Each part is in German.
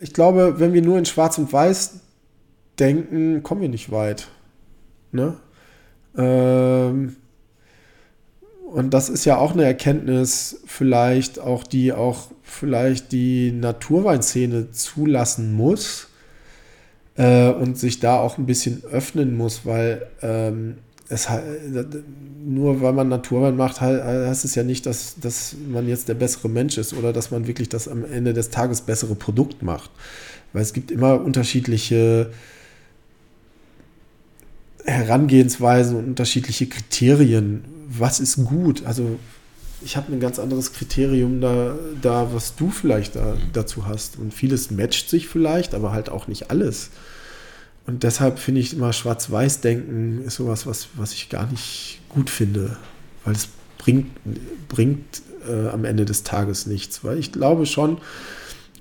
ich glaube, wenn wir nur in Schwarz und Weiß denken, kommen wir nicht weit. Ne? Ähm, und das ist ja auch eine Erkenntnis, vielleicht auch die auch vielleicht die Naturweinszene zulassen muss äh, und sich da auch ein bisschen öffnen muss, weil ähm, es nur weil man Naturwein macht, heißt es ja nicht, dass, dass man jetzt der bessere Mensch ist oder dass man wirklich das am Ende des Tages bessere Produkt macht. Weil es gibt immer unterschiedliche Herangehensweisen und unterschiedliche Kriterien. Was ist gut? Also ich habe ein ganz anderes Kriterium da, da was du vielleicht da, dazu hast. Und vieles matcht sich vielleicht, aber halt auch nicht alles. Und deshalb finde ich immer Schwarz-Weiß-Denken ist sowas, was, was ich gar nicht gut finde, weil es bringt, bringt äh, am Ende des Tages nichts. Weil ich glaube schon,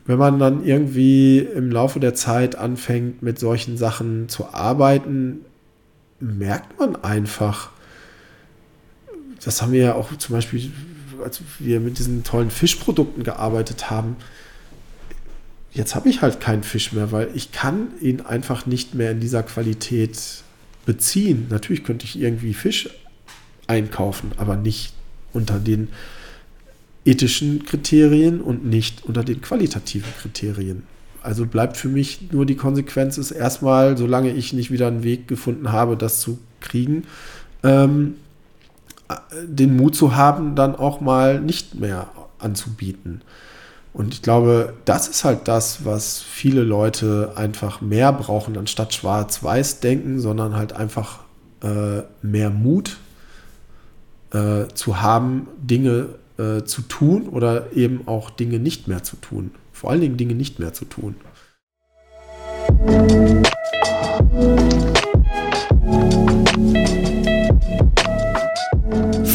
wenn man dann irgendwie im Laufe der Zeit anfängt, mit solchen Sachen zu arbeiten, merkt man einfach, das haben wir ja auch zum Beispiel, als wir mit diesen tollen Fischprodukten gearbeitet haben, jetzt habe ich halt keinen Fisch mehr, weil ich kann ihn einfach nicht mehr in dieser Qualität beziehen. Natürlich könnte ich irgendwie Fisch einkaufen, aber nicht unter den ethischen Kriterien und nicht unter den qualitativen Kriterien. Also bleibt für mich nur die Konsequenz ist erstmal, solange ich nicht wieder einen Weg gefunden habe, das zu kriegen, ähm, den Mut zu haben, dann auch mal nicht mehr anzubieten. Und ich glaube, das ist halt das, was viele Leute einfach mehr brauchen, anstatt schwarz-weiß denken, sondern halt einfach äh, mehr Mut äh, zu haben, Dinge äh, zu tun oder eben auch Dinge nicht mehr zu tun. Vor allen Dingen Dinge nicht mehr zu tun.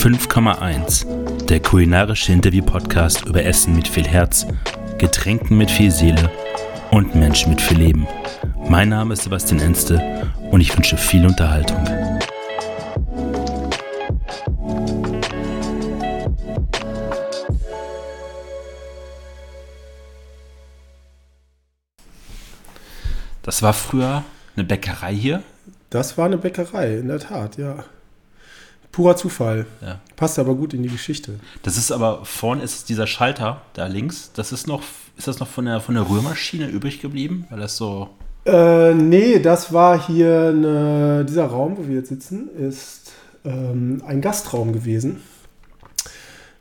5,1, der kulinarische Interview-Podcast über Essen mit viel Herz, Getränken mit viel Seele und Menschen mit viel Leben. Mein Name ist Sebastian Enste und ich wünsche viel Unterhaltung. Das war früher eine Bäckerei hier? Das war eine Bäckerei, in der Tat, ja. Purer Zufall. Ja. Passt aber gut in die Geschichte. Das ist aber vorne ist dieser Schalter da links. Das ist noch, ist das noch von der, von der Rührmaschine übrig geblieben? Weil das so. Äh, nee, das war hier eine, dieser Raum, wo wir jetzt sitzen, ist ähm, ein Gastraum gewesen.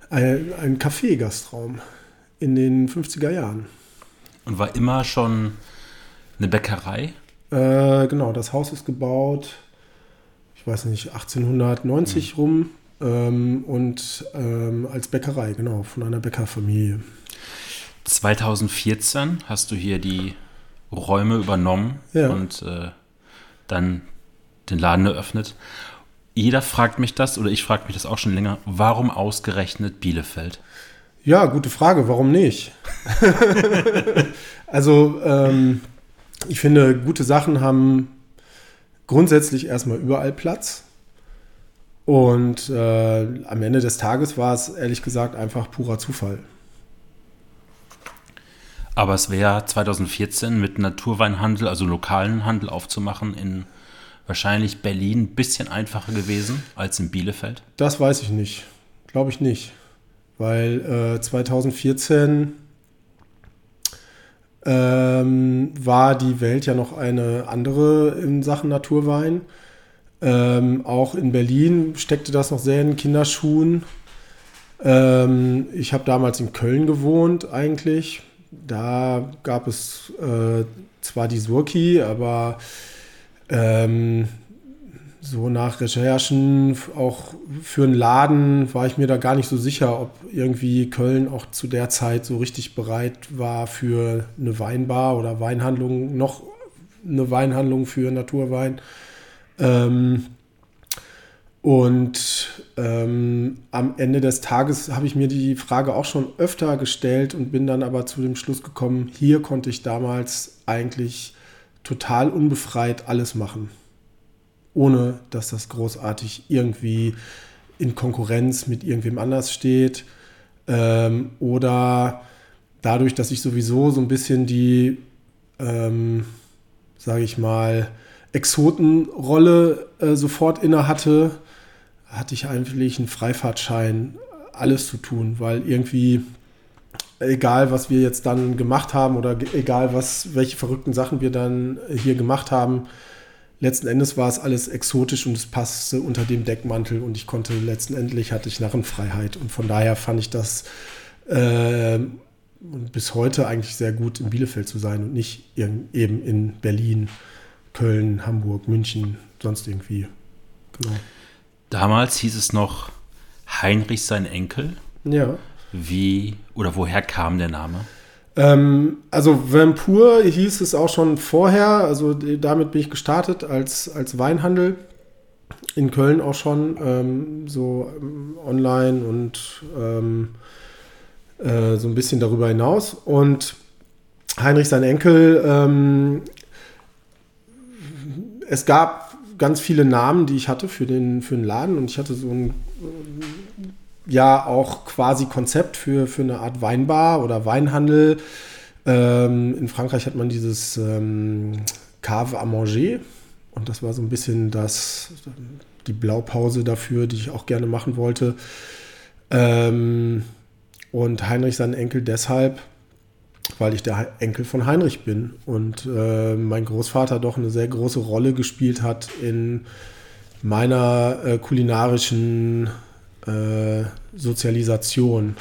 Ein, ein Café-Gastraum in den 50er Jahren. Und war immer schon eine Bäckerei? Äh, genau, das Haus ist gebaut ich weiß nicht, 1890 mhm. rum ähm, und ähm, als Bäckerei, genau, von einer Bäckerfamilie. 2014 hast du hier die Räume übernommen ja. und äh, dann den Laden eröffnet. Jeder fragt mich das, oder ich frage mich das auch schon länger, warum ausgerechnet Bielefeld? Ja, gute Frage, warum nicht? also, ähm, ich finde, gute Sachen haben grundsätzlich erstmal überall Platz. Und äh, am Ende des Tages war es ehrlich gesagt einfach purer Zufall. Aber es wäre 2014 mit Naturweinhandel, also lokalen Handel aufzumachen, in wahrscheinlich Berlin ein bisschen einfacher gewesen als in Bielefeld? Das weiß ich nicht. Glaube ich nicht. Weil äh, 2014 ähm, war die Welt ja noch eine andere in Sachen Naturwein. Ähm, auch in Berlin steckte das noch sehr in Kinderschuhen. Ähm, ich habe damals in Köln gewohnt eigentlich. Da gab es äh, zwar die Surki, aber ähm, so nach Recherchen, auch für einen Laden, war ich mir da gar nicht so sicher, ob irgendwie Köln auch zu der Zeit so richtig bereit war für eine Weinbar oder Weinhandlung, noch eine Weinhandlung für Naturwein. Ähm, und ähm, am Ende des Tages habe ich mir die Frage auch schon öfter gestellt und bin dann aber zu dem Schluss gekommen, hier konnte ich damals eigentlich total unbefreit alles machen ohne dass das großartig irgendwie in Konkurrenz mit irgendwem anders steht. Ähm, oder dadurch, dass ich sowieso so ein bisschen die ähm, sage ich mal, Exotenrolle äh, sofort inne hatte, hatte ich eigentlich einen Freifahrtschein, alles zu tun, weil irgendwie egal was wir jetzt dann gemacht haben oder egal was, welche verrückten Sachen wir dann hier gemacht haben, letzten Endes war es alles exotisch und es passte unter dem Deckmantel und ich konnte letztendlich hatte ich Narrenfreiheit und von daher fand ich das äh, bis heute eigentlich sehr gut in Bielefeld zu sein und nicht eben in Berlin, Köln, Hamburg, München, sonst irgendwie. Genau. Damals hieß es noch Heinrich sein Enkel. Ja. Wie oder woher kam der Name? Ähm, also Vampur hieß es auch schon vorher. Also damit bin ich gestartet als, als Weinhandel. In Köln auch schon, ähm, so ähm, online und ähm, äh, so ein bisschen darüber hinaus. Und Heinrich, sein Enkel, ähm, es gab ganz viele Namen, die ich hatte für den, für den Laden und ich hatte so ein ja auch quasi Konzept für, für eine Art Weinbar oder Weinhandel. Ähm, in Frankreich hat man dieses ähm, Cave à Manger und das war so ein bisschen das, die Blaupause dafür, die ich auch gerne machen wollte. Ähm, und Heinrich sein Enkel deshalb, weil ich der Enkel von Heinrich bin und äh, mein Großvater doch eine sehr große Rolle gespielt hat in meiner äh, kulinarischen äh, Sozialisation.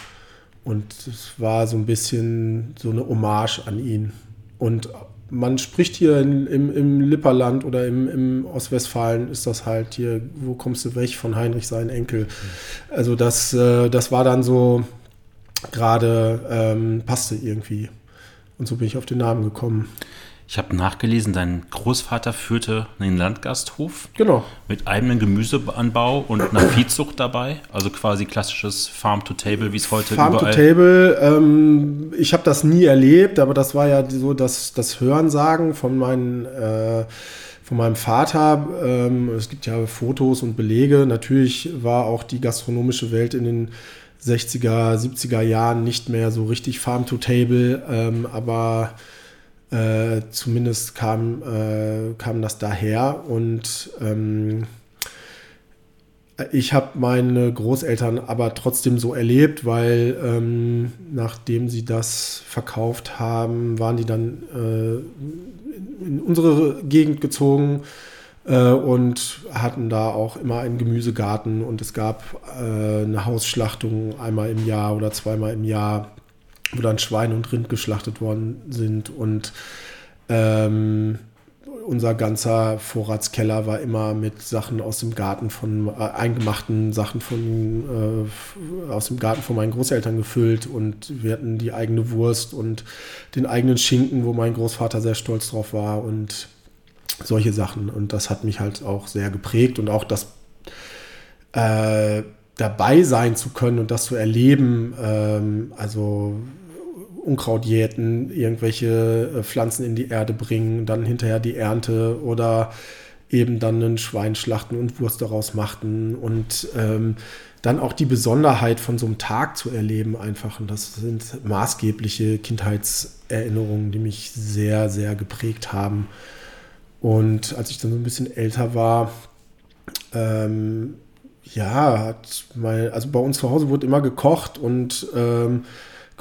Und es war so ein bisschen so eine Hommage an ihn. Und man spricht hier in, im, im Lipperland oder im, im, Ostwestfalen ist das halt hier, wo kommst du weg von Heinrich, sein Enkel. Also das, äh, das war dann so gerade, ähm, passte irgendwie. Und so bin ich auf den Namen gekommen. Ich habe nachgelesen, dein Großvater führte einen Landgasthof. Genau. Mit eigenem Gemüseanbau und einer Viehzucht dabei. Also quasi klassisches Farm to Table, wie es heute Farm überall... Farm to Table, ähm, ich habe das nie erlebt, aber das war ja so das, das Hörensagen von meinen... Äh, von meinem Vater. Ähm, es gibt ja Fotos und Belege. Natürlich war auch die gastronomische Welt in den 60er, 70er Jahren nicht mehr so richtig Farm to Table, ähm, aber äh, zumindest kam, äh, kam das daher und ähm, ich habe meine Großeltern aber trotzdem so erlebt, weil ähm, nachdem sie das verkauft haben, waren die dann äh, in unsere Gegend gezogen äh, und hatten da auch immer einen Gemüsegarten und es gab äh, eine Hausschlachtung einmal im Jahr oder zweimal im Jahr wo dann Schwein und Rind geschlachtet worden sind. Und ähm, unser ganzer Vorratskeller war immer mit Sachen aus dem Garten von äh, eingemachten Sachen von äh, aus dem Garten von meinen Großeltern gefüllt. Und wir hatten die eigene Wurst und den eigenen Schinken, wo mein Großvater sehr stolz drauf war und solche Sachen. Und das hat mich halt auch sehr geprägt und auch das äh, dabei sein zu können und das zu erleben, ähm, also Unkraut jäten, irgendwelche äh, Pflanzen in die Erde bringen, dann hinterher die Ernte oder eben dann ein Schwein schlachten und Wurst daraus machten und ähm, dann auch die Besonderheit von so einem Tag zu erleben einfach. Und das sind maßgebliche Kindheitserinnerungen, die mich sehr, sehr geprägt haben. Und als ich dann so ein bisschen älter war, ähm, ja, hat mein, also bei uns zu Hause wurde immer gekocht und ähm,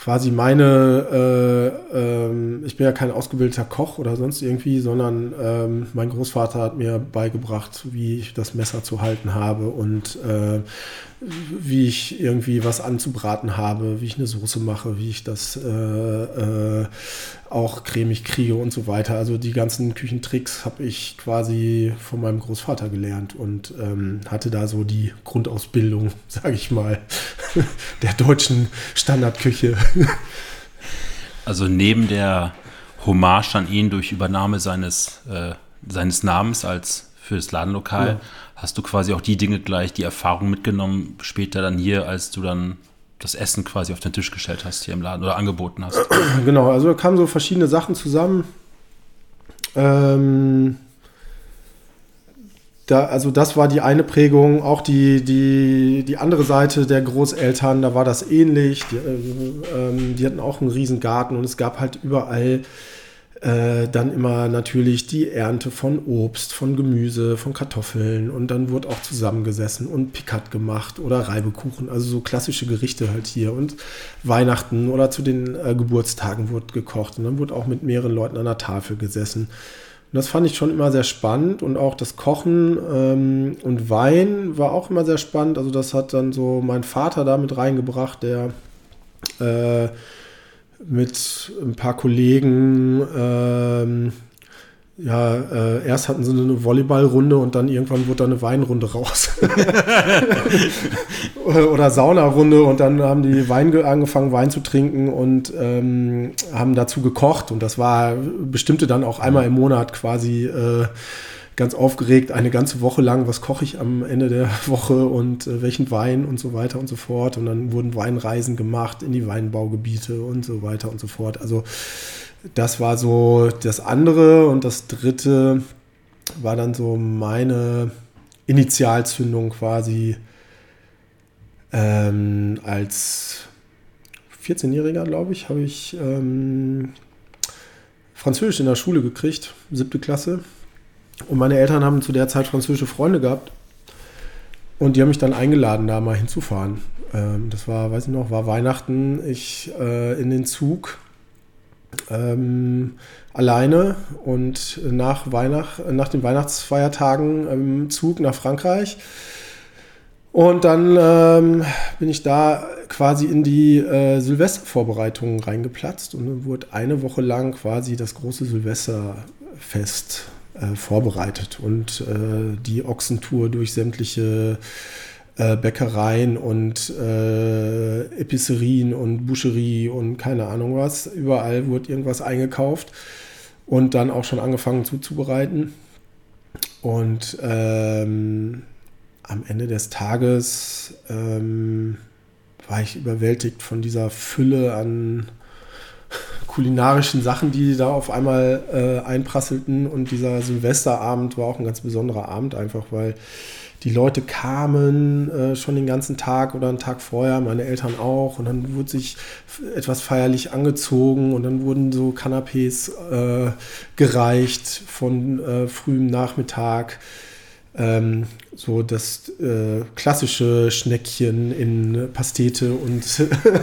quasi meine, äh, ähm, ich bin ja kein ausgebildeter Koch oder sonst irgendwie, sondern ähm, mein Großvater hat mir beigebracht, wie ich das Messer zu halten habe und äh, wie ich irgendwie was anzubraten habe, wie ich eine Soße mache, wie ich das äh, äh, auch cremig kriege und so weiter. Also die ganzen Küchentricks habe ich quasi von meinem Großvater gelernt und ähm, hatte da so die Grundausbildung, sage ich mal, der deutschen Standardküche. Also neben der Hommage an ihn durch Übernahme seines, äh, seines Namens als für das Ladenlokal, ja. Hast du quasi auch die Dinge gleich, die Erfahrung mitgenommen, später dann hier, als du dann das Essen quasi auf den Tisch gestellt hast hier im Laden oder angeboten hast. Genau, also da kamen so verschiedene Sachen zusammen. Ähm, da, also das war die eine Prägung, auch die, die, die andere Seite der Großeltern, da war das ähnlich. Die, äh, ähm, die hatten auch einen riesen Garten und es gab halt überall äh, dann immer natürlich die Ernte von Obst, von Gemüse, von Kartoffeln und dann wurde auch zusammengesessen und Pikat gemacht oder Reibekuchen, also so klassische Gerichte halt hier und Weihnachten oder zu den äh, Geburtstagen wurde gekocht und dann wurde auch mit mehreren Leuten an der Tafel gesessen. Und das fand ich schon immer sehr spannend und auch das Kochen ähm, und Wein war auch immer sehr spannend. Also das hat dann so mein Vater da mit reingebracht, der äh, mit ein paar Kollegen. Ähm, ja, äh, erst hatten sie eine Volleyballrunde und dann irgendwann wurde da eine Weinrunde raus. Oder Saunarunde und dann haben die Wein angefangen, Wein zu trinken und ähm, haben dazu gekocht. Und das war, bestimmte dann auch einmal im Monat quasi äh, ganz aufgeregt, eine ganze Woche lang, was koche ich am Ende der Woche und äh, welchen Wein und so weiter und so fort. Und dann wurden Weinreisen gemacht in die Weinbaugebiete und so weiter und so fort. Also das war so das andere und das dritte war dann so meine Initialzündung quasi ähm, als 14-Jähriger, glaube ich, habe ich ähm, Französisch in der Schule gekriegt, siebte Klasse. Und meine Eltern haben zu der Zeit französische Freunde gehabt. Und die haben mich dann eingeladen, da mal hinzufahren. Ähm, das war, weiß ich noch, war Weihnachten. Ich äh, in den Zug ähm, alleine und nach, Weihnacht, nach den Weihnachtsfeiertagen im Zug nach Frankreich. Und dann ähm, bin ich da quasi in die äh, Silvestervorbereitungen reingeplatzt und dann wurde eine Woche lang quasi das große Silvesterfest äh, vorbereitet und äh, die Ochsentour durch sämtliche äh, Bäckereien und äh, Epicerien und Boucherie und keine Ahnung was. Überall wurde irgendwas eingekauft und dann auch schon angefangen zuzubereiten. Und ähm, am Ende des Tages ähm, war ich überwältigt von dieser Fülle an kulinarischen Sachen, die da auf einmal äh, einprasselten. Und dieser Silvesterabend war auch ein ganz besonderer Abend, einfach weil die Leute kamen äh, schon den ganzen Tag oder einen Tag vorher, meine Eltern auch. Und dann wurde sich etwas feierlich angezogen und dann wurden so Canapés äh, gereicht von äh, frühem Nachmittag. Ähm, so das äh, klassische Schneckchen in Pastete und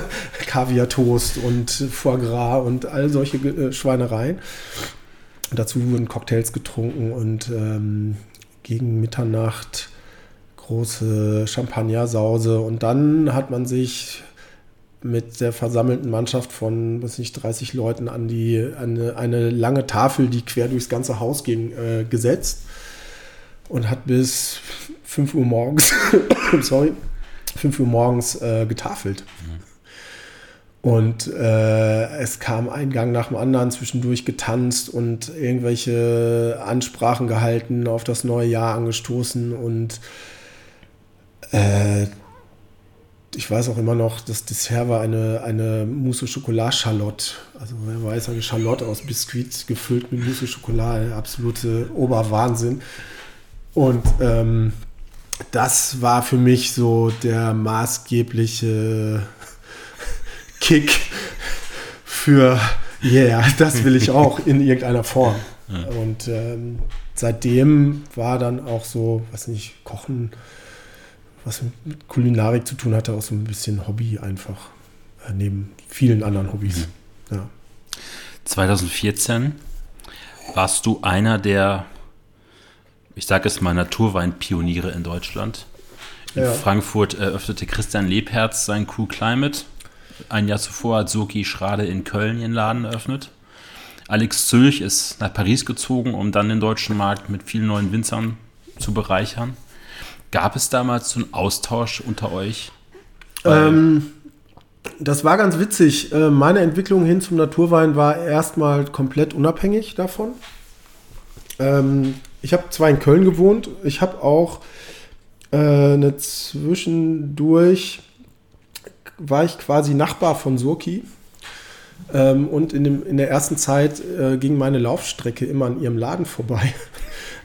Kaviar-Toast und Foie Gras und all solche äh, Schweinereien. Dazu wurden Cocktails getrunken und ähm, gegen Mitternacht große Champagnersause und dann hat man sich mit der versammelten Mannschaft von, was nicht, 30 Leuten an die an eine, lange Tafel, die quer durchs ganze Haus ging, äh, gesetzt und hat bis 5 Uhr morgens, sorry, 5 Uhr morgens äh, getafelt. Mhm. Und äh, es kam ein Gang nach dem anderen, zwischendurch getanzt und irgendwelche Ansprachen gehalten, auf das neue Jahr angestoßen. Und äh, ich weiß auch immer noch, das Dessert war eine, eine Mousse Chocolat Charlotte. Also wer weiß, eine Charlotte aus Biskuit gefüllt mit Mousse Chocolat, absolute Oberwahnsinn. Und ähm, das war für mich so der maßgebliche Kick für, yeah, das will ich auch in irgendeiner Form. Und ähm, seitdem war dann auch so, was nicht, Kochen, was mit Kulinarik zu tun hatte, auch so ein bisschen Hobby einfach, äh, neben vielen anderen Hobbys. Mhm. Ja. 2014 warst du einer der ich sage es mal, Naturweinpioniere in Deutschland. In ja. Frankfurt eröffnete Christian Lebherz sein Cool Climate. Ein Jahr zuvor hat Soki Schrade in Köln ihren Laden eröffnet. Alex Zülch ist nach Paris gezogen, um dann den deutschen Markt mit vielen neuen Winzern zu bereichern. Gab es damals so einen Austausch unter euch? Ähm, das war ganz witzig. Äh, meine Entwicklung hin zum Naturwein war erstmal komplett unabhängig davon. Ähm, ich habe zwar in Köln gewohnt, ich habe auch äh, eine zwischendurch war ich quasi Nachbar von Surki. Ähm, und in, dem, in der ersten Zeit äh, ging meine Laufstrecke immer an ihrem Laden vorbei.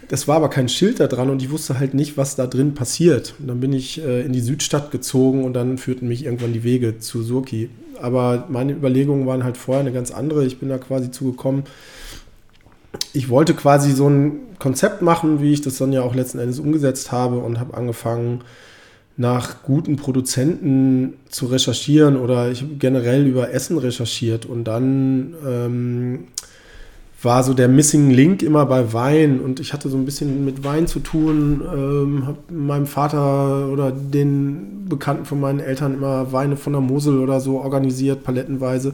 Das war aber kein Schild da dran und ich wusste halt nicht, was da drin passiert. Und dann bin ich äh, in die Südstadt gezogen und dann führten mich irgendwann die Wege zu Surki. Aber meine Überlegungen waren halt vorher eine ganz andere. Ich bin da quasi zugekommen, ich wollte quasi so ein Konzept machen, wie ich das dann ja auch letzten Endes umgesetzt habe und habe angefangen, nach guten Produzenten zu recherchieren oder ich generell über Essen recherchiert und dann ähm, war so der Missing Link immer bei Wein und ich hatte so ein bisschen mit Wein zu tun, ähm, habe meinem Vater oder den Bekannten von meinen Eltern immer Weine von der Mosel oder so organisiert, palettenweise.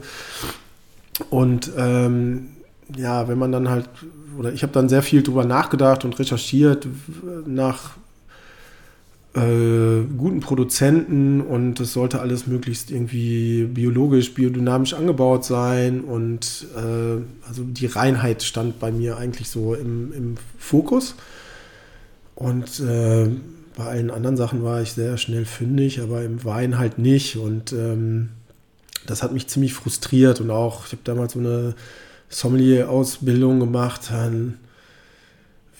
Und ähm, ja, wenn man dann halt, oder ich habe dann sehr viel drüber nachgedacht und recherchiert nach äh, guten Produzenten und es sollte alles möglichst irgendwie biologisch, biodynamisch angebaut sein und äh, also die Reinheit stand bei mir eigentlich so im, im Fokus. Und äh, bei allen anderen Sachen war ich sehr schnell fündig, aber im Wein halt nicht. Und ähm, das hat mich ziemlich frustriert und auch, ich habe damals so eine Sommelier-Ausbildung gemacht, dann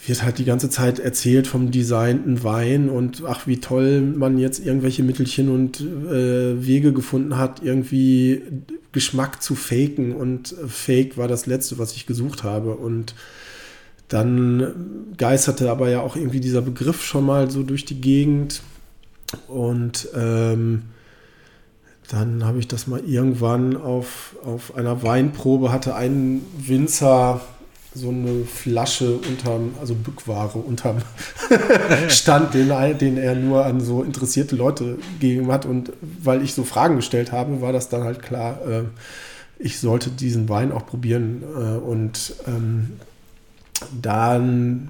wird halt die ganze Zeit erzählt vom designten Wein und ach, wie toll man jetzt irgendwelche Mittelchen und äh, Wege gefunden hat, irgendwie Geschmack zu faken. Und Fake war das Letzte, was ich gesucht habe. Und dann geisterte aber ja auch irgendwie dieser Begriff schon mal so durch die Gegend. Und ähm, dann habe ich das mal irgendwann auf, auf einer Weinprobe, hatte ein Winzer so eine Flasche unterm, also Bückware unterm Stand, den, den er nur an so interessierte Leute gegeben hat. Und weil ich so Fragen gestellt habe, war das dann halt klar, äh, ich sollte diesen Wein auch probieren. Äh, und ähm, dann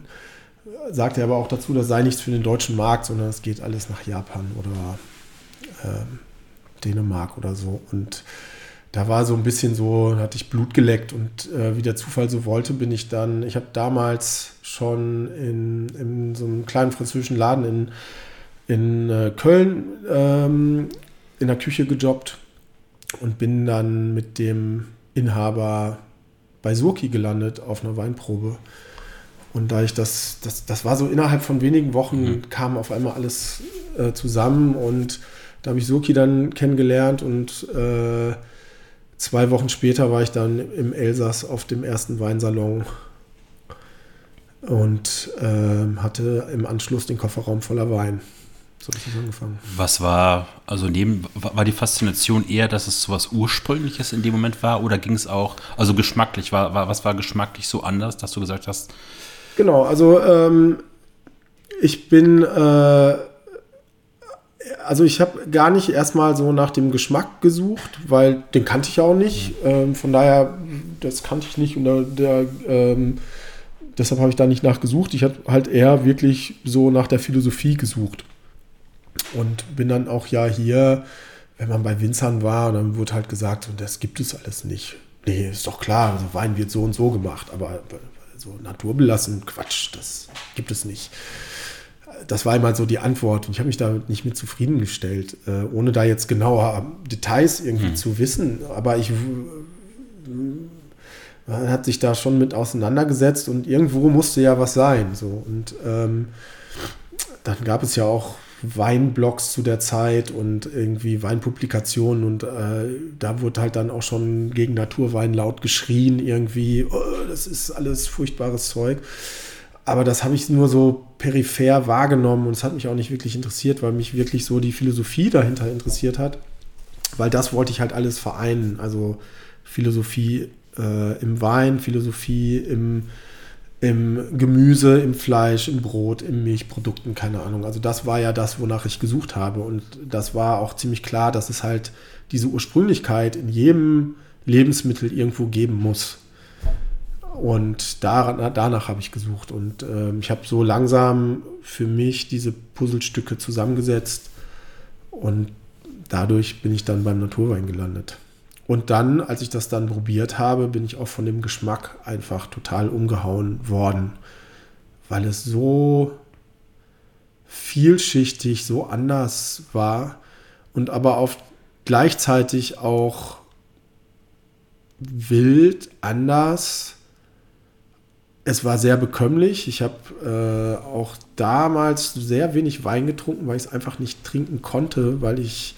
sagte er aber auch dazu, das sei nichts für den deutschen Markt, sondern es geht alles nach Japan oder äh, Dänemark oder so. Und da war so ein bisschen so, hatte ich Blut geleckt und äh, wie der Zufall so wollte, bin ich dann, ich habe damals schon in, in so einem kleinen französischen Laden in, in äh, Köln ähm, in der Küche gejobbt und bin dann mit dem Inhaber bei Surki gelandet auf einer Weinprobe. Und da ich das, das, das war so innerhalb von wenigen Wochen, mhm. kam auf einmal alles äh, zusammen und da habe ich Surki dann kennengelernt und äh, zwei Wochen später war ich dann im Elsass auf dem ersten Weinsalon und äh, hatte im Anschluss den Kofferraum voller Wein. So habe ich angefangen. Was war, also neben, war die Faszination eher, dass es so was Ursprüngliches in dem Moment war oder ging es auch, also geschmacklich, war, war, was war geschmacklich so anders, dass du gesagt hast? Genau, also ähm, ich bin äh, also ich habe gar nicht erstmal so nach dem Geschmack gesucht, weil den kannte ich auch nicht. Ähm, von daher, das kannte ich nicht und da, der, ähm, deshalb habe ich da nicht nachgesucht. Ich habe halt eher wirklich so nach der Philosophie gesucht. Und bin dann auch ja hier, wenn man bei Winzern war, dann wurde halt gesagt, so, das gibt es alles nicht. Nee, ist doch klar, also Wein wird so und so gemacht, aber so naturbelassen, Quatsch, das gibt es nicht das war einmal so die Antwort und ich habe mich da nicht mit zufriedengestellt, äh, ohne da jetzt genauer Details irgendwie hm. zu wissen. Aber ich man hat sich da schon mit auseinandergesetzt und irgendwo musste ja was sein. So. Und ähm, dann gab es ja auch Weinblogs zu der Zeit und irgendwie Weinpublikationen und äh, da wurde halt dann auch schon gegen Naturwein laut geschrien, irgendwie, oh, das ist alles furchtbares Zeug. Aber das habe ich nur so peripher wahrgenommen und es hat mich auch nicht wirklich interessiert, weil mich wirklich so die Philosophie dahinter interessiert hat. Weil das wollte ich halt alles vereinen. Also Philosophie äh, im Wein, Philosophie im, im Gemüse, im Fleisch, im Brot, im Milchprodukten, keine Ahnung. Also das war ja das, wonach ich gesucht habe. Und das war auch ziemlich klar, dass es halt diese Ursprünglichkeit in jedem Lebensmittel irgendwo geben muss. Und da, danach habe ich gesucht. Und äh, ich habe so langsam für mich diese Puzzlestücke zusammengesetzt. Und dadurch bin ich dann beim Naturwein gelandet. Und dann, als ich das dann probiert habe, bin ich auch von dem Geschmack einfach total umgehauen worden. Weil es so vielschichtig, so anders war. Und aber auch gleichzeitig auch wild, anders es war sehr bekömmlich. Ich habe äh, auch damals sehr wenig Wein getrunken, weil ich es einfach nicht trinken konnte, weil ich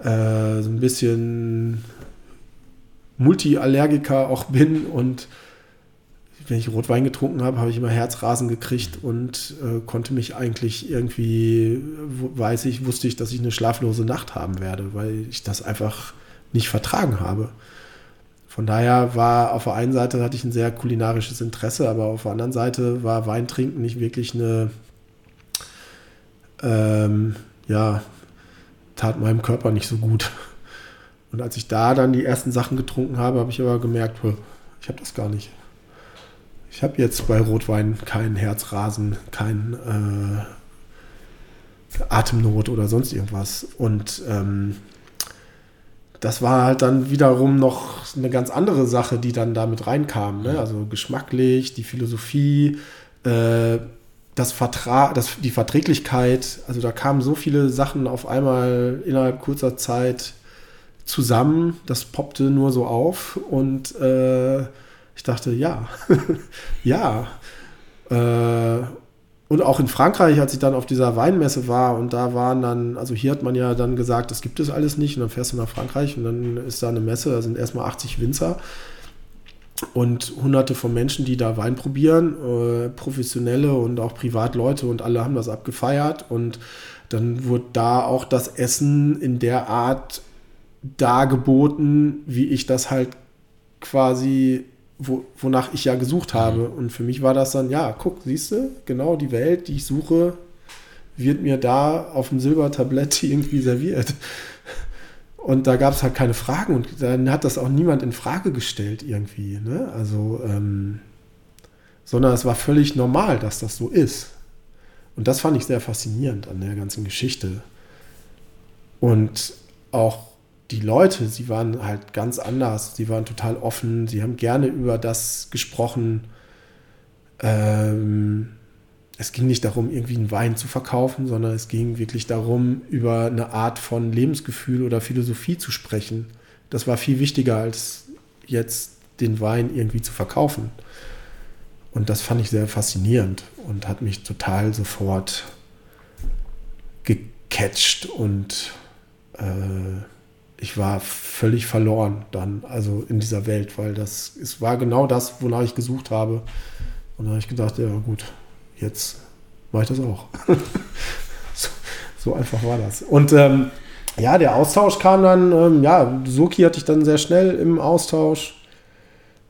äh, so ein bisschen Multiallergiker auch bin und wenn ich Rotwein getrunken habe, habe ich immer Herzrasen gekriegt und äh, konnte mich eigentlich irgendwie, weiß ich, wusste ich, dass ich eine schlaflose Nacht haben werde, weil ich das einfach nicht vertragen habe. Von daher war auf der einen Seite hatte ich ein sehr kulinarisches Interesse, aber auf der anderen Seite war Weintrinken nicht wirklich eine, ähm, ja, tat meinem Körper nicht so gut. Und als ich da dann die ersten Sachen getrunken habe, habe ich aber gemerkt, ich habe das gar nicht. Ich habe jetzt bei Rotwein keinen Herzrasen, kein äh, Atemnot oder sonst irgendwas. Und ähm, das war halt dann wiederum noch eine ganz andere Sache, die dann damit reinkam. Ne? Also geschmacklich, die Philosophie, äh, das Vertra das, die Verträglichkeit. Also da kamen so viele Sachen auf einmal innerhalb kurzer Zeit zusammen. Das poppte nur so auf und äh, ich dachte, ja, ja. Äh, und auch in Frankreich, als ich dann auf dieser Weinmesse war und da waren dann, also hier hat man ja dann gesagt, das gibt es alles nicht. Und dann fährst du nach Frankreich und dann ist da eine Messe, da sind erstmal 80 Winzer und hunderte von Menschen, die da Wein probieren, äh, professionelle und auch Privatleute und alle haben das abgefeiert. Und dann wurde da auch das Essen in der Art dargeboten, wie ich das halt quasi wo, wonach ich ja gesucht habe. Mhm. Und für mich war das dann, ja, guck, siehst du, genau die Welt, die ich suche, wird mir da auf dem Silbertablett irgendwie serviert. Und da gab es halt keine Fragen und dann hat das auch niemand in Frage gestellt irgendwie. Ne? Also, ähm, sondern es war völlig normal, dass das so ist. Und das fand ich sehr faszinierend an der ganzen Geschichte. Und auch die Leute, sie waren halt ganz anders. Sie waren total offen. Sie haben gerne über das gesprochen. Ähm, es ging nicht darum, irgendwie einen Wein zu verkaufen, sondern es ging wirklich darum, über eine Art von Lebensgefühl oder Philosophie zu sprechen. Das war viel wichtiger, als jetzt den Wein irgendwie zu verkaufen. Und das fand ich sehr faszinierend und hat mich total sofort gecatcht und äh, ich war völlig verloren dann, also in dieser Welt, weil das es war genau das, wonach ich gesucht habe. Und da habe ich gedacht, ja gut, jetzt mache ich das auch. so, so, einfach war das. Und ähm, ja, der Austausch kam dann, ähm, ja, Soki hatte ich dann sehr schnell im Austausch,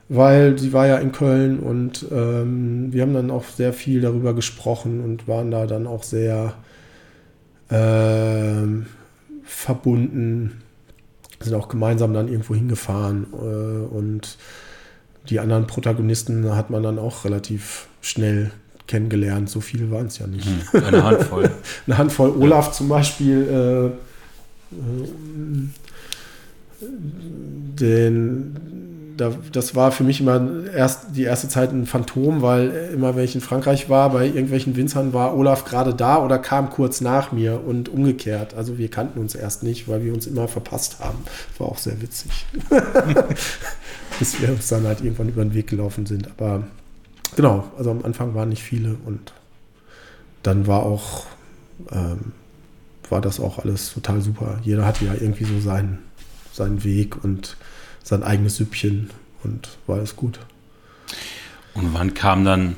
weil sie war ja in Köln und ähm, wir haben dann auch sehr viel darüber gesprochen und waren da dann auch sehr ähm, verbunden sind auch gemeinsam dann irgendwo hingefahren äh, und die anderen Protagonisten hat man dann auch relativ schnell kennengelernt. So viele waren es ja nicht. Hm, eine Handvoll. Eine Handvoll. Olaf ja. zum Beispiel, äh, äh, den da, das war für mich immer erst die erste Zeit ein Phantom, weil immer, wenn ich in Frankreich war, bei irgendwelchen Winzern war Olaf gerade da oder kam kurz nach mir und umgekehrt. Also wir kannten uns erst nicht, weil wir uns immer verpasst haben. War auch sehr witzig. Bis wir uns dann halt irgendwann über den Weg gelaufen sind. Aber genau, also am Anfang waren nicht viele und dann war auch, ähm, war das auch alles total super. Jeder hatte ja irgendwie so seinen, seinen Weg und sein eigenes Süppchen und war alles gut. Und wann kam dann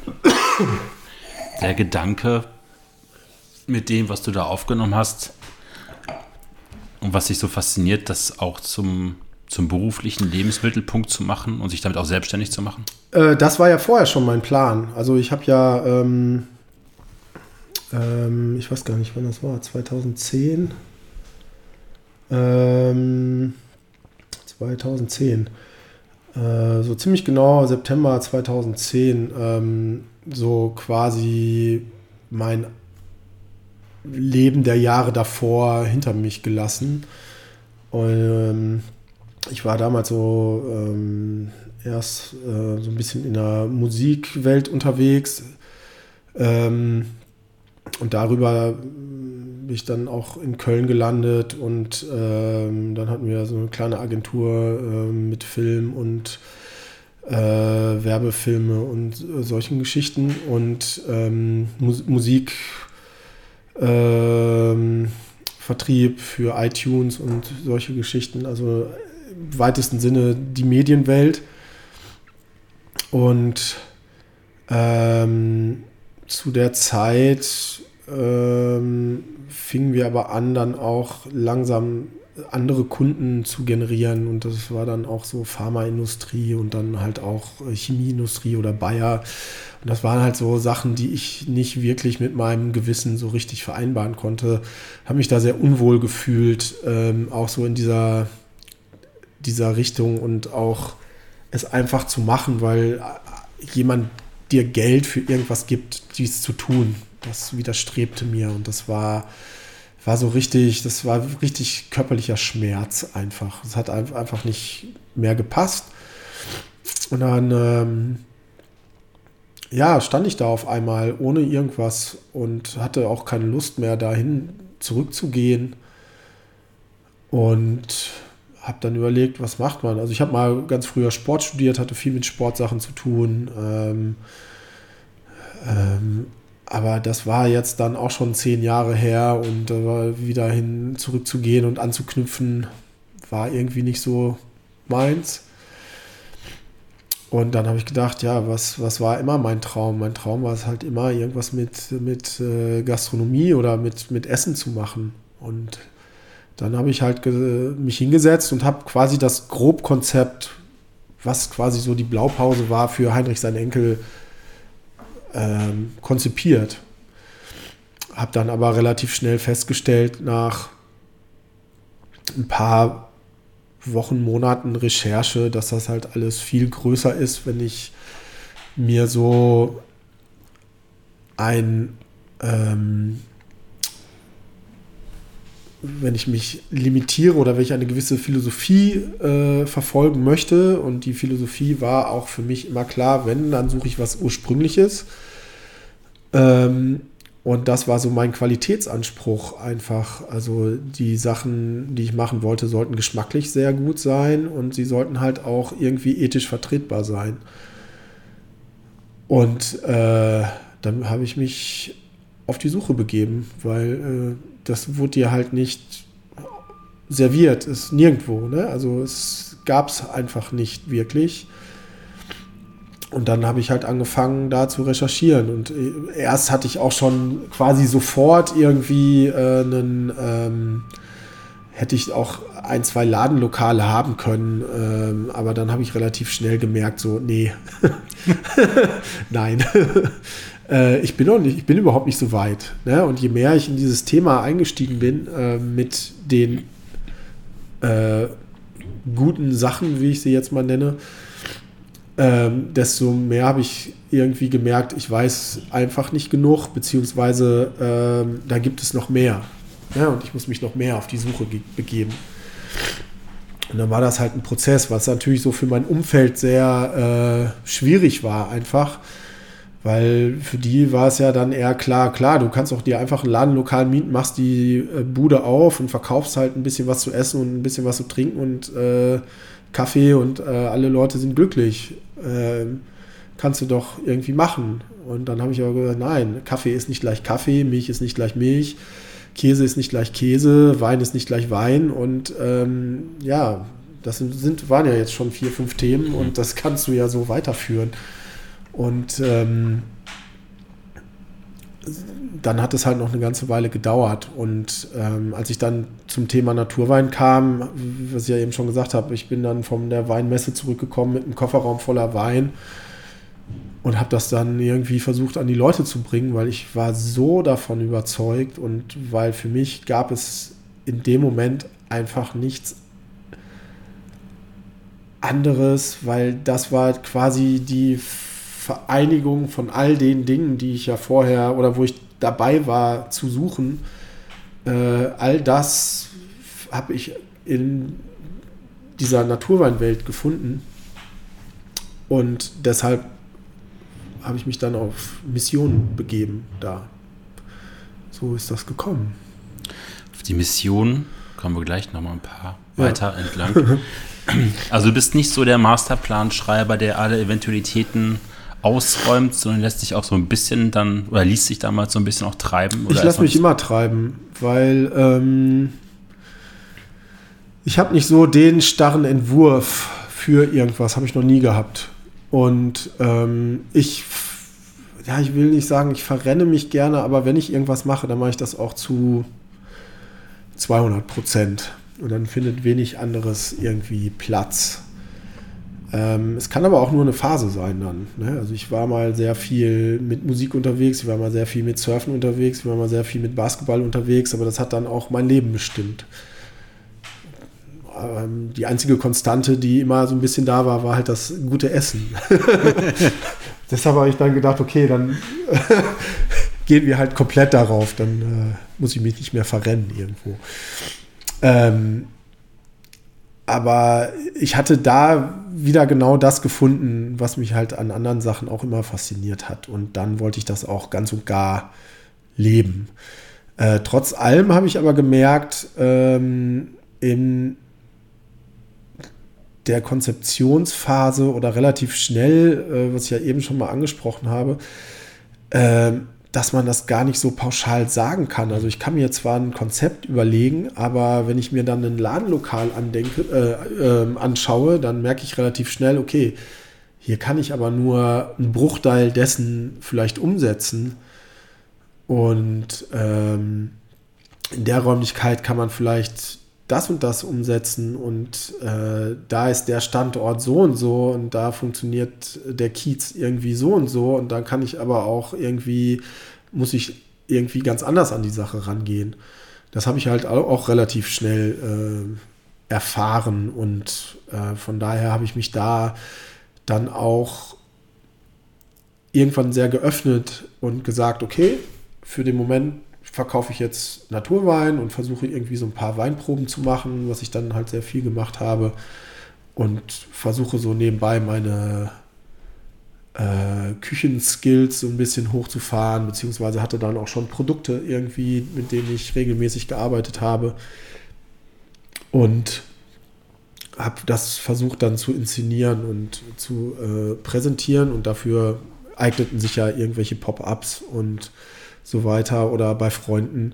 der Gedanke mit dem, was du da aufgenommen hast und was dich so fasziniert, das auch zum, zum beruflichen Lebensmittelpunkt zu machen und sich damit auch selbstständig zu machen? Äh, das war ja vorher schon mein Plan. Also ich habe ja, ähm, ähm, ich weiß gar nicht, wann das war, 2010. Ähm, 2010. Äh, so ziemlich genau September 2010, ähm, so quasi mein Leben der Jahre davor hinter mich gelassen. Und ähm, ich war damals so ähm, erst äh, so ein bisschen in der Musikwelt unterwegs. Und darüber bin ich dann auch in Köln gelandet und ähm, dann hatten wir so eine kleine Agentur äh, mit Film und äh, Werbefilme und äh, solchen Geschichten und ähm, Mus Musik. Ähm, Vertrieb für iTunes und solche Geschichten, also im weitesten Sinne die Medienwelt. Und Ähm, zu der Zeit ähm, fingen wir aber an, dann auch langsam andere Kunden zu generieren und das war dann auch so Pharmaindustrie und dann halt auch Chemieindustrie oder Bayer. Und das waren halt so Sachen, die ich nicht wirklich mit meinem Gewissen so richtig vereinbaren konnte. Habe mich da sehr unwohl gefühlt, ähm, auch so in dieser, dieser Richtung und auch es einfach zu machen, weil jemand dir Geld für irgendwas gibt, dies zu tun. Das widerstrebte mir und das war war so richtig, das war richtig körperlicher Schmerz einfach. Es hat einfach nicht mehr gepasst. Und dann, ähm, ja, stand ich da auf einmal ohne irgendwas und hatte auch keine Lust mehr dahin zurückzugehen. Und habe dann überlegt, was macht man. Also ich habe mal ganz früher Sport studiert, hatte viel mit Sportsachen zu tun. Ähm, ähm, aber das war jetzt dann auch schon zehn Jahre her und äh, wieder hin zurückzugehen und anzuknüpfen, war irgendwie nicht so meins. Und dann habe ich gedacht, ja, was, was war immer mein Traum? Mein Traum war es halt immer, irgendwas mit, mit äh, Gastronomie oder mit, mit Essen zu machen. Und dann habe ich halt mich hingesetzt und habe quasi das Grobkonzept, was quasi so die Blaupause war für Heinrich sein Enkel, ähm, konzipiert. Habe dann aber relativ schnell festgestellt, nach ein paar Wochen, Monaten Recherche, dass das halt alles viel größer ist, wenn ich mir so ein ähm, wenn ich mich limitiere oder wenn ich eine gewisse Philosophie äh, verfolgen möchte, und die Philosophie war auch für mich immer klar, wenn, dann suche ich was Ursprüngliches. Ähm, und das war so mein Qualitätsanspruch einfach. Also die Sachen, die ich machen wollte, sollten geschmacklich sehr gut sein und sie sollten halt auch irgendwie ethisch vertretbar sein. Und äh, dann habe ich mich auf die Suche begeben, weil äh, das wurde dir halt nicht serviert, ist nirgendwo. Ne? Also es gab es einfach nicht wirklich. Und dann habe ich halt angefangen, da zu recherchieren. Und äh, erst hatte ich auch schon quasi sofort irgendwie äh, einen, ähm, hätte ich auch ein, zwei Ladenlokale haben können. Ähm, aber dann habe ich relativ schnell gemerkt, so, nee, nein. äh, ich bin noch nicht, ich bin überhaupt nicht so weit. Ne? Und je mehr ich in dieses Thema eingestiegen bin, äh, mit den äh, guten Sachen, wie ich sie jetzt mal nenne, ähm, desto mehr habe ich irgendwie gemerkt, ich weiß einfach nicht genug, beziehungsweise ähm, da gibt es noch mehr. Ja, und ich muss mich noch mehr auf die Suche begeben. Und dann war das halt ein Prozess, was natürlich so für mein Umfeld sehr äh, schwierig war, einfach. Weil für die war es ja dann eher klar, klar, du kannst auch dir einfach ein Ladenlokal mieten, machst die äh, Bude auf und verkaufst halt ein bisschen was zu essen und ein bisschen was zu trinken und äh, Kaffee und äh, alle Leute sind glücklich. Ähm, kannst du doch irgendwie machen. Und dann habe ich aber gesagt, nein, Kaffee ist nicht gleich Kaffee, Milch ist nicht gleich Milch, Käse ist nicht gleich Käse, Wein ist nicht gleich Wein. Und ähm, ja, das sind, waren ja jetzt schon vier, fünf Themen und das kannst du ja so weiterführen. Und ähm, dann hat es halt noch eine ganze Weile gedauert. Und ähm, als ich dann zum Thema Naturwein kam, was ich ja eben schon gesagt habe, ich bin dann von der Weinmesse zurückgekommen mit einem Kofferraum voller Wein und habe das dann irgendwie versucht an die Leute zu bringen, weil ich war so davon überzeugt und weil für mich gab es in dem Moment einfach nichts anderes, weil das war quasi die Vereinigung von all den Dingen, die ich ja vorher oder wo ich dabei war zu suchen, äh, all das habe ich in dieser Naturweinwelt gefunden. Und deshalb habe ich mich dann auf Mission begeben da. So ist das gekommen. Auf die Mission kommen wir gleich nochmal ein paar ja. weiter entlang. Also du bist nicht so der Masterplanschreiber, der alle Eventualitäten ausräumt, sondern lässt sich auch so ein bisschen dann, oder ließ sich damals so ein bisschen auch treiben? ich lasse mich immer treiben, weil ähm, ich habe nicht so den starren Entwurf für irgendwas, habe ich noch nie gehabt. Und ähm, ich ja, ich will nicht sagen, ich verrenne mich gerne, aber wenn ich irgendwas mache, dann mache ich das auch zu 200 Prozent. Und dann findet wenig anderes irgendwie Platz. Ähm, es kann aber auch nur eine Phase sein dann. Ne? Also ich war mal sehr viel mit Musik unterwegs, ich war mal sehr viel mit Surfen unterwegs, ich war mal sehr viel mit Basketball unterwegs, aber das hat dann auch mein Leben bestimmt. Ähm, die einzige Konstante, die immer so ein bisschen da war, war halt das gute Essen. Deshalb habe ich dann gedacht, okay, dann gehen wir halt komplett darauf, dann äh, muss ich mich nicht mehr verrennen irgendwo. Ähm, aber ich hatte da wieder genau das gefunden, was mich halt an anderen Sachen auch immer fasziniert hat. Und dann wollte ich das auch ganz und gar leben. Äh, trotz allem habe ich aber gemerkt, ähm, in der Konzeptionsphase oder relativ schnell, äh, was ich ja eben schon mal angesprochen habe, äh, dass man das gar nicht so pauschal sagen kann. Also ich kann mir zwar ein Konzept überlegen, aber wenn ich mir dann ein Ladenlokal andenke, äh, äh, anschaue, dann merke ich relativ schnell, okay, hier kann ich aber nur einen Bruchteil dessen vielleicht umsetzen. Und ähm, in der Räumlichkeit kann man vielleicht das und das umsetzen und äh, da ist der Standort so und so und da funktioniert der Kiez irgendwie so und so und dann kann ich aber auch irgendwie, muss ich irgendwie ganz anders an die Sache rangehen. Das habe ich halt auch relativ schnell äh, erfahren und äh, von daher habe ich mich da dann auch irgendwann sehr geöffnet und gesagt, okay, für den Moment verkaufe ich jetzt Naturwein und versuche irgendwie so ein paar Weinproben zu machen, was ich dann halt sehr viel gemacht habe. Und versuche so nebenbei meine äh, Küchenskills so ein bisschen hochzufahren, beziehungsweise hatte dann auch schon Produkte irgendwie, mit denen ich regelmäßig gearbeitet habe. Und habe das versucht dann zu inszenieren und zu äh, präsentieren und dafür eigneten sich ja irgendwelche Pop-ups und so weiter oder bei Freunden,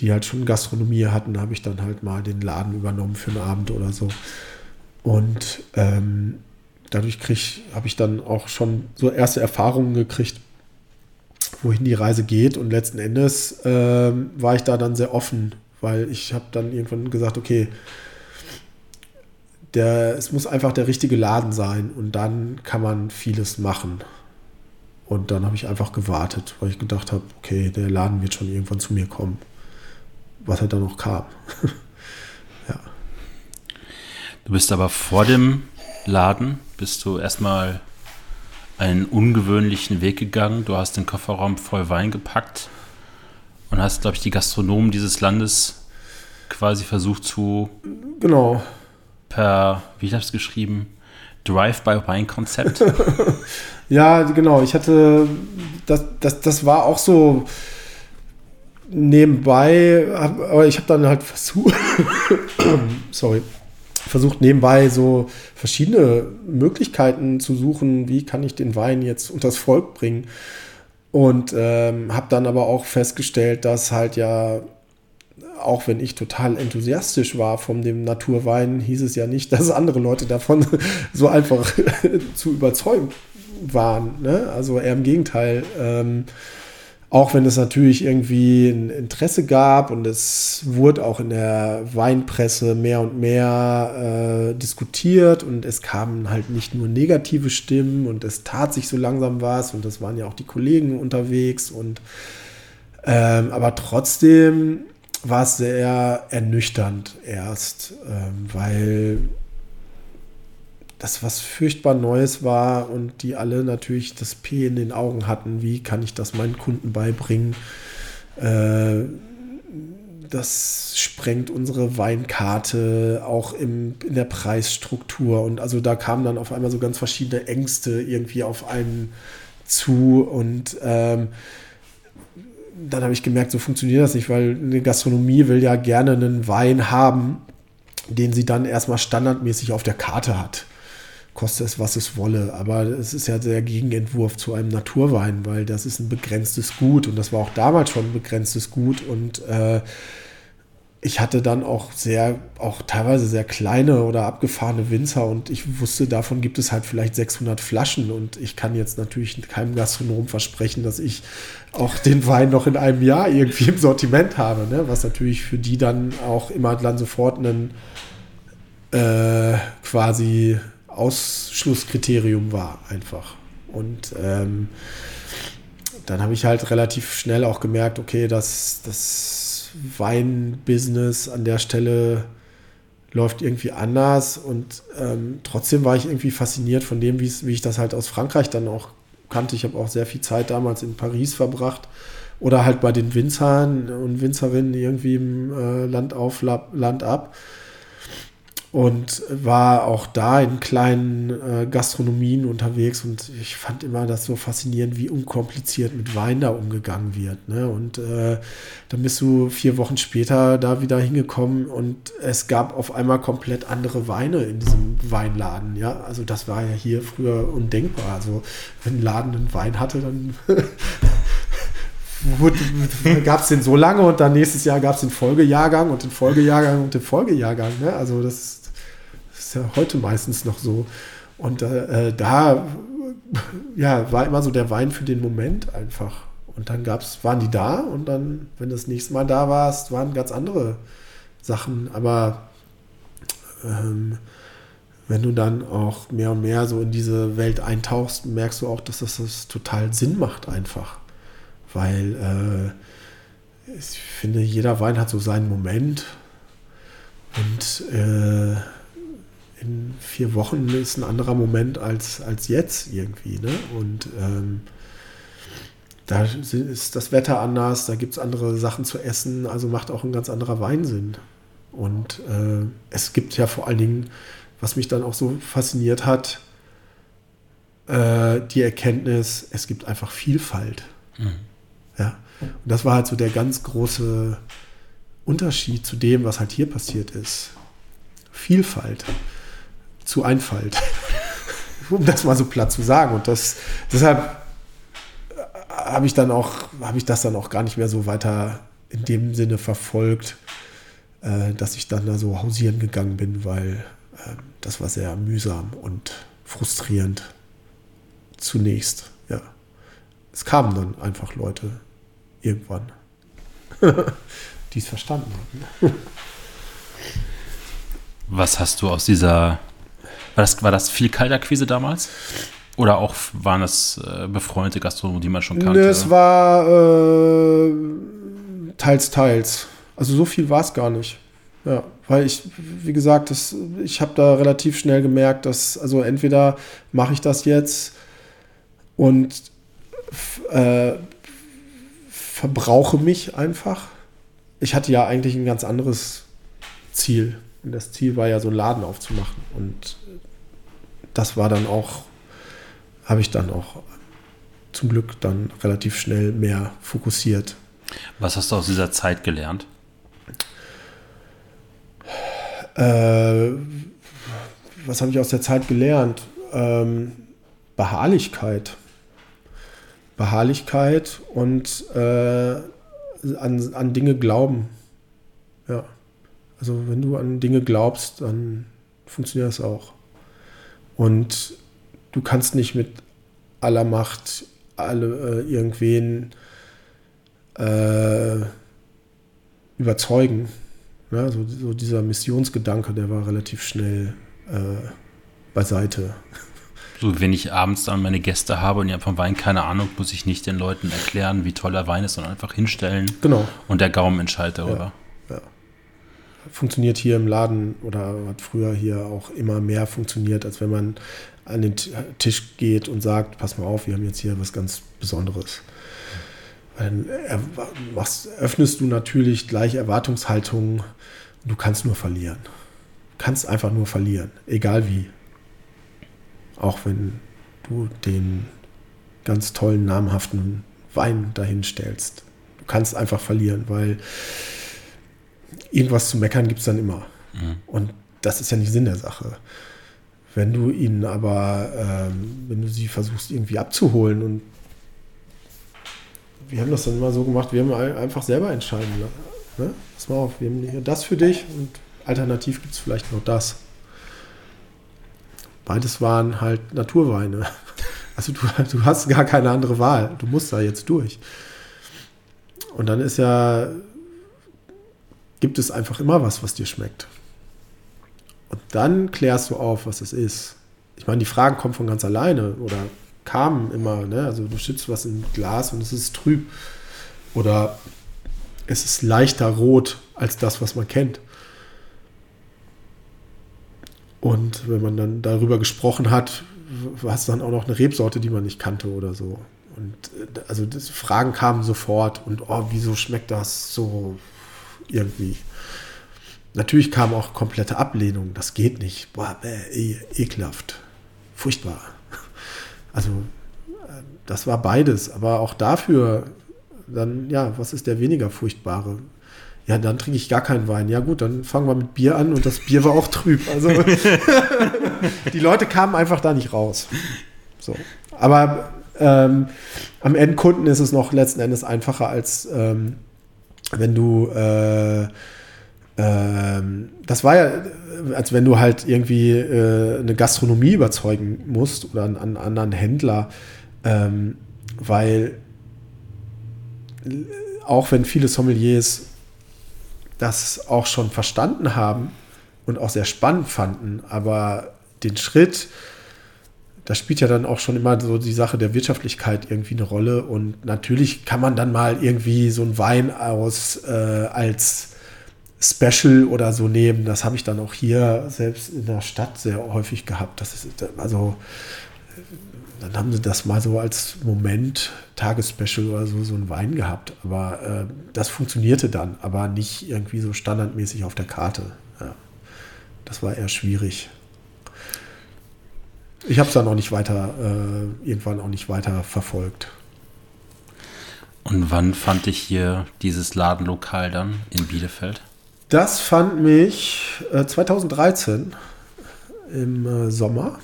die halt schon Gastronomie hatten, habe ich dann halt mal den Laden übernommen für einen Abend oder so. Und ähm, dadurch habe ich dann auch schon so erste Erfahrungen gekriegt, wohin die Reise geht. Und letzten Endes ähm, war ich da dann sehr offen, weil ich habe dann irgendwann gesagt, okay, der, es muss einfach der richtige Laden sein und dann kann man vieles machen. Und dann habe ich einfach gewartet, weil ich gedacht habe, okay, der Laden wird schon irgendwann zu mir kommen. Was halt dann noch kam. ja. Du bist aber vor dem Laden, bist du erstmal einen ungewöhnlichen Weg gegangen. Du hast den Kofferraum voll Wein gepackt und hast, glaube ich, die Gastronomen dieses Landes quasi versucht zu. Genau. Per, wie habe ich es geschrieben? Drive-by-Wine-Konzept. ja, genau. Ich hatte, das, das, das war auch so nebenbei, aber ich habe dann halt versucht, sorry, versucht nebenbei so verschiedene Möglichkeiten zu suchen, wie kann ich den Wein jetzt unters Volk bringen. Und ähm, habe dann aber auch festgestellt, dass halt ja auch wenn ich total enthusiastisch war von dem Naturwein, hieß es ja nicht, dass andere Leute davon so einfach zu überzeugen waren. Ne? Also eher im Gegenteil. Ähm, auch wenn es natürlich irgendwie ein Interesse gab und es wurde auch in der Weinpresse mehr und mehr äh, diskutiert und es kamen halt nicht nur negative Stimmen und es tat sich so langsam was und das waren ja auch die Kollegen unterwegs und ähm, aber trotzdem war es sehr ernüchternd erst, ähm, weil das was furchtbar Neues war und die alle natürlich das P in den Augen hatten. Wie kann ich das meinen Kunden beibringen? Äh, das sprengt unsere Weinkarte auch im, in der Preisstruktur. Und also da kamen dann auf einmal so ganz verschiedene Ängste irgendwie auf einen zu. Und ähm, dann habe ich gemerkt, so funktioniert das nicht, weil eine Gastronomie will ja gerne einen Wein haben, den sie dann erstmal standardmäßig auf der Karte hat. Koste es, was es wolle. Aber es ist ja der Gegenentwurf zu einem Naturwein, weil das ist ein begrenztes Gut und das war auch damals schon ein begrenztes Gut und äh, ich hatte dann auch sehr, auch teilweise sehr kleine oder abgefahrene Winzer und ich wusste, davon gibt es halt vielleicht 600 Flaschen und ich kann jetzt natürlich keinem Gastronom versprechen, dass ich auch den Wein noch in einem Jahr irgendwie im Sortiment habe, ne? was natürlich für die dann auch immer dann sofort ein äh, quasi Ausschlusskriterium war einfach. Und ähm, dann habe ich halt relativ schnell auch gemerkt, okay, dass das Weinbusiness an der Stelle läuft irgendwie anders und ähm, trotzdem war ich irgendwie fasziniert von dem, wie ich das halt aus Frankreich dann auch kannte. Ich habe auch sehr viel Zeit damals in Paris verbracht oder halt bei den Winzern und Winzerinnen irgendwie im äh, Land auf, Land ab und war auch da in kleinen äh, Gastronomien unterwegs und ich fand immer das so faszinierend, wie unkompliziert mit Wein da umgegangen wird. Ne? Und äh, dann bist du vier Wochen später da wieder hingekommen und es gab auf einmal komplett andere Weine in diesem Weinladen. Ja, also das war ja hier früher undenkbar. Also wenn ein Laden einen Wein hatte, dann gab es den so lange und dann nächstes Jahr gab es den Folgejahrgang und den Folgejahrgang und den Folgejahrgang. Ne? Also das ja heute meistens noch so. Und äh, da ja, war immer so der Wein für den Moment einfach. Und dann gab's, waren die da und dann, wenn du das nächste Mal da warst, waren ganz andere Sachen. Aber ähm, wenn du dann auch mehr und mehr so in diese Welt eintauchst, merkst du auch, dass das, das total Sinn macht einfach. Weil äh, ich finde, jeder Wein hat so seinen Moment. Und äh, in vier Wochen ist ein anderer Moment als, als jetzt irgendwie. Ne? Und ähm, da ist das Wetter anders, da gibt es andere Sachen zu essen, also macht auch ein ganz anderer Wein Sinn. Und äh, es gibt ja vor allen Dingen, was mich dann auch so fasziniert hat, äh, die Erkenntnis, es gibt einfach Vielfalt. Mhm. Ja. Und das war halt so der ganz große Unterschied zu dem, was halt hier passiert ist. Vielfalt zu Einfalt. um das mal so platt zu sagen. Und das, deshalb habe ich dann auch, habe ich das dann auch gar nicht mehr so weiter in dem Sinne verfolgt, äh, dass ich dann da so hausieren gegangen bin, weil äh, das war sehr mühsam und frustrierend zunächst. Ja. Es kamen dann einfach Leute irgendwann, die es verstanden haben. Was hast du aus dieser das, war das viel Kaltakquise damals? Oder auch waren es äh, befreundete Gastronomen, die man schon kannte? Nee, es war äh, teils, teils. Also so viel war es gar nicht. Ja, weil ich, wie gesagt, das, ich habe da relativ schnell gemerkt, dass, also entweder mache ich das jetzt und äh, verbrauche mich einfach. Ich hatte ja eigentlich ein ganz anderes Ziel. Und das Ziel war ja, so einen Laden aufzumachen. Und das war dann auch, habe ich dann auch zum Glück dann relativ schnell mehr fokussiert. Was hast du aus dieser Zeit gelernt? Äh, was habe ich aus der Zeit gelernt? Ähm, Beharrlichkeit. Beharrlichkeit und äh, an, an Dinge glauben. Ja. Also wenn du an Dinge glaubst, dann funktioniert das auch. Und du kannst nicht mit aller Macht alle äh, irgendwen äh, überzeugen. Ja, so, so, dieser Missionsgedanke, der war relativ schnell äh, beiseite. So, wenn ich abends dann meine Gäste habe und die haben vom Wein keine Ahnung, muss ich nicht den Leuten erklären, wie toll der Wein ist, sondern einfach hinstellen. Genau. Und der Gaumen entscheidet darüber. Ja funktioniert hier im Laden oder hat früher hier auch immer mehr funktioniert, als wenn man an den Tisch geht und sagt, pass mal auf, wir haben jetzt hier was ganz Besonderes. Dann öffnest du natürlich gleich Erwartungshaltungen. Du kannst nur verlieren. Du kannst einfach nur verlieren, egal wie. Auch wenn du den ganz tollen, namhaften Wein dahin stellst. Du kannst einfach verlieren, weil irgendwas zu meckern gibt es dann immer. Mhm. Und das ist ja nicht Sinn der Sache. Wenn du ihnen aber, ähm, wenn du sie versuchst irgendwie abzuholen und wir haben das dann immer so gemacht, wir haben einfach selber entscheiden Ne? Pass mal auf, wir haben hier das für dich und alternativ gibt es vielleicht noch das. Beides waren halt Naturweine. Also du, du hast gar keine andere Wahl. Du musst da jetzt durch. Und dann ist ja, gibt es einfach immer was, was dir schmeckt. Und dann klärst du auf, was es ist. Ich meine, die Fragen kommen von ganz alleine oder kamen immer. Ne? Also du schützt was in Glas und es ist trüb. Oder es ist leichter rot als das, was man kennt. Und wenn man dann darüber gesprochen hat, war es dann auch noch eine Rebsorte, die man nicht kannte oder so. Und äh, also das, Fragen kamen sofort und oh, wieso schmeckt das so irgendwie? Natürlich kam auch komplette Ablehnung. Das geht nicht. Boah, bäh, ekelhaft. Furchtbar. Also, äh, das war beides. Aber auch dafür, dann, ja, was ist der weniger furchtbare? Ja, dann trinke ich gar keinen Wein. Ja, gut, dann fangen wir mit Bier an und das Bier war auch trüb. Also die Leute kamen einfach da nicht raus. So. Aber ähm, am Endkunden ist es noch letzten Endes einfacher, als ähm, wenn du äh, ähm, das war ja, als wenn du halt irgendwie äh, eine Gastronomie überzeugen musst oder einen, anderen Händler, ähm, weil auch wenn viele Sommeliers das auch schon verstanden haben und auch sehr spannend fanden, aber den Schritt, da spielt ja dann auch schon immer so die Sache der Wirtschaftlichkeit irgendwie eine Rolle. Und natürlich kann man dann mal irgendwie so einen Wein aus äh, als Special oder so nehmen. Das habe ich dann auch hier selbst in der Stadt sehr häufig gehabt. Das ist also dann haben sie das mal so als Moment, Tagesspecial oder so, so einen Wein gehabt. Aber äh, das funktionierte dann, aber nicht irgendwie so standardmäßig auf der Karte. Ja. Das war eher schwierig. Ich habe es dann auch nicht weiter, äh, irgendwann auch nicht weiter verfolgt. Und wann fand ich hier dieses Ladenlokal dann in Bielefeld? Das fand mich äh, 2013 im äh, Sommer.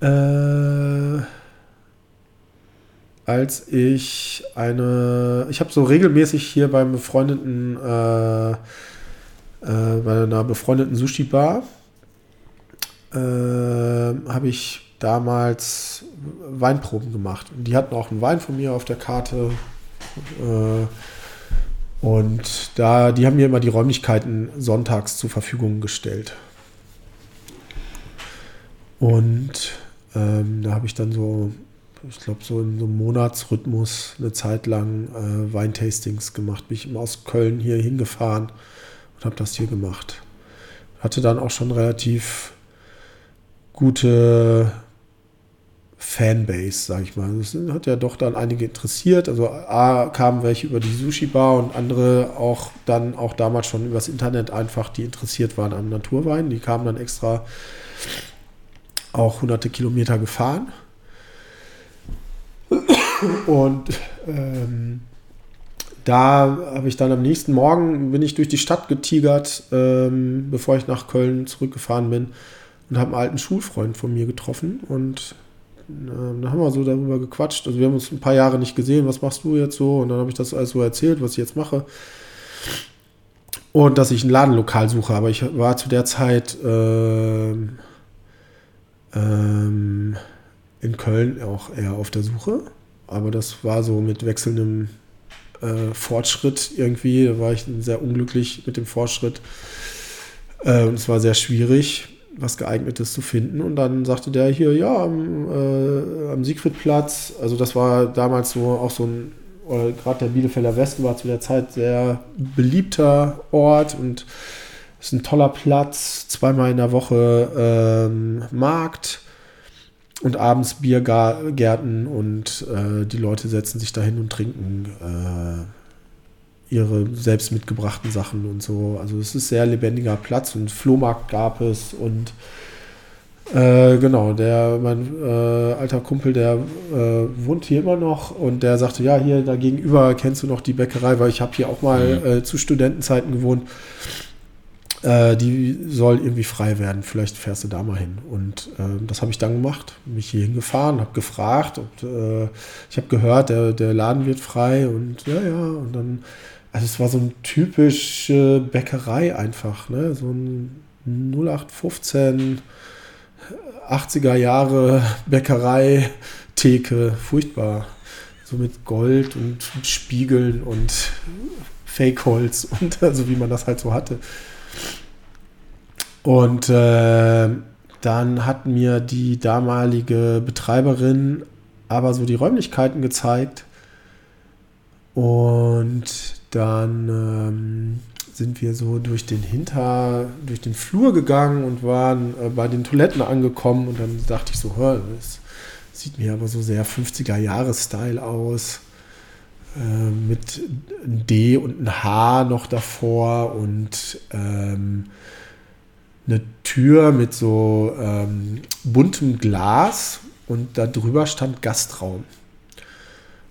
Äh, als ich eine, ich habe so regelmäßig hier beim befreundeten, äh, äh, bei einer befreundeten Sushi-Bar, äh, habe ich damals Weinproben gemacht. Und die hatten auch einen Wein von mir auf der Karte. Äh, und da, die haben mir immer die Räumlichkeiten sonntags zur Verfügung gestellt. Und ähm, da habe ich dann so, ich glaube, so in so einem Monatsrhythmus eine Zeit lang äh, Weintastings gemacht. Bin ich immer aus Köln hier hingefahren und habe das hier gemacht. Hatte dann auch schon relativ gute Fanbase, sage ich mal. Das hat ja doch dann einige interessiert. Also A kamen welche über die Sushi-Bar und andere auch dann auch damals schon übers Internet einfach, die interessiert waren am Naturwein. Die kamen dann extra auch hunderte Kilometer gefahren. Und ähm, da habe ich dann am nächsten Morgen, bin ich durch die Stadt getigert, ähm, bevor ich nach Köln zurückgefahren bin und habe einen alten Schulfreund von mir getroffen und äh, dann haben wir so darüber gequatscht. Also wir haben uns ein paar Jahre nicht gesehen, was machst du jetzt so? Und dann habe ich das alles so erzählt, was ich jetzt mache. Und dass ich ein Ladenlokal suche, aber ich war zu der Zeit äh, ähm, in Köln auch eher auf der Suche. Aber das war so mit wechselndem äh, Fortschritt irgendwie. Da war ich sehr unglücklich mit dem Fortschritt. Äh, es war sehr schwierig, was geeignetes zu finden. Und dann sagte der hier, ja, am, äh, am Siegfriedplatz. Also das war damals so auch so ein, oder gerade der Bielefelder Westen war zu der Zeit sehr beliebter Ort und ist ein toller Platz, zweimal in der Woche ähm, Markt und abends Biergärten und äh, die Leute setzen sich dahin und trinken äh, ihre selbst mitgebrachten Sachen und so. Also es ist sehr lebendiger Platz und Flohmarkt gab es und äh, genau, der, mein äh, alter Kumpel, der äh, wohnt hier immer noch und der sagte, ja, hier da gegenüber kennst du noch die Bäckerei, weil ich habe hier auch mal mhm. äh, zu Studentenzeiten gewohnt. Äh, die soll irgendwie frei werden. Vielleicht fährst du da mal hin. Und äh, das habe ich dann gemacht. Mich hier hingefahren, habe gefragt. Und, äh, ich habe gehört, der, der Laden wird frei. Und ja, ja. Und dann, also es war so eine typische Bäckerei einfach. Ne? So ein 0815 80er Jahre Bäckerei, Theke, furchtbar. So mit Gold und Spiegeln und Fake-Holz und also wie man das halt so hatte. Und äh, dann hat mir die damalige Betreiberin aber so die Räumlichkeiten gezeigt. Und dann ähm, sind wir so durch den Hinter, durch den Flur gegangen und waren äh, bei den Toiletten angekommen. Und dann dachte ich so, hör, das sieht mir aber so sehr 50er-Jahre-Style aus. Äh, mit D und ein H noch davor und ähm, eine Tür mit so ähm, buntem Glas und da drüber stand Gastraum.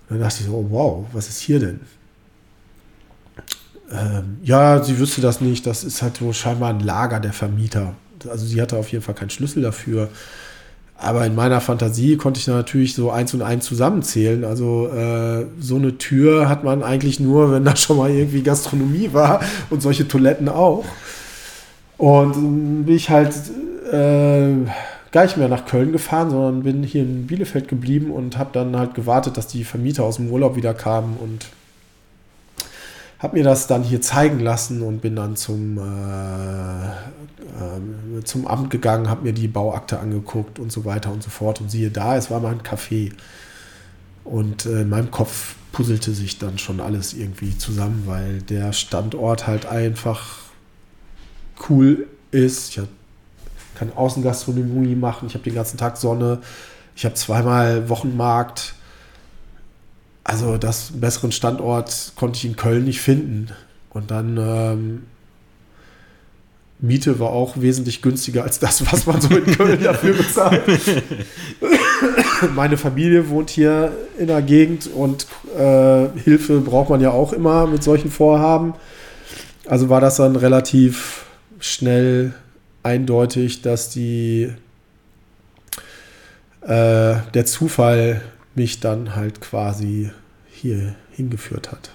Und dann dachte ich so, oh, wow, was ist hier denn? Ähm, ja, sie wüsste das nicht. Das ist halt wohl scheinbar ein Lager der Vermieter. Also sie hatte auf jeden Fall keinen Schlüssel dafür. Aber in meiner Fantasie konnte ich natürlich so eins und eins zusammenzählen. Also äh, so eine Tür hat man eigentlich nur, wenn da schon mal irgendwie Gastronomie war und solche Toiletten auch. Und bin ich halt äh, gar nicht mehr nach Köln gefahren, sondern bin hier in Bielefeld geblieben und habe dann halt gewartet, dass die Vermieter aus dem Urlaub wieder kamen und habe mir das dann hier zeigen lassen und bin dann zum, äh, äh, zum Amt gegangen, habe mir die Bauakte angeguckt und so weiter und so fort. Und siehe da, es war mal ein Café. Und äh, in meinem Kopf puzzelte sich dann schon alles irgendwie zusammen, weil der Standort halt einfach cool ist. Ich kann Außengastronomie machen, ich habe den ganzen Tag Sonne, ich habe zweimal Wochenmarkt. Also das besseren Standort konnte ich in Köln nicht finden. Und dann ähm, Miete war auch wesentlich günstiger als das, was man so in Köln dafür bezahlt. Meine Familie wohnt hier in der Gegend und äh, Hilfe braucht man ja auch immer mit solchen Vorhaben. Also war das dann relativ schnell eindeutig, dass die äh, der Zufall mich dann halt quasi hier hingeführt hat.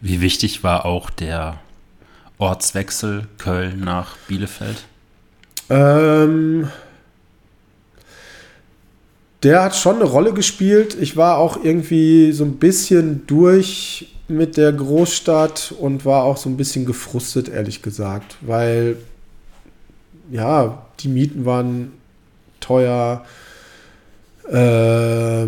Wie wichtig war auch der Ortswechsel Köln nach Bielefeld? Ähm, der hat schon eine Rolle gespielt. Ich war auch irgendwie so ein bisschen durch mit der Großstadt und war auch so ein bisschen gefrustet, ehrlich gesagt, weil ja, die Mieten waren teuer. Äh,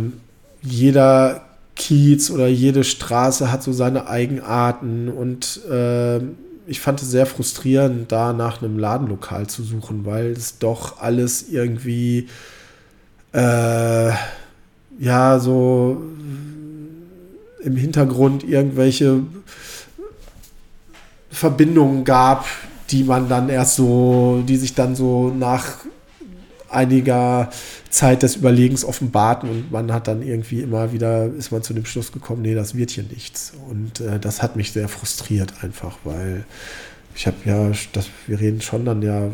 jeder Kiez oder jede Straße hat so seine Eigenarten und äh, ich fand es sehr frustrierend, da nach einem Ladenlokal zu suchen, weil es doch alles irgendwie äh, ja so im Hintergrund irgendwelche Verbindungen gab, die man dann erst so, die sich dann so nach einiger Zeit des Überlegens offenbarten und man hat dann irgendwie immer wieder, ist man zu dem Schluss gekommen, nee, das wird hier nichts. Und äh, das hat mich sehr frustriert einfach, weil ich habe ja, das, wir reden schon dann ja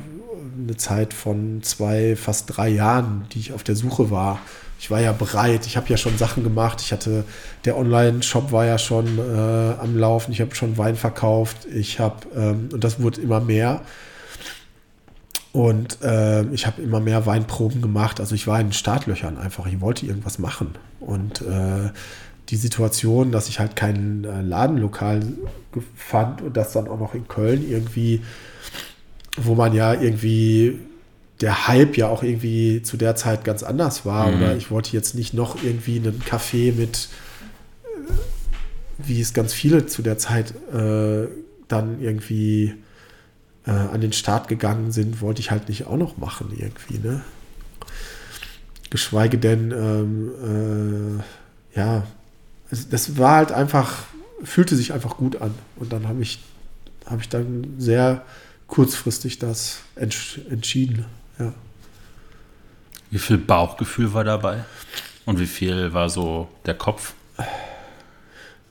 eine Zeit von zwei, fast drei Jahren, die ich auf der Suche war. Ich war ja bereit, ich habe ja schon Sachen gemacht. Ich hatte, der Online-Shop war ja schon äh, am Laufen, ich habe schon Wein verkauft, ich habe, ähm, und das wurde immer mehr. Und äh, ich habe immer mehr Weinproben gemacht. Also ich war in den Startlöchern einfach. Ich wollte irgendwas machen. Und äh, die Situation, dass ich halt kein äh, Ladenlokal fand und das dann auch noch in Köln irgendwie, wo man ja irgendwie der Hype ja auch irgendwie zu der Zeit ganz anders war. Mhm. Oder ich wollte jetzt nicht noch irgendwie einen Café mit, äh, wie es ganz viele zu der Zeit äh, dann irgendwie äh, an den Start gegangen sind, wollte ich halt nicht auch noch machen irgendwie, ne? Geschweige denn, ähm, äh, ja, es, das war halt einfach, fühlte sich einfach gut an. Und dann habe ich, habe ich dann sehr kurzfristig das entsch entschieden, ja. Wie viel Bauchgefühl war dabei? Und wie viel war so der Kopf?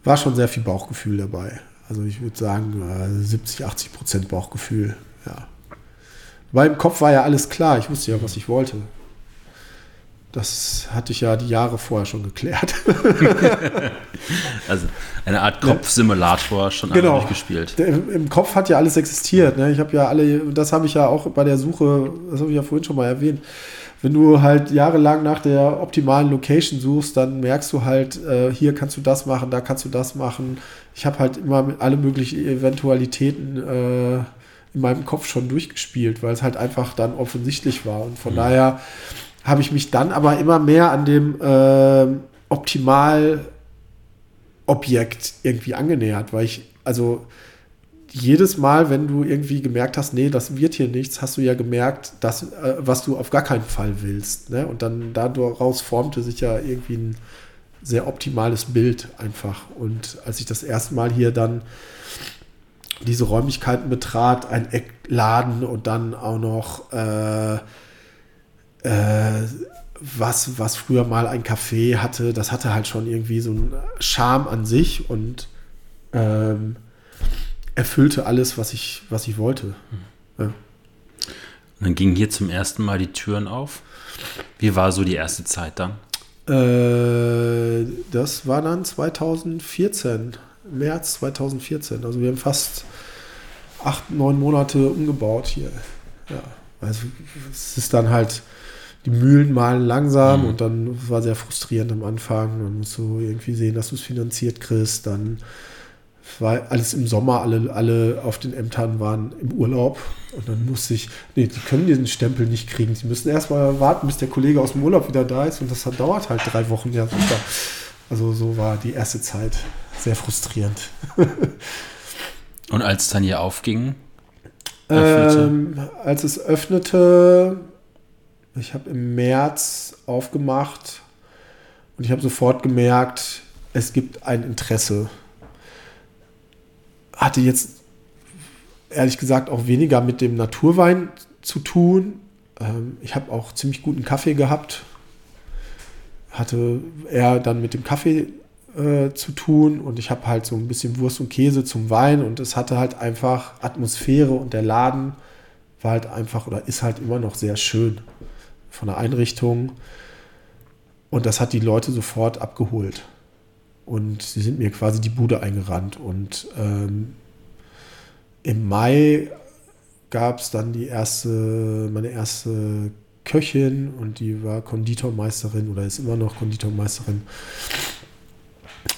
War schon sehr viel Bauchgefühl dabei. Also ich würde sagen 70, äh, 80 Prozent Bauchgefühl. Ja. Weil im Kopf war ja alles klar. Ich wusste ja, was ich wollte. Das hatte ich ja die Jahre vorher schon geklärt. also eine Art Kopfsimulator schon genau. durchgespielt. Im Kopf hat ja alles existiert. Ne? Ich habe ja alle, das habe ich ja auch bei der Suche, das habe ich ja vorhin schon mal erwähnt. Wenn du halt jahrelang nach der optimalen Location suchst, dann merkst du halt, äh, hier kannst du das machen, da kannst du das machen. Ich habe halt immer alle möglichen Eventualitäten äh, in meinem Kopf schon durchgespielt, weil es halt einfach dann offensichtlich war. Und von mhm. daher habe ich mich dann aber immer mehr an dem äh, Optimalobjekt irgendwie angenähert, weil ich, also jedes Mal, wenn du irgendwie gemerkt hast, nee, das wird hier nichts, hast du ja gemerkt, dass, äh, was du auf gar keinen Fall willst. Ne? Und dann daraus formte sich ja irgendwie ein sehr optimales Bild einfach. Und als ich das erste Mal hier dann diese Räumlichkeiten betrat, ein Eckladen und dann auch noch äh, äh, was, was früher mal ein Café hatte, das hatte halt schon irgendwie so einen Charme an sich und ähm, erfüllte alles, was ich, was ich wollte. Ja. Dann gingen hier zum ersten Mal die Türen auf. Wie war so die erste Zeit dann? Äh, das war dann 2014, März 2014. Also wir haben fast acht, neun Monate umgebaut hier. Ja, also es ist dann halt die Mühlen malen langsam mhm. und dann war sehr frustrierend am Anfang. Man muss so irgendwie sehen, dass du es finanziert kriegst. Dann war alles im Sommer, alle, alle auf den Ämtern waren im Urlaub und dann musste ich, nee, die können diesen Stempel nicht kriegen. Sie müssen erst mal warten, bis der Kollege aus dem Urlaub wieder da ist und das dauert halt drei Wochen. Ja, super. Also so war die erste Zeit sehr frustrierend. und als es dann hier aufging? Ähm, als es öffnete, ich habe im März aufgemacht und ich habe sofort gemerkt, es gibt ein Interesse. Hatte jetzt ehrlich gesagt auch weniger mit dem Naturwein zu tun. Ähm, ich habe auch ziemlich guten Kaffee gehabt. Hatte eher dann mit dem Kaffee äh, zu tun und ich habe halt so ein bisschen Wurst und Käse zum Wein und es hatte halt einfach Atmosphäre und der Laden war halt einfach oder ist halt immer noch sehr schön von der Einrichtung. Und das hat die Leute sofort abgeholt. Und sie sind mir quasi die Bude eingerannt. Und ähm, im Mai gab es dann die erste, meine erste Köchin und die war Konditormeisterin oder ist immer noch Konditormeisterin.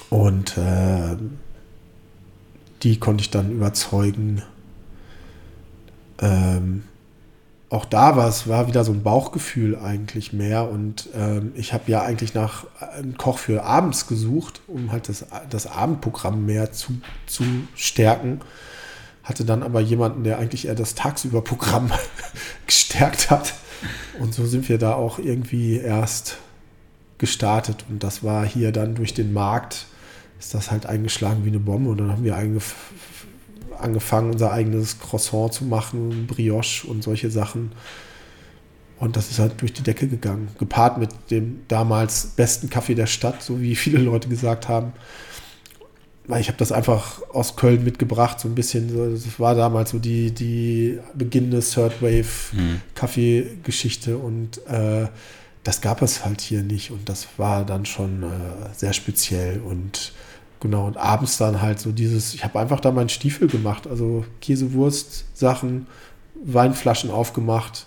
Und äh, die konnte ich dann überzeugen, ähm, auch da war es war wieder so ein Bauchgefühl eigentlich mehr und ähm, ich habe ja eigentlich nach einem Koch für abends gesucht, um halt das, das Abendprogramm mehr zu, zu stärken. Hatte dann aber jemanden, der eigentlich eher das Tagsüberprogramm gestärkt hat. Und so sind wir da auch irgendwie erst gestartet. Und das war hier dann durch den Markt, ist das halt eingeschlagen wie eine Bombe. Und dann haben wir angefangen, unser eigenes Croissant zu machen, Brioche und solche Sachen. Und das ist halt durch die Decke gegangen. Gepaart mit dem damals besten Kaffee der Stadt, so wie viele Leute gesagt haben. Weil ich habe das einfach aus Köln mitgebracht, so ein bisschen. Das war damals so die, die beginnende Third Wave mhm. Kaffeegeschichte und äh, das gab es halt hier nicht. Und das war dann schon äh, sehr speziell und Genau, und abends dann halt so dieses, ich habe einfach da meinen Stiefel gemacht, also Käsewurst, Sachen, Weinflaschen aufgemacht.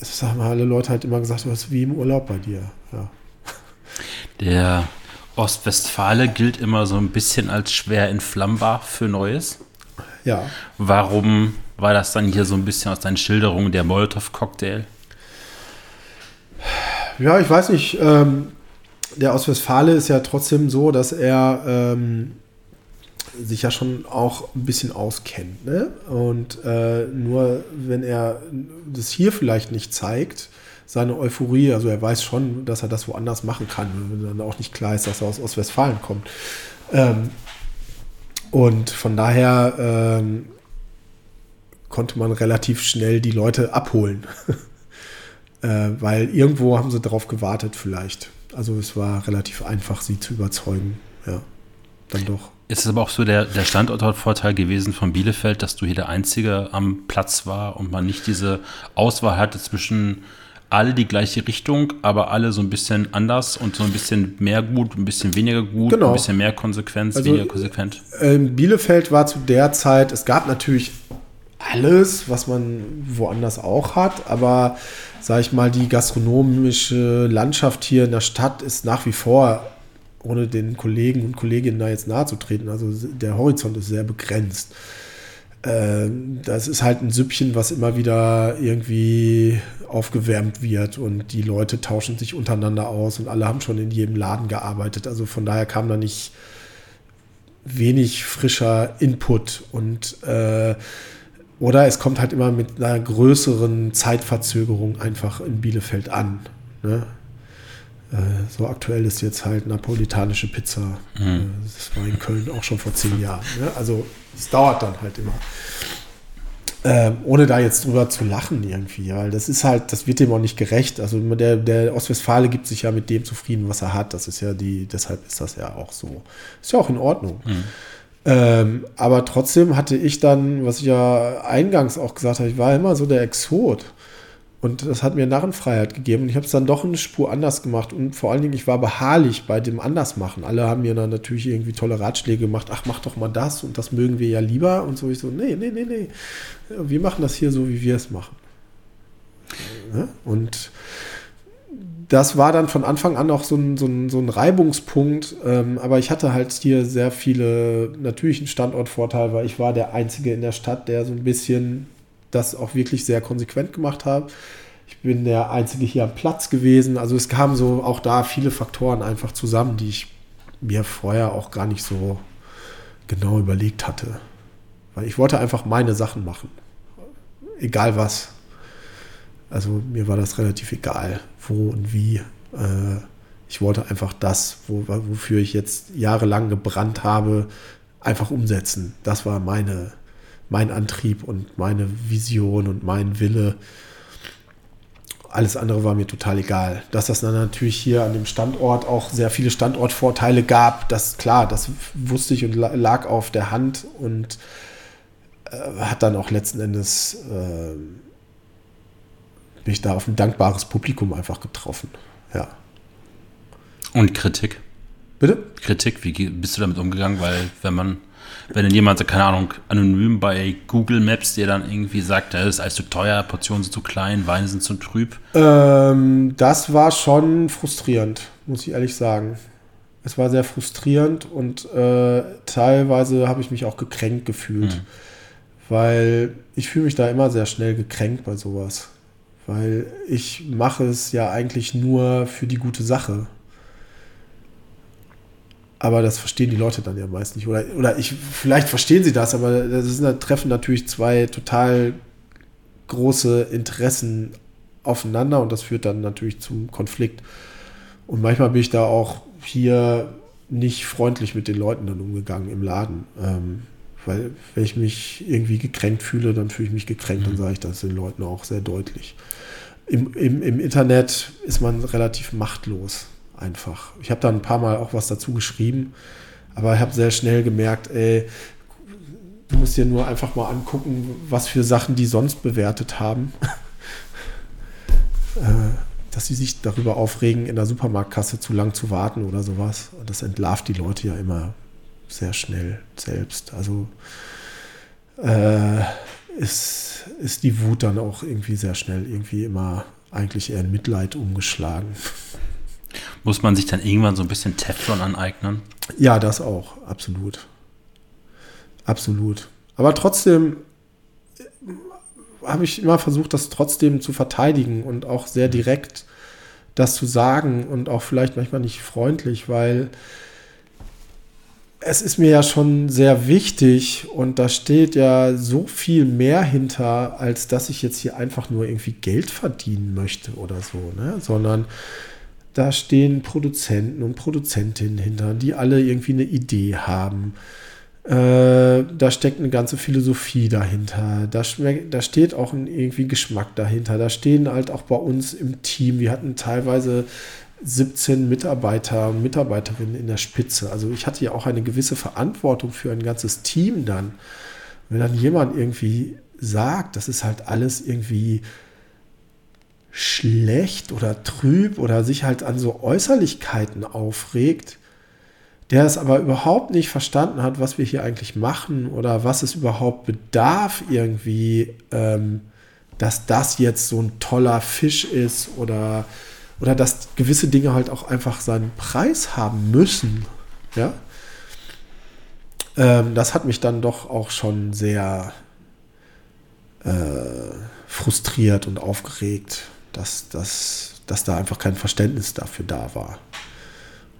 Das haben alle Leute halt immer gesagt, du hast wie im Urlaub bei dir. Ja. Der Ostwestfale gilt immer so ein bisschen als schwer entflammbar für Neues. Ja. Warum war das dann hier so ein bisschen aus deinen Schilderungen der Molotow-Cocktail? Ja, ich weiß nicht. Ähm, der Ostwestfale ist ja trotzdem so, dass er ähm, sich ja schon auch ein bisschen auskennt. Ne? Und äh, nur wenn er das hier vielleicht nicht zeigt, seine Euphorie, also er weiß schon, dass er das woanders machen kann, wenn dann auch nicht klar ist, dass er aus Ostwestfalen kommt. Ähm, und von daher ähm, konnte man relativ schnell die Leute abholen. äh, weil irgendwo haben sie darauf gewartet vielleicht. Also es war relativ einfach, sie zu überzeugen. Ja, dann doch. Ist es aber auch so der, der Standortvorteil gewesen von Bielefeld, dass du hier der Einzige am Platz war und man nicht diese Auswahl hatte zwischen alle die gleiche Richtung, aber alle so ein bisschen anders und so ein bisschen mehr gut, ein bisschen weniger gut, Genau. ein bisschen mehr Konsequenz, Also, weniger konsequent. Ähm, Bielefeld war zu der Zeit, es gab natürlich alles, was man woanders auch hat, aber sag ich mal, die gastronomische Landschaft hier in der Stadt ist nach wie vor, ohne den Kollegen und Kolleginnen da jetzt nahe zu treten, also der Horizont ist sehr begrenzt. Ähm, das ist halt ein Süppchen, was immer wieder irgendwie aufgewärmt wird und die Leute tauschen sich untereinander aus und alle haben schon in jedem Laden gearbeitet. Also von daher kam da nicht wenig frischer Input und äh, oder es kommt halt immer mit einer größeren Zeitverzögerung einfach in Bielefeld an. Ne? Äh, so aktuell ist jetzt halt napolitanische Pizza. Äh, Das war in Köln auch schon vor zehn Jahren. Ne? Also es dauert dann halt immer. Ähm, ohne da jetzt drüber zu lachen irgendwie, weil das ist halt, das wird dem auch nicht gerecht. Also der, der Ostwestfale gibt sich ja mit dem zufrieden, was er hat. Das ist ja die, deshalb ist das ja auch so. Ist ja auch in Ordnung. Ähm, aber trotzdem hatte ich dann, was ich ja eingangs auch gesagt habe, ich war immer so der Exot. Und das hat mir Narrenfreiheit gegeben. Und ich habe es dann doch eine Spur anders gemacht. Und vor allen Dingen, ich war beharrlich bei dem Andersmachen. Alle haben mir dann natürlich irgendwie tolle Ratschläge gemacht. Ach, mach doch mal das und das mögen wir ja lieber. Und so ich so, nee, nee, nee, nee. Wir machen das hier so, wie wir es machen. Und das war dann von Anfang an auch so ein, so ein, so ein Reibungspunkt. Ähm, aber ich hatte halt hier sehr viele, natürlich einen Standortvorteil, weil ich war der Einzige in der Stadt, der so ein bisschen das auch wirklich sehr konsequent gemacht hat. Ich bin der Einzige hier am Platz gewesen. Also es kamen so auch da viele Faktoren einfach zusammen, die ich mir vorher auch gar nicht so genau überlegt hatte. Weil ich wollte einfach meine Sachen machen. Egal was. Also mir war das relativ egal, wo und wie. Äh, ich wollte einfach das, wo, wofür ich jetzt jahrelang gebrannt habe, einfach umsetzen. Das war meine, mein Antrieb und meine Vision und mein Wille. Alles andere war mir total egal. Dass das dann natürlich hier an dem Standort auch sehr viele Standortvorteile gab, das klar, das wusste ich und la- lag auf der Hand und äh, hat dann auch letzten Endes äh, bin ich da auf ein dankbares Publikum einfach getroffen. Ja. Und Kritik. Bitte? Kritik, wie bist du damit umgegangen? Weil wenn man, wenn dann jemand, keine Ahnung, anonym bei Google Maps dir dann irgendwie sagt, das ist alles zu teuer, Portionen sind zu klein, Weine sind zu trüb. Ähm, das war schon frustrierend, muss ich ehrlich sagen. Es war sehr frustrierend und äh, teilweise habe ich mich auch gekränkt gefühlt, weil ich fühle mich da immer sehr schnell gekränkt bei sowas, weil ich mache es ja eigentlich nur für die gute Sache. Aber das verstehen die Leute dann ja meist nicht. Oder, oder ich, vielleicht verstehen sie das, aber das ist, da treffen natürlich zwei total große Interessen aufeinander und das führt dann natürlich zum Konflikt. Und manchmal bin ich da auch hier nicht freundlich mit den Leuten dann umgegangen im Laden. Ähm, weil wenn ich mich irgendwie gekränkt fühle, dann fühle ich mich gekränkt, dann sage ich das den Leuten auch sehr deutlich. Im, im, im Internet ist man relativ machtlos einfach. Ich habe da ein paar Mal auch was dazu geschrieben, aber ich habe sehr schnell gemerkt, ey, du musst dir nur einfach mal angucken, was für Sachen die sonst bewertet haben. Äh, dass sie sich darüber aufregen, in der Supermarktkasse zu lang zu warten oder sowas. Das entlarvt die Leute ja immer sehr schnell selbst. Also äh, ist, ist die Wut dann auch irgendwie sehr schnell irgendwie immer eigentlich eher in Mitleid umgeschlagen. Muss man sich dann irgendwann so ein bisschen Teflon aneignen? Ja, das auch, absolut. Absolut. Aber trotzdem äh, habe ich immer versucht, das trotzdem zu verteidigen und auch sehr direkt das zu sagen und auch vielleicht manchmal nicht freundlich, weil es ist mir ja schon sehr wichtig und da steht ja so viel mehr hinter, als dass ich jetzt hier einfach nur irgendwie Geld verdienen möchte oder so, ne? sondern da stehen Produzenten und Produzentinnen hinter, die alle irgendwie eine Idee haben. Äh, da steckt eine ganze Philosophie dahinter. Da, da steht auch ein irgendwie Geschmack dahinter. Da stehen halt auch bei uns im Team, wir hatten teilweise 17 Mitarbeiter und Mitarbeiterinnen in der Spitze. Also ich hatte ja auch eine gewisse Verantwortung für ein ganzes Team dann. Wenn dann jemand irgendwie sagt, das ist halt alles irgendwie schlecht oder trüb oder sich halt an so Äußerlichkeiten aufregt, der es aber überhaupt nicht verstanden hat, was wir hier eigentlich machen oder was es überhaupt bedarf irgendwie, ähm, dass das jetzt so ein toller Fisch ist oder, oder dass gewisse Dinge halt auch einfach seinen Preis haben müssen. Ja, ähm, das hat mich dann doch auch schon sehr äh, frustriert und aufgeregt, dass, dass, dass da einfach kein Verständnis dafür da war.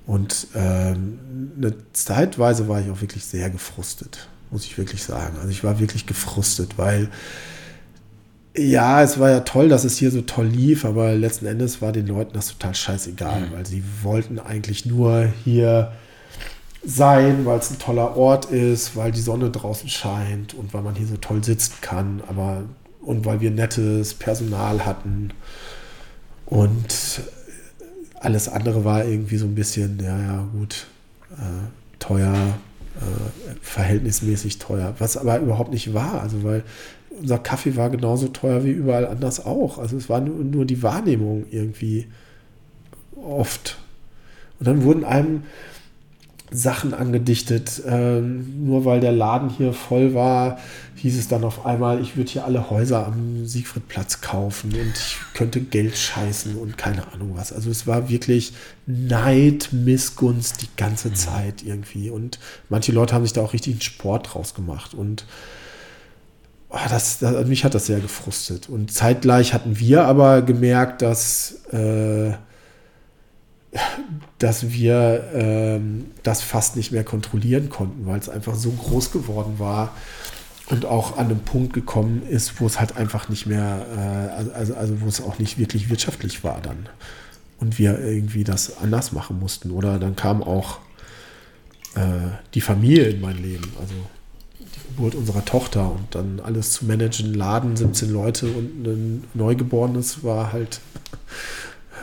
Und ähm, eine Zeitweise war ich auch wirklich sehr gefrustet, muss ich wirklich sagen. Also ich war wirklich gefrustet, weil ja, es war ja toll, dass es hier so toll lief, aber letzten Endes war den Leuten das total scheißegal, mhm. weil sie wollten eigentlich nur hier sein, weil es ein toller Ort ist, weil die Sonne draußen scheint und weil man hier so toll sitzen kann, aber und weil wir nettes Personal hatten und alles andere war irgendwie so ein bisschen, ja, ja, gut, äh, teuer, äh, verhältnismäßig teuer, was aber überhaupt nicht war, also weil unser Kaffee war genauso teuer wie überall anders auch, also es war nur, nur die Wahrnehmung irgendwie oft. Und dann wurden einem Sachen angedichtet. Ähm, nur weil der Laden hier voll war, hieß es dann auf einmal, ich würde hier alle Häuser am Siegfriedplatz kaufen und ich könnte Geld scheißen und keine Ahnung was. Also es war wirklich Neid, Missgunst die ganze mhm. Zeit irgendwie. Und manche Leute haben sich da auch richtig einen Sport draus gemacht. Und oh, das, das, mich hat das sehr gefrustet. Und zeitgleich hatten wir aber gemerkt, dass äh, dass wir ähm, das fast nicht mehr kontrollieren konnten, weil es einfach so groß geworden war und auch an einem Punkt gekommen ist, wo es halt einfach nicht mehr, äh, also, also wo es auch nicht wirklich wirtschaftlich war dann. Und wir irgendwie das anders machen mussten. Oder dann kam auch äh, die Familie in mein Leben, also Geburt unserer Tochter und dann alles zu managen, Laden, 17 Leute und ein Neugeborenes war halt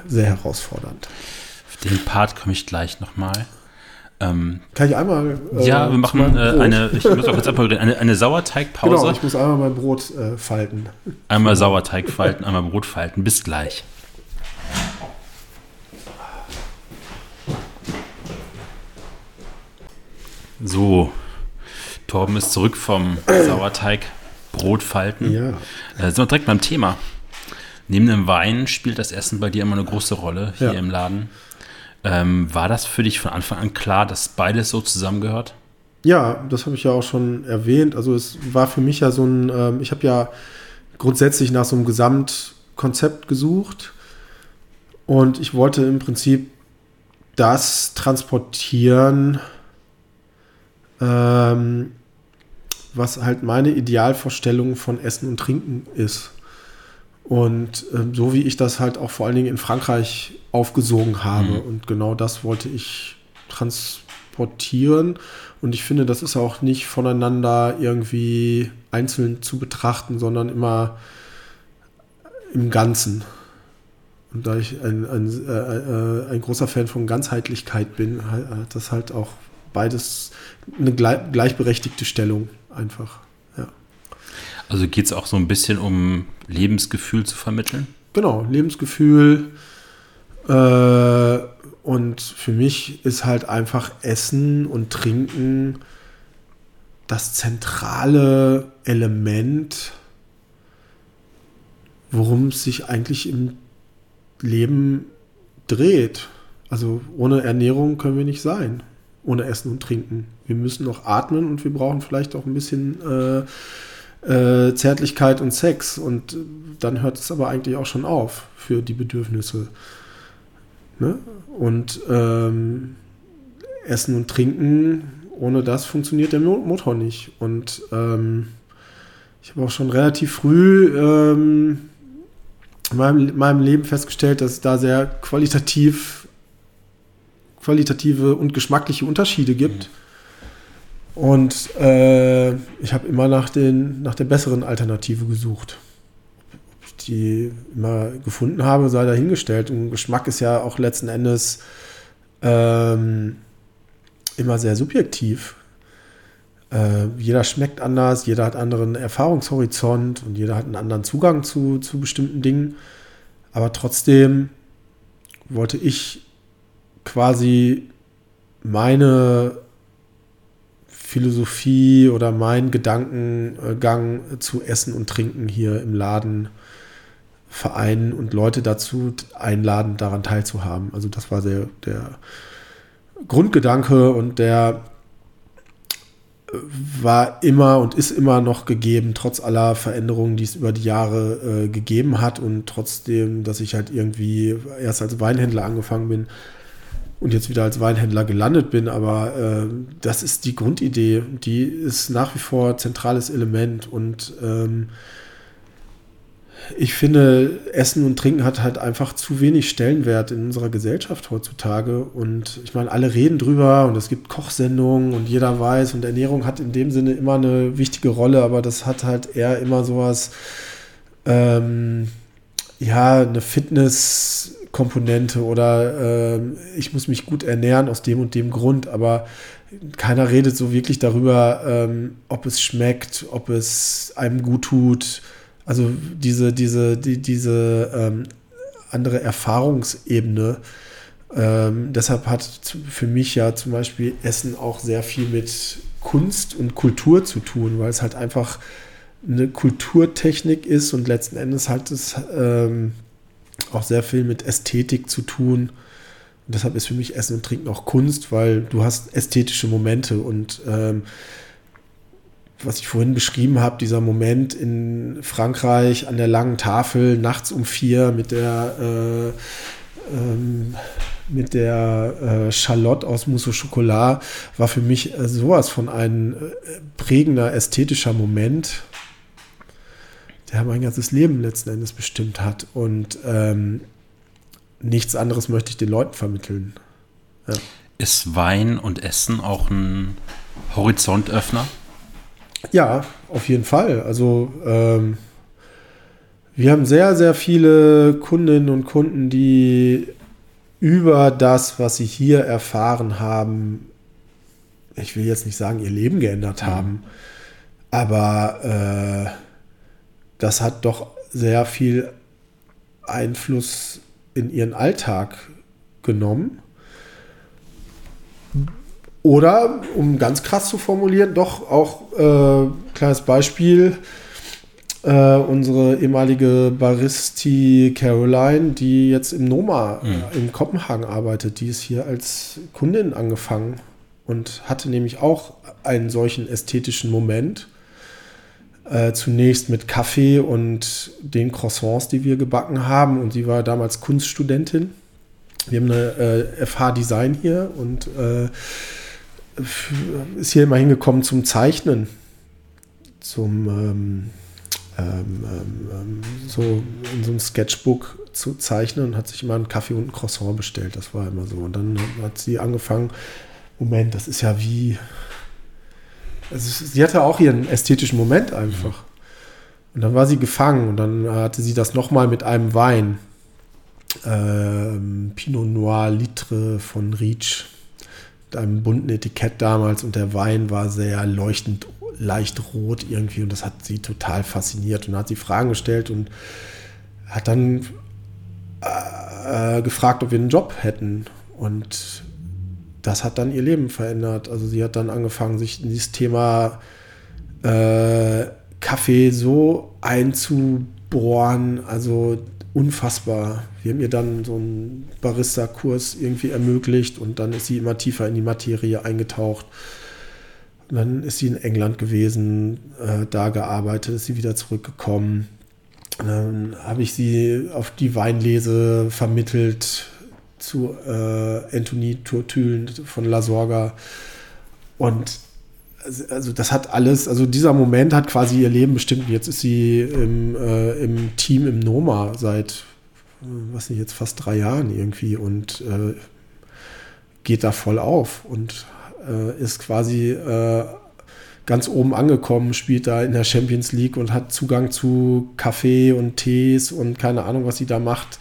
sehr herausfordernd den Part komme ich gleich nochmal. Ähm, Kann ich einmal. Äh, ja, wir machen äh, eine, ich muss auch kurz abholen, eine, eine Sauerteigpause. Genau, ich muss einmal mein Brot äh, falten. Einmal Sauerteig falten, einmal Brot falten. Bis gleich. So, Torben ist zurück vom Sauerteig Brotfalten. Ja. Äh, sind wir direkt beim Thema. Neben dem Wein spielt das Essen bei dir immer eine große Rolle hier ja. im Laden. Ähm, war das für dich von Anfang an klar, dass beides so zusammengehört? Ja, das habe ich ja auch schon erwähnt. Also es war für mich ja so ein, ähm, ich habe ja grundsätzlich nach so einem Gesamtkonzept gesucht und ich wollte im Prinzip das transportieren, ähm, was halt meine Idealvorstellung von Essen und Trinken ist. Und ähm, so wie ich das halt auch vor allen Dingen in Frankreich aufgesogen habe. Mhm. Und genau das wollte ich transportieren. Und ich finde, das ist auch nicht voneinander irgendwie einzeln zu betrachten, sondern immer im Ganzen. Und da ich ein, ein, äh, äh ein großer Fan von Ganzheitlichkeit bin, hat das halt auch beides eine gleichberechtigte Stellung einfach. Also geht es auch so ein bisschen um Lebensgefühl zu vermitteln? Genau, Lebensgefühl. Äh, und für mich ist halt einfach Essen und Trinken das zentrale Element, worum es sich eigentlich im Leben dreht. Also ohne Ernährung können wir nicht sein, ohne Essen und Trinken. Wir müssen noch atmen und wir brauchen vielleicht auch ein bisschen äh, äh, Zärtlichkeit und Sex. Und dann hört es aber eigentlich auch schon auf für die Bedürfnisse. Ne? Und ähm, Essen und Trinken, ohne das funktioniert der Motor nicht. Und ähm, ich habe auch schon relativ früh ähm, in meinem, meinem Leben festgestellt, dass es da sehr qualitativ, qualitative und geschmackliche Unterschiede gibt. Mhm und äh, ich habe immer nach, den, nach der besseren Alternative gesucht. Ob ich die immer gefunden habe, sei dahingestellt. Und Geschmack ist ja auch letzten Endes ähm, immer sehr subjektiv. Äh, jeder schmeckt anders, jeder hat anderen Erfahrungshorizont und jeder hat einen anderen Zugang zu, zu bestimmten Dingen. Aber trotzdem wollte ich quasi meine Philosophie oder meinen Gedankengang zu Essen und Trinken hier im Laden vereinen und Leute dazu einladen, daran teilzuhaben. Also das war der, der Grundgedanke und der war immer und ist immer noch gegeben, trotz aller Veränderungen, die es über die Jahre äh, gegeben hat und trotzdem, dass ich halt irgendwie erst als Weinhändler angefangen bin und jetzt wieder als Weinhändler gelandet bin. Aber äh, das ist die Grundidee, die ist nach wie vor zentrales Element und ähm, ich finde, Essen und Trinken hat halt einfach zu wenig Stellenwert in unserer Gesellschaft heutzutage. Und ich meine, alle reden drüber und es gibt Kochsendungen und jeder weiß und Ernährung hat in dem Sinne immer eine wichtige Rolle, aber das hat halt eher immer sowas, ähm, ja, eine Fitnesskomponente oder äh, ich muss mich gut ernähren aus dem und dem Grund, aber keiner redet so wirklich darüber, ähm, ob es schmeckt, ob es einem gut tut also diese, diese, die, diese ähm, andere Erfahrungsebene. Ähm, deshalb hat für mich ja zum Beispiel Essen auch sehr viel mit Kunst und Kultur zu tun, weil es halt einfach eine Kulturtechnik ist und letzten Endes hat es ähm, auch sehr viel mit Ästhetik zu tun. Und deshalb ist für mich Essen und Trinken auch Kunst, weil du hast ästhetische Momente und ähm, was ich vorhin beschrieben habe, dieser Moment in Frankreich an der langen Tafel nachts um vier mit der äh, ähm, mit der äh, Charlotte aus Mousse au Chocolat war für mich äh, sowas von ein äh, prägender ästhetischer Moment, der mein ganzes Leben letzten Endes bestimmt hat. Und ähm, nichts anderes möchte ich den Leuten vermitteln. Ja. Ist Wein und Essen auch ein Horizontöffner? Ja, auf jeden Fall. Also ähm, wir haben sehr, sehr viele Kundinnen und Kunden, die über das, was sie hier erfahren haben, ich will jetzt nicht sagen, ihr Leben geändert haben, aber äh, das hat doch sehr viel Einfluss in ihren Alltag genommen. Oder, um ganz krass zu formulieren, doch auch äh, kleines Beispiel, äh, unsere ehemalige Baristi Caroline, die jetzt im Noma mhm. in Kopenhagen arbeitet, die ist hier als Kundin angefangen und hatte nämlich auch einen solchen ästhetischen Moment. Äh, zunächst mit Kaffee und den Croissants, die wir gebacken haben. Und sie war damals Kunststudentin. Wir haben eine äh, FH Design hier und äh, ist hier immer hingekommen zum Zeichnen, zum ähm, ähm, ähm, so in so einem Sketchbook zu zeichnen und hat sich immer einen Kaffee und ein Croissant bestellt. Das war immer so. Und dann hat sie angefangen, Moment, das ist ja wie. Also sie hatte auch ihren ästhetischen Moment einfach. Und dann war sie gefangen und dann hatte sie das nochmal mit einem Wein. Ähm, Pinot Noir Litre von Reach einem bunten Etikett damals und der Wein war sehr leuchtend leicht rot irgendwie und das hat sie total fasziniert und hat sie Fragen gestellt und hat dann äh, gefragt, ob wir einen Job hätten und das hat dann ihr Leben verändert. Also sie hat dann angefangen, sich in dieses Thema äh, Kaffee so einzubohren, also unfassbar. Wir haben ihr dann so einen Barista-Kurs irgendwie ermöglicht und dann ist sie immer tiefer in die Materie eingetaucht. Und dann ist sie in England gewesen, äh, da gearbeitet, ist sie wieder zurückgekommen. Dann habe ich sie auf die Weinlese vermittelt zu äh, Anthony Turtülen von La Sorga. Und also das hat alles, also dieser Moment hat quasi ihr Leben bestimmt. Jetzt ist sie im, äh, im Team im Noma seit, was nicht, jetzt fast drei Jahren irgendwie und äh, geht da voll auf und äh, ist quasi äh, ganz oben angekommen, spielt da in der Champions League und hat Zugang zu Kaffee und Tees und keine Ahnung, was sie da macht.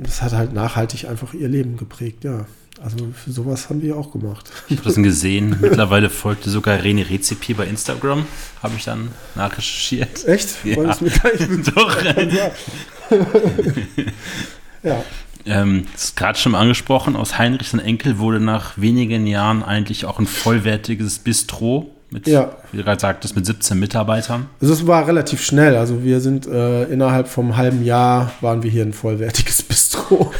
Das hat halt nachhaltig einfach ihr Leben geprägt, ja. Also für sowas haben wir auch gemacht. Ich habe das gesehen. Mittlerweile folgte sogar René Rezipi bei Instagram. Habe ich dann nachrecherchiert. Echt? Ja. Mir Doch. ja. Ähm, das ist gerade schon mal angesprochen. Aus Heinrichs und Enkel wurde nach wenigen Jahren eigentlich auch ein vollwertiges Bistro mit, ja. wie du gerade sagtest, mit 17 Mitarbeitern. Also es war relativ schnell. Also wir sind äh, innerhalb vom halben Jahr waren wir hier ein vollwertiges Bistro.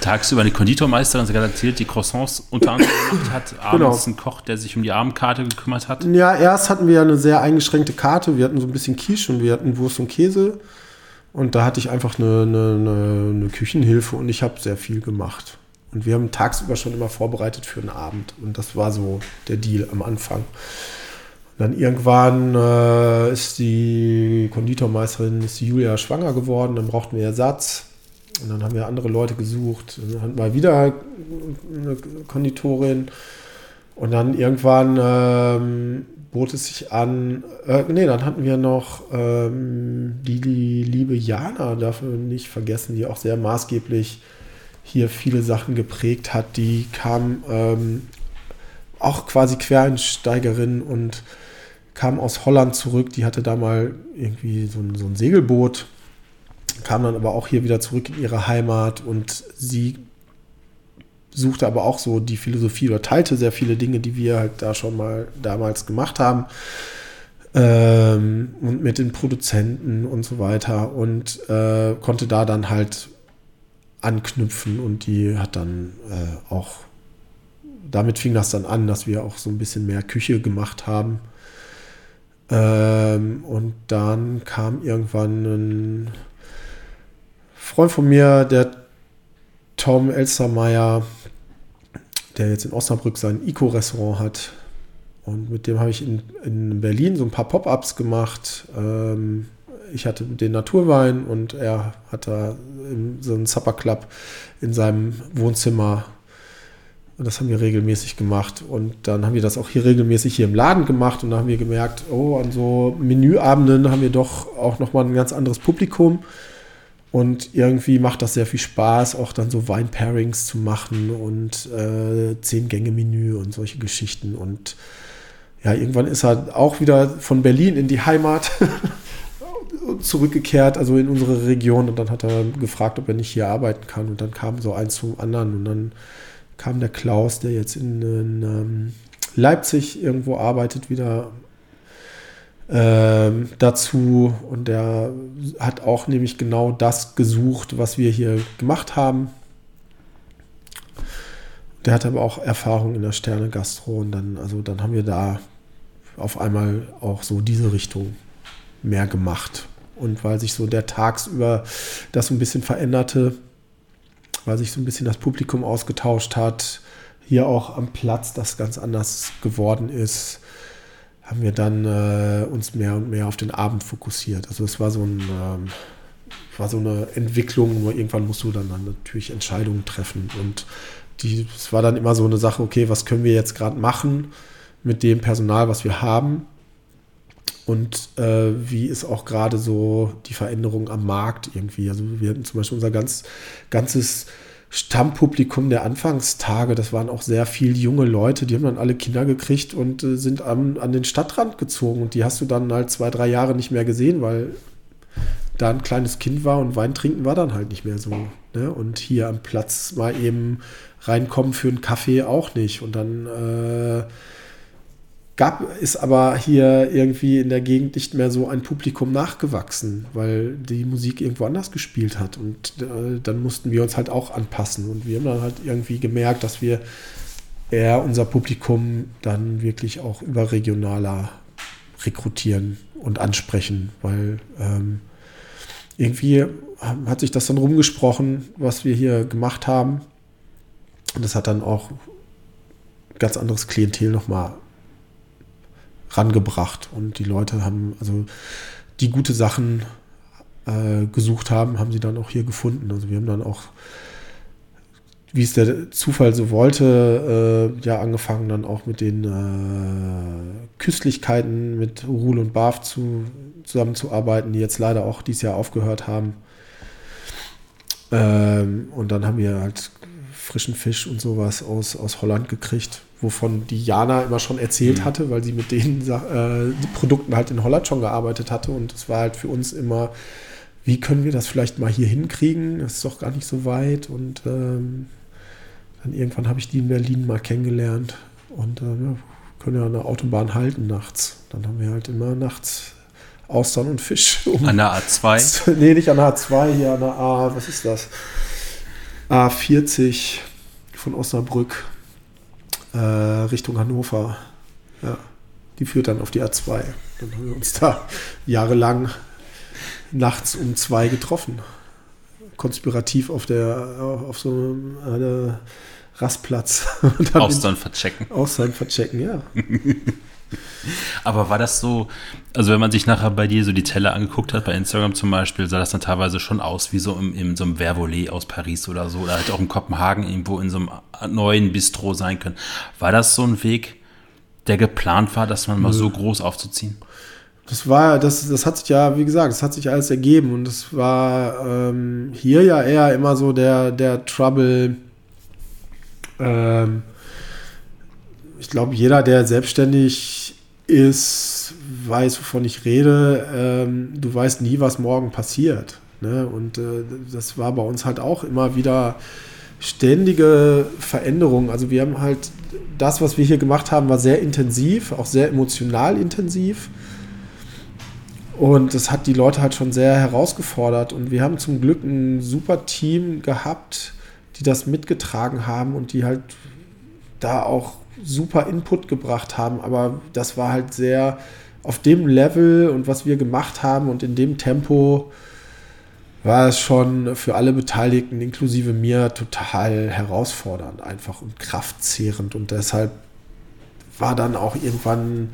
Tagsüber eine Konditormeisterin, erzählt, die Croissants unter anderem gemacht hat. Abends genau. ein Koch, der sich um die Abendkarte gekümmert hat. Ja, erst hatten wir eine sehr eingeschränkte Karte. Wir hatten so ein bisschen Quiche und wir hatten Wurst und Käse. Und da hatte ich einfach eine, eine, eine Küchenhilfe und ich habe sehr viel gemacht. Und wir haben tagsüber schon immer vorbereitet für einen Abend. Und das war so der Deal am Anfang. Und dann irgendwann äh, ist die Konditormeisterin, ist die Julia schwanger geworden, dann brauchten wir Ersatz. Und dann haben wir andere Leute gesucht. Dann hatten wir wieder eine Konditorin. Und dann irgendwann ähm, bot es sich an, äh, nee, dann hatten wir noch ähm, die, die liebe Jana, darf man nicht vergessen, die auch sehr maßgeblich hier viele Sachen geprägt hat. Die kam ähm, auch quasi Quereinsteigerin und kam aus Holland zurück. Die hatte da mal irgendwie so ein, so ein Segelboot, kam dann aber auch hier wieder zurück in ihre Heimat und sie suchte aber auch so die Philosophie oder teilte sehr viele Dinge, die wir halt da schon mal damals gemacht haben. Ähm, und mit den Produzenten und so weiter und äh, konnte da dann halt anknüpfen und die hat dann äh, auch, damit fing das dann an, dass wir auch so ein bisschen mehr Küche gemacht haben. Ähm, und dann kam irgendwann ein Freund von mir, der Tom Elstermeier, der jetzt in Osnabrück sein Eco-Restaurant hat. Und mit dem habe ich in, in Berlin so ein paar Pop-ups gemacht. Ähm, ich hatte den Naturwein und er hat da so einen Supper Club in seinem Wohnzimmer. Und das haben wir regelmäßig gemacht. Und dann haben wir das auch hier regelmäßig hier im Laden gemacht. Und da haben wir gemerkt, oh, an so Menüabenden haben wir doch auch nochmal ein ganz anderes Publikum. Und irgendwie macht das sehr viel Spaß, auch dann so Wein-Pairings zu machen und äh, Zehn-Gänge-Menü und solche Geschichten. Und ja, irgendwann ist er auch wieder von Berlin in die Heimat zurückgekehrt, also in unsere Region. Und dann hat er gefragt, ob er nicht hier arbeiten kann. Und dann kam so eins zum anderen. Und dann kam der Klaus, der jetzt in, in ähm, Leipzig irgendwo arbeitet, wieder ähm, dazu und der hat auch nämlich genau das gesucht, was wir hier gemacht haben. Der hat aber auch Erfahrung in der Sterne Gastro und dann, also dann haben wir da auf einmal auch so diese Richtung mehr gemacht. Und weil sich so der tagsüber das so ein bisschen veränderte, weil sich so ein bisschen das Publikum ausgetauscht hat, hier auch am Platz das ganz anders geworden ist, haben wir dann äh, uns mehr und mehr auf den Abend fokussiert. Also es war so ein ähm, war so eine Entwicklung, wo irgendwann musst du dann, dann natürlich Entscheidungen treffen und die, es war dann immer so eine Sache, okay, was können wir jetzt gerade machen mit dem Personal, was wir haben und äh, wie ist auch gerade so die Veränderung am Markt irgendwie. Also wir hatten zum Beispiel unser ganz, ganzes Stammpublikum der Anfangstage, das waren auch sehr viele junge Leute, die haben dann alle Kinder gekriegt und äh, sind an, an den Stadtrand gezogen. Und die hast du dann halt zwei, drei Jahre nicht mehr gesehen, weil da ein kleines Kind war und Wein trinken war dann halt nicht mehr so. Ne? Und hier am Platz mal eben reinkommen für einen Kaffee auch nicht. Und dann äh, gab es aber hier irgendwie in der Gegend nicht mehr so ein Publikum nachgewachsen, weil die Musik irgendwo anders gespielt hat. Und äh, dann mussten wir uns halt auch anpassen. Und wir haben dann halt irgendwie gemerkt, dass wir eher unser Publikum dann wirklich auch überregionaler rekrutieren und ansprechen, weil ähm, irgendwie hat sich das dann rumgesprochen, was wir hier gemacht haben. Und das hat dann auch ganz anderes Klientel nochmal rangebracht. Und die Leute haben, also die gute Sachen äh, gesucht haben, haben sie dann auch hier gefunden. Also wir haben dann auch wie es der Zufall so wollte, äh, ja, angefangen dann auch mit den äh, Küstlichkeiten mit Ruhl und Barf zu, zusammenzuarbeiten, die jetzt leider auch dieses Jahr aufgehört haben. Ähm, und dann haben wir halt frischen Fisch und sowas aus, aus Holland gekriegt, wovon die Jana immer schon erzählt mhm. hatte, weil sie mit den äh, Produkten halt in Holland schon gearbeitet hatte. Und es war halt für uns immer, wie können wir das vielleicht mal hier hinkriegen? Das ist doch gar nicht so weit. Und ähm, dann irgendwann habe ich die in Berlin mal kennengelernt und äh, ja, können ja an der Autobahn halten nachts. Dann haben wir halt immer nachts Austern und Fisch. Um an der A2? nee, nicht an der A2, hier an der A, was ist das? A40 von Osnabrück äh, Richtung Hannover. Ja, die führt dann auf die A2. Dann haben wir uns da jahrelang nachts um zwei getroffen. Konspirativ auf der auf so einem Rastplatz. Austern verchecken. Austern verchecken, ja. Aber war das so, also wenn man sich nachher bei dir so die Teller angeguckt hat, bei Instagram zum Beispiel, sah das dann teilweise schon aus wie so im, in so einem Vervolet aus Paris oder so, oder halt auch in Kopenhagen irgendwo in so einem neuen Bistro sein können. War das so ein Weg, der geplant war, dass man mal so groß aufzuziehen? Das war, das, das hat sich ja, wie gesagt, das hat sich alles ergeben und es war ähm, hier ja eher immer so der, der Trouble, ähm, ich glaube, jeder, der selbstständig ist, weiß, wovon ich rede. Ähm, du weißt nie, was morgen passiert. Ne? Und äh, das war bei uns halt auch immer wieder ständige Veränderungen. Also wir haben halt das, was wir hier gemacht haben, war sehr intensiv, auch sehr emotional intensiv. Und das hat die Leute halt schon sehr herausgefordert. Und wir haben zum Glück ein super Team gehabt, die das mitgetragen haben und die halt da auch super Input gebracht haben, aber das war halt sehr auf dem Level und was wir gemacht haben und in dem Tempo war es schon für alle Beteiligten, inklusive mir, total herausfordernd einfach und kraftzehrend und deshalb war dann auch irgendwann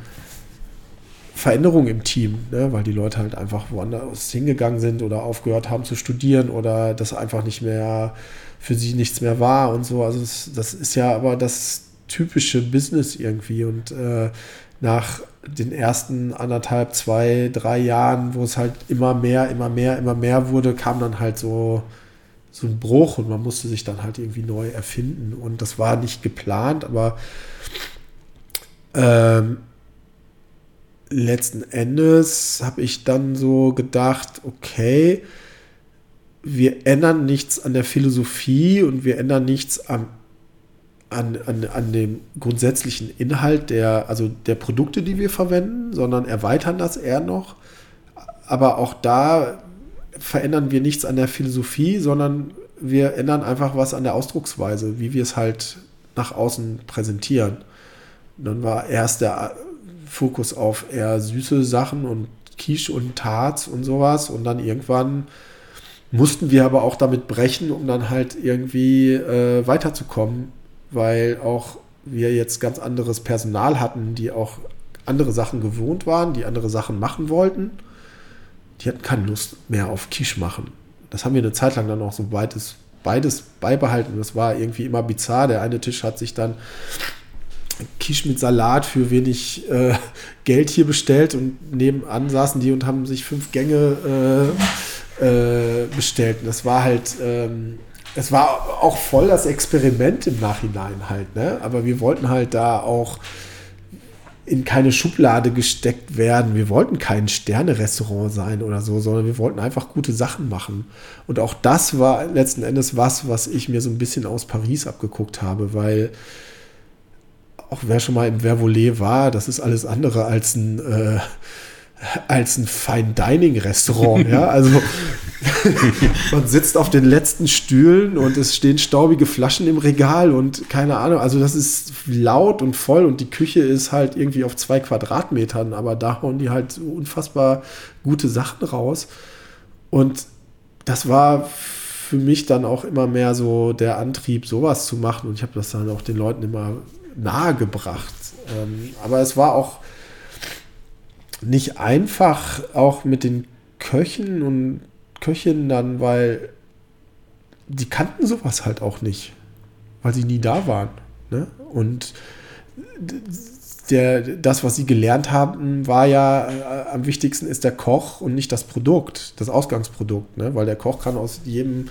Veränderung im Team, ne? weil die Leute halt einfach woanders hingegangen sind oder aufgehört haben zu studieren oder das einfach nicht mehr für sie nichts mehr war und so. Also das, das ist ja aber das typische Business irgendwie und äh, nach den ersten anderthalb, zwei, drei Jahren, wo es halt immer mehr, immer mehr, immer mehr wurde, kam dann halt so, so ein Bruch und man musste sich dann halt irgendwie neu erfinden. Und das war nicht geplant, aber ähm, letzten Endes habe ich dann so gedacht, okay, wir ändern nichts an der Philosophie und wir ändern nichts am an, an, an dem grundsätzlichen Inhalt der, also der Produkte, die wir verwenden, sondern erweitern das eher noch. Aber auch da verändern wir nichts an der Philosophie, sondern wir ändern einfach was an der Ausdrucksweise, wie wir es halt nach außen präsentieren. Dann war erst der Fokus auf eher süße Sachen und Quiche und Tarts und sowas. Und dann irgendwann mussten wir aber auch damit brechen, um dann halt irgendwie äh, weiterzukommen weil auch wir jetzt ganz anderes Personal hatten, die auch andere Sachen gewohnt waren, die andere Sachen machen wollten. Die hatten keine Lust mehr auf Quiche machen. Das haben wir eine Zeit lang dann auch so beides, beides beibehalten. Das war irgendwie immer bizarr. Der eine Tisch hat sich dann Quiche mit Salat für wenig äh, Geld hier bestellt und nebenan saßen die und haben sich fünf Gänge äh, äh, bestellt. Und das war halt ähm, es war auch voll das Experiment im Nachhinein halt, ne? Aber wir wollten halt da auch in keine Schublade gesteckt werden. Wir wollten kein Sterne-Restaurant sein oder so, sondern wir wollten einfach gute Sachen machen. Und auch das war letzten Endes was, was ich mir so ein bisschen aus Paris abgeguckt habe, weil auch wer schon mal im Vervolet war, das ist alles andere als ein äh, als ein Fine Dining Restaurant. ja, also man sitzt auf den letzten Stühlen und es stehen staubige Flaschen im Regal und keine Ahnung. Also das ist laut und voll und die Küche ist halt irgendwie auf zwei Quadratmetern, aber da hauen die halt unfassbar gute Sachen raus. Und das war für mich dann auch immer mehr so der Antrieb, sowas zu machen. Und ich habe das dann auch den Leuten immer nahegebracht. Ähm, aber es war auch nicht einfach, auch mit den Köchen und Köchinnen dann, weil die kannten sowas halt auch nicht. weil sie nie da waren. Ne? Und der, das, was sie gelernt haben, war ja äh, am wichtigsten ist der Koch und nicht das Produkt, das Ausgangsprodukt, ne? weil der Koch kann aus jedem,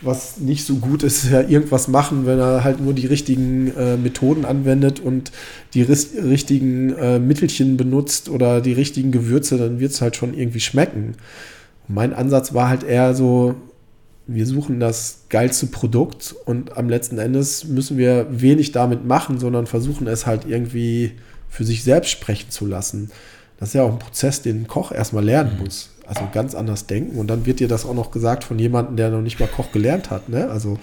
was nicht so gut ist, ja irgendwas machen, wenn er halt nur die richtigen äh, Methoden anwendet und die richtigen äh, Mittelchen benutzt oder die richtigen Gewürze, dann wird es halt schon irgendwie schmecken. Mein Ansatz war halt eher so, wir suchen das geilste Produkt und am letzten Endes müssen wir wenig damit machen, sondern versuchen es halt irgendwie für sich selbst sprechen zu lassen. Das ist ja auch ein Prozess, den ein Koch erstmal lernen mhm. muss. Also ganz anders denken. Und dann wird dir das auch noch gesagt von jemandem, der noch nicht mal Koch gelernt hat. Ne? Also,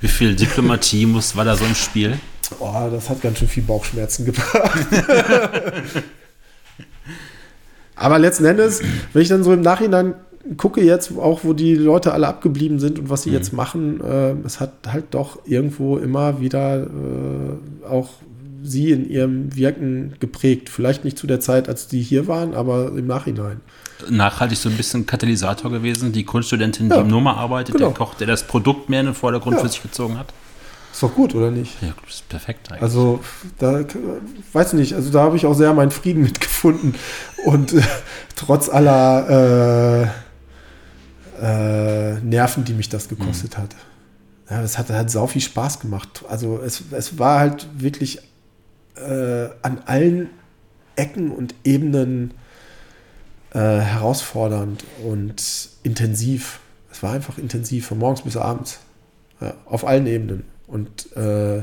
Wie viel Diplomatie muss, war da so im Spiel? Oh, das hat ganz schön viel Bauchschmerzen gebracht. Aber letzten Endes, wenn ich dann so im Nachhinein gucke jetzt auch, wo die Leute alle abgeblieben sind und was sie mhm. jetzt machen, äh, es hat halt doch irgendwo immer wieder äh, auch sie in ihrem Wirken geprägt. Vielleicht nicht zu der Zeit, als die hier waren, aber im Nachhinein. Nachhaltig so ein bisschen Katalysator gewesen, die Kunststudentin, die ja, im Nummer arbeitet, genau. der Koch, der das Produkt mehr in den Vordergrund ja. für sich gezogen hat. Ist doch gut, oder nicht? Ja, das ist perfekt eigentlich. Also, da weiß ich nicht, also da habe ich auch sehr meinen Frieden mitgefunden. Und äh, trotz aller äh, äh, Nerven, die mich das gekostet mhm. hat. Ja, das hat halt sau viel Spaß gemacht. Also es, es war halt wirklich äh, an allen Ecken und Ebenen äh, herausfordernd und intensiv. Es war einfach intensiv, von morgens bis abends. Ja, auf allen Ebenen. Und äh,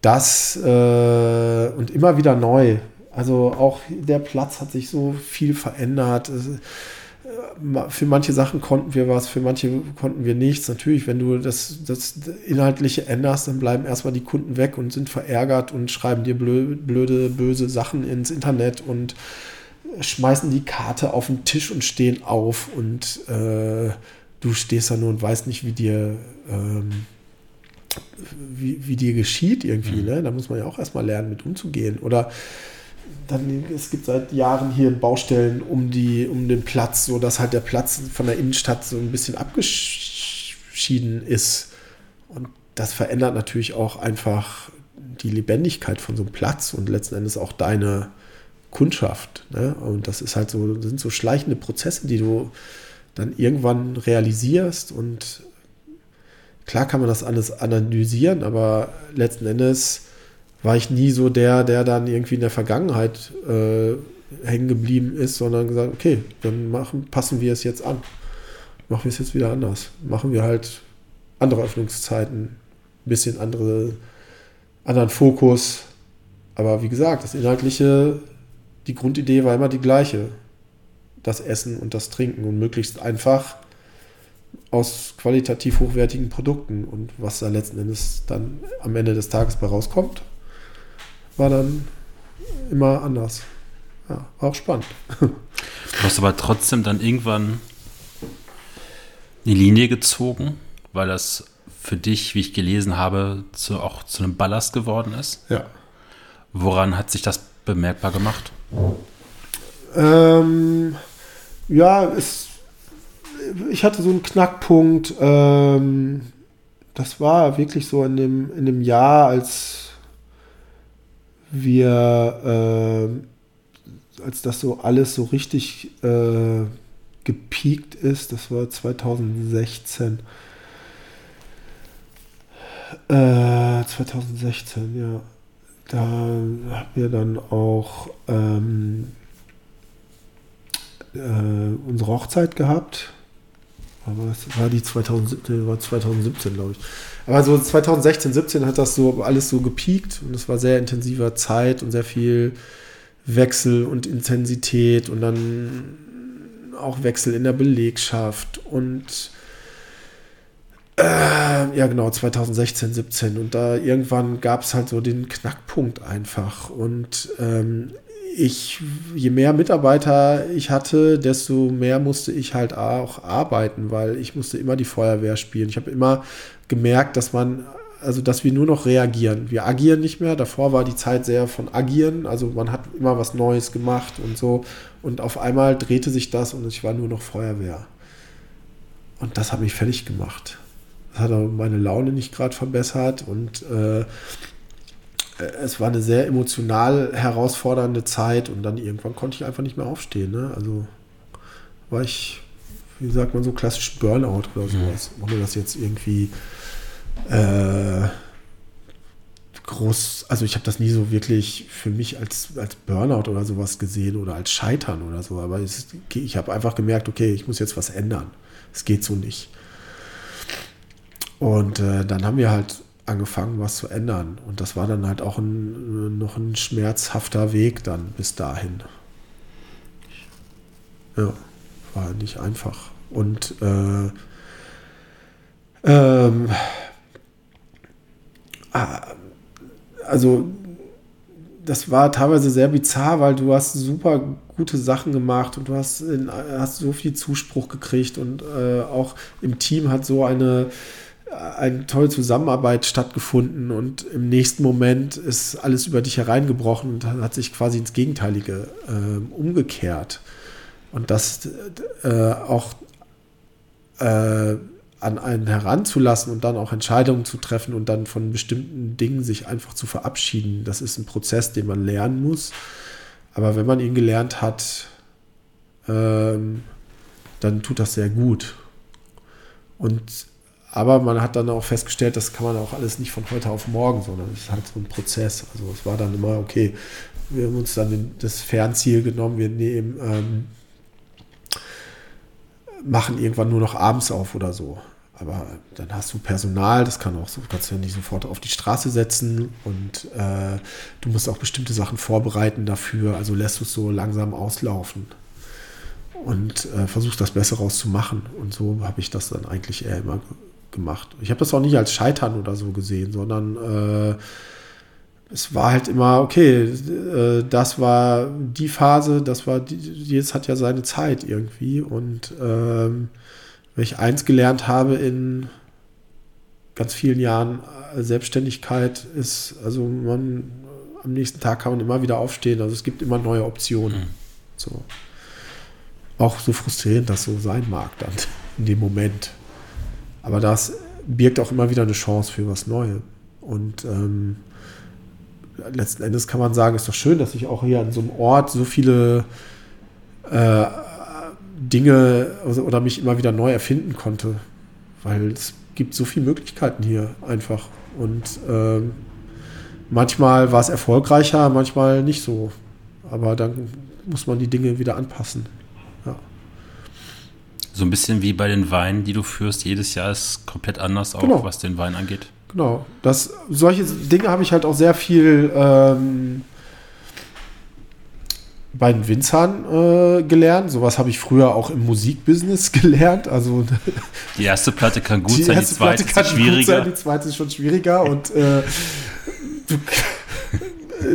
das äh, und immer wieder neu. Also auch der Platz hat sich so viel verändert. Es, für manche Sachen konnten wir was, für manche konnten wir nichts. Natürlich, wenn du das, das Inhaltliche änderst, dann bleiben erstmal die Kunden weg und sind verärgert und schreiben dir blöde, böse Sachen ins Internet und schmeißen die Karte auf den Tisch und stehen auf und äh, du stehst da nur und weißt nicht, wie dir, ähm, wie, wie dir geschieht irgendwie. Mhm. Ne? Da muss man ja auch erstmal lernen, mit umzugehen. Oder dann, es gibt seit Jahren hier Baustellen um, die, um den Platz, so dass halt der Platz von der Innenstadt so ein bisschen abgeschieden ist. Und das verändert natürlich auch einfach die Lebendigkeit von so einem Platz und letzten Endes auch deine Kundschaft. Ne? Und das ist halt so, das sind so schleichende Prozesse, die du dann irgendwann realisierst und klar kann man das alles analysieren, aber letzten Endes war ich nie so der, der dann irgendwie in der Vergangenheit äh, hängen geblieben ist, sondern gesagt, okay, dann machen, passen wir es jetzt an. Machen wir es jetzt wieder anders. Machen wir halt andere Öffnungszeiten, ein bisschen andere, anderen Fokus. Aber wie gesagt, das Inhaltliche, die Grundidee war immer die gleiche. Das Essen und das Trinken und möglichst einfach aus qualitativ hochwertigen Produkten. Und was da letzten Endes dann am Ende des Tages bei rauskommt, war dann immer anders. Ja, war auch spannend. Du hast aber trotzdem dann irgendwann eine Linie gezogen, weil das für dich, wie ich gelesen habe, zu, auch zu einem Ballast geworden ist. Ja. Woran hat sich das bemerkbar gemacht? Ähm, ja, es, ich hatte so einen Knackpunkt. Ähm, das war wirklich so in dem, in dem Jahr, als wir, äh, als das so alles so richtig äh, gepiekt ist, das war 2016. Äh, 2016, ja. Da haben wir dann auch ähm, äh, unsere Hochzeit gehabt. Aber das war die 2017, war 2017, glaube ich. Aber so 2016, 17 hat das so alles so gepiekt und es war sehr intensiver Zeit und sehr viel Wechsel und Intensität und dann auch Wechsel in der Belegschaft und äh, ja genau 2016, 17 und da irgendwann gab es halt so den Knackpunkt einfach und ähm, ich, je mehr Mitarbeiter ich hatte, desto mehr musste ich halt auch arbeiten, weil ich musste immer die Feuerwehr spielen. Ich habe immer gemerkt, dass man, also dass wir nur noch reagieren. Wir agieren nicht mehr. Davor war die Zeit sehr von agieren. Also man hat immer was Neues gemacht und so. Und auf einmal drehte sich das und ich war nur noch Feuerwehr. Und das hat mich fertig gemacht. Das hat auch meine Laune nicht gerade verbessert und äh, es war eine sehr emotional herausfordernde Zeit und dann irgendwann konnte ich einfach nicht mehr aufstehen. Ne? Also war ich, wie sagt man so, klassisch Burnout oder sowas, mhm. ohne das jetzt irgendwie äh, groß, also ich habe das nie so wirklich für mich als, als Burnout oder sowas gesehen oder als Scheitern oder so, aber es, ich habe einfach gemerkt, okay, ich muss jetzt was ändern. Es geht so nicht. Und äh, dann haben wir halt angefangen, was zu ändern. Und das war dann halt auch ein, noch ein schmerzhafter Weg dann bis dahin. Ja, war nicht einfach. Und äh, ähm, ah, also das war teilweise sehr bizarr, weil du hast super gute Sachen gemacht und du hast, hast so viel Zuspruch gekriegt und äh, auch im Team hat so eine, eine tolle Zusammenarbeit stattgefunden und im nächsten Moment ist alles über dich hereingebrochen und hat sich quasi ins Gegenteilige äh, umgekehrt. Und das äh, auch äh, an einen heranzulassen und dann auch Entscheidungen zu treffen und dann von bestimmten Dingen sich einfach zu verabschieden. Das ist ein Prozess, den man lernen muss. Aber wenn man ihn gelernt hat, ähm, dann tut das sehr gut. Und aber man hat dann auch festgestellt, das kann man auch alles nicht von heute auf morgen, sondern es ist halt so ein Prozess. Also es war dann immer, okay, wir haben uns dann das Fernziel genommen, wir nehmen, ähm, machen irgendwann nur noch abends auf oder so. Aber dann hast du Personal, das kann auch so, kannst du ja nicht sofort auf die Straße setzen und äh, du musst auch bestimmte Sachen vorbereiten dafür, also lässt du es so langsam auslaufen und äh, versuchst das Beste rauszumachen. Und so habe ich das dann eigentlich eher immer gemacht. Ich habe das auch nicht als Scheitern oder so gesehen, sondern äh, es war halt immer, okay, äh, das war die Phase, das war, die, jetzt hat ja seine Zeit irgendwie und ähm, wenn ich eins gelernt habe in ganz vielen Jahren äh, Selbstständigkeit ist, also man am nächsten Tag kann man immer wieder aufstehen. Also es gibt immer neue Optionen. Mhm. So. Auch so frustrierend das so sein mag dann in dem Moment. Aber das birgt auch immer wieder eine Chance für was Neues. Und ähm, letzten Endes kann man sagen, ist doch schön, dass ich auch hier an so einem Ort so viele äh, Dinge oder mich immer wieder neu erfinden konnte. Weil es gibt so viele Möglichkeiten hier einfach. Und ähm, manchmal war es erfolgreicher, manchmal nicht so. Aber dann muss man die Dinge wieder anpassen. So ein bisschen wie bei den Weinen, die du führst. Jedes Jahr ist komplett anders, auch genau. was den Wein angeht. Genau. Das, solche Dinge habe ich halt auch sehr viel ähm, bei den Winzern äh, gelernt. Sowas habe ich früher auch im Musikbusiness gelernt. Also die erste Platte kann gut die sein, die zweite Platte ist schwieriger. Sein, die zweite ist schon schwieriger und äh, du,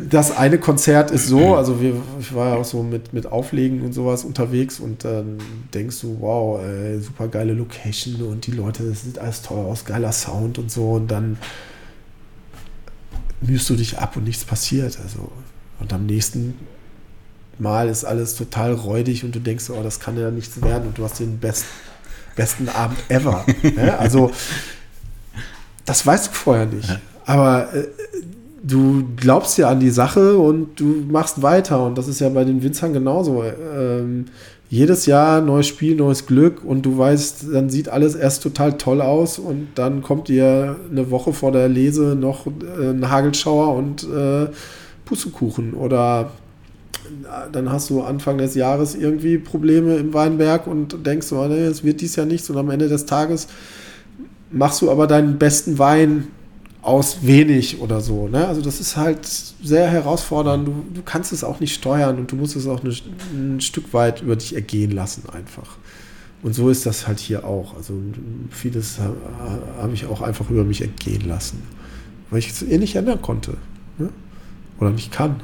das eine Konzert ist so, also wir, ich war ja auch so mit, mit Auflegen und sowas unterwegs und dann denkst du, wow, äh, super geile Location und die Leute, das sieht alles toll aus, geiler Sound und so und dann mühst du dich ab und nichts passiert. Also und am nächsten Mal ist alles total räudig und du denkst, oh, das kann ja nichts werden und du hast den best, besten Abend ever. ja, also, das weißt du vorher nicht. Aber äh, du glaubst ja an die Sache und du machst weiter und das ist ja bei den Winzern genauso. Ähm, jedes Jahr neues Spiel, neues Glück und du weißt, dann sieht alles erst total toll aus und dann kommt dir eine Woche vor der Lese noch äh, ein Hagelschauer und äh, Pussekuchen oder dann hast du Anfang des Jahres irgendwie Probleme im Weinberg und denkst so, nee, es wird dies Jahr nichts und am Ende des Tages machst du aber deinen besten Wein aus wenig oder so. Ne? Also das ist halt sehr herausfordernd. Du, du kannst es auch nicht steuern und du musst es auch eine, ein Stück weit über dich ergehen lassen einfach. Und so ist das halt hier auch. Also vieles habe ich auch einfach über mich ergehen lassen, weil ich es eh nicht ändern konnte ne? oder nicht kann.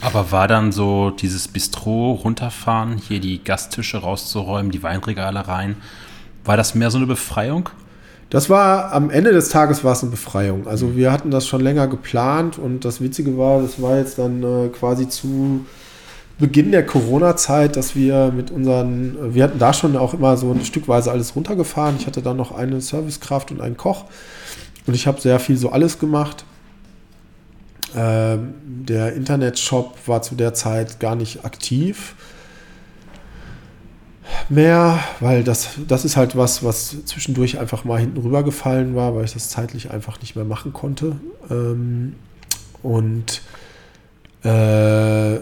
Aber war dann so dieses Bistro runterfahren, hier die Gasttische rauszuräumen, die Weinregale rein, war das mehr so eine Befreiung? Das war am Ende des Tages war es eine Befreiung. Also wir hatten das schon länger geplant und das Witzige war, das war jetzt dann äh, quasi zu Beginn der Corona-Zeit, dass wir mit unseren, wir hatten da schon auch immer so ein Stückweise alles runtergefahren. Ich hatte dann noch eine Servicekraft und einen Koch und ich habe sehr viel so alles gemacht. Ähm, der Internetshop war zu der Zeit gar nicht aktiv mehr, weil das, das ist halt was, was zwischendurch einfach mal hinten rübergefallen war, weil ich das zeitlich einfach nicht mehr machen konnte. Ähm, und äh,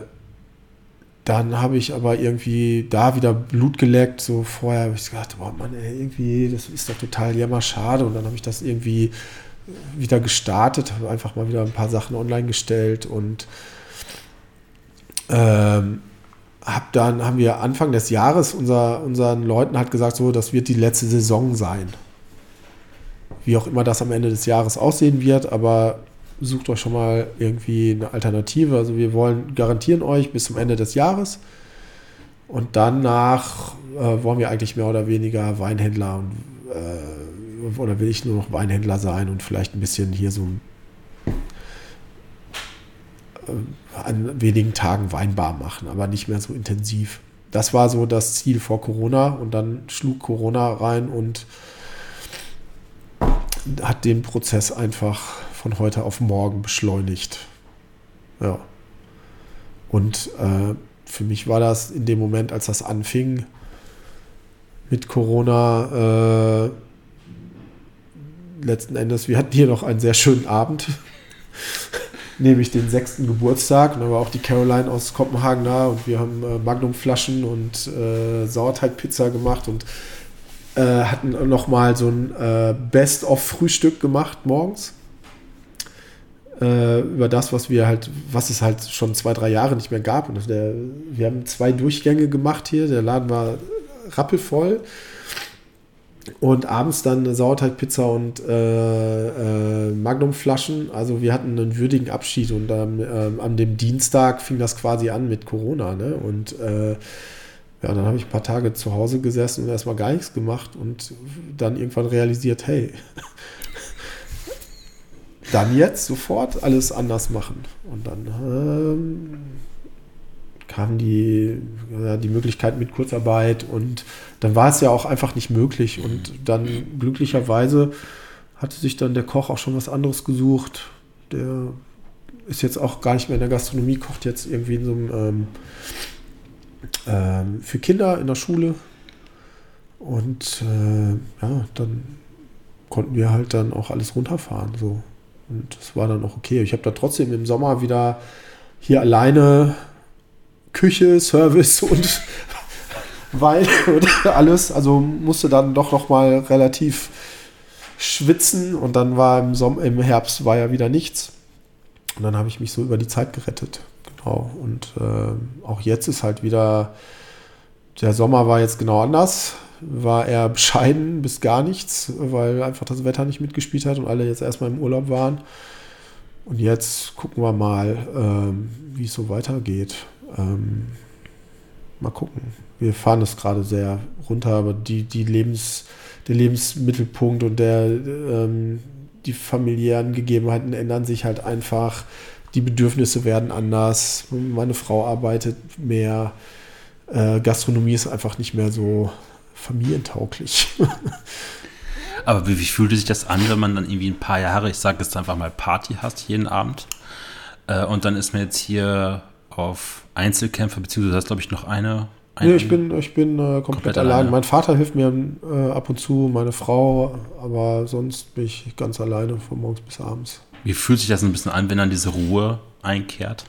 dann habe ich aber irgendwie da wieder Blut geleckt. So vorher habe ich gedacht, boah Mann, ey, irgendwie, das ist doch total jammerschade. Und dann habe ich das irgendwie wieder gestartet, habe einfach mal wieder ein paar Sachen online gestellt und ähm, hab dann haben wir Anfang des Jahres unser, unseren Leuten halt gesagt, so, das wird die letzte Saison sein. Wie auch immer das am Ende des Jahres aussehen wird, aber sucht euch schon mal irgendwie eine Alternative. Also wir wollen garantieren euch bis zum Ende des Jahres. Und danach äh, wollen wir eigentlich mehr oder weniger Weinhändler und äh, oder will ich nur noch Weinhändler sein und vielleicht ein bisschen hier so äh, an wenigen Tagen Weinbar machen, aber nicht mehr so intensiv. Das war so das Ziel vor Corona und dann schlug Corona rein und hat den Prozess einfach von heute auf morgen beschleunigt. Ja. Und äh, für mich war das in dem Moment, als das anfing mit Corona, äh, letzten Endes, wir hatten hier noch einen sehr schönen Abend, nämlich den sechsten Geburtstag. Und da war auch die Caroline aus Kopenhagen da und wir haben äh, Magnumflaschen und äh, Sauerteigpizza gemacht und äh, hatten nochmal so ein äh, Best-of-Frühstück gemacht morgens äh, über das, was wir halt, was es halt schon zwei, drei Jahre nicht mehr gab. Und der, wir haben zwei Durchgänge gemacht hier. Der Laden war rappelvoll. Und abends dann Sauerteigpizza und äh, äh, Magnumflaschen. Also wir hatten einen würdigen Abschied und ähm, äh, an dem Dienstag fing das quasi an mit Corona. Ne? Und äh, ja, dann habe ich ein paar Tage zu Hause gesessen und erstmal gar nichts gemacht und dann irgendwann realisiert, hey, dann jetzt sofort alles anders machen. Und dann ähm, kam die, ja, die Möglichkeit mit Kurzarbeit und dann war es ja auch einfach nicht möglich. Und dann glücklicherweise hatte sich dann der Koch auch schon was anderes gesucht. Der ist jetzt auch gar nicht mehr in der Gastronomie, kocht jetzt irgendwie in so einem ähm, ähm, für Kinder in der Schule. Und äh, ja, dann konnten wir halt dann auch alles runterfahren. So. Und das war dann auch okay. Ich habe da trotzdem im Sommer wieder hier alleine Küche, Service und Und alles. Also musste dann doch noch mal relativ schwitzen und dann war im, Sommer, im Herbst war ja wieder nichts. Und dann habe ich mich so über die Zeit gerettet. Genau. Und äh, auch jetzt ist halt wieder, der Sommer war jetzt genau anders war eher bescheiden bis gar nichts, weil einfach das Wetter nicht mitgespielt hat und alle jetzt erstmal im Urlaub waren. Und jetzt gucken wir mal, ähm, wie es so weitergeht. Ähm, mal gucken. Wir fahren es gerade sehr runter, aber die, die Lebens, der Lebensmittelpunkt und der, ähm, die familiären Gegebenheiten ändern sich halt einfach. Die Bedürfnisse werden anders. Meine Frau arbeitet mehr. Äh, Gastronomie ist einfach nicht mehr so familientauglich. Aber wie, wie fühlte sich das an, wenn man dann irgendwie ein paar Jahre, ich sage jetzt einfach mal Party hast, jeden Abend? Äh, und dann ist man jetzt hier auf Einzelkämpfe, beziehungsweise hast, glaube ich, noch eine. Nee, ich bin, ich bin äh, komplett, komplett allein. Mein Vater hilft mir äh, ab und zu, meine Frau, aber sonst bin ich ganz alleine von morgens bis abends. Wie fühlt sich das ein bisschen an, wenn dann diese Ruhe einkehrt?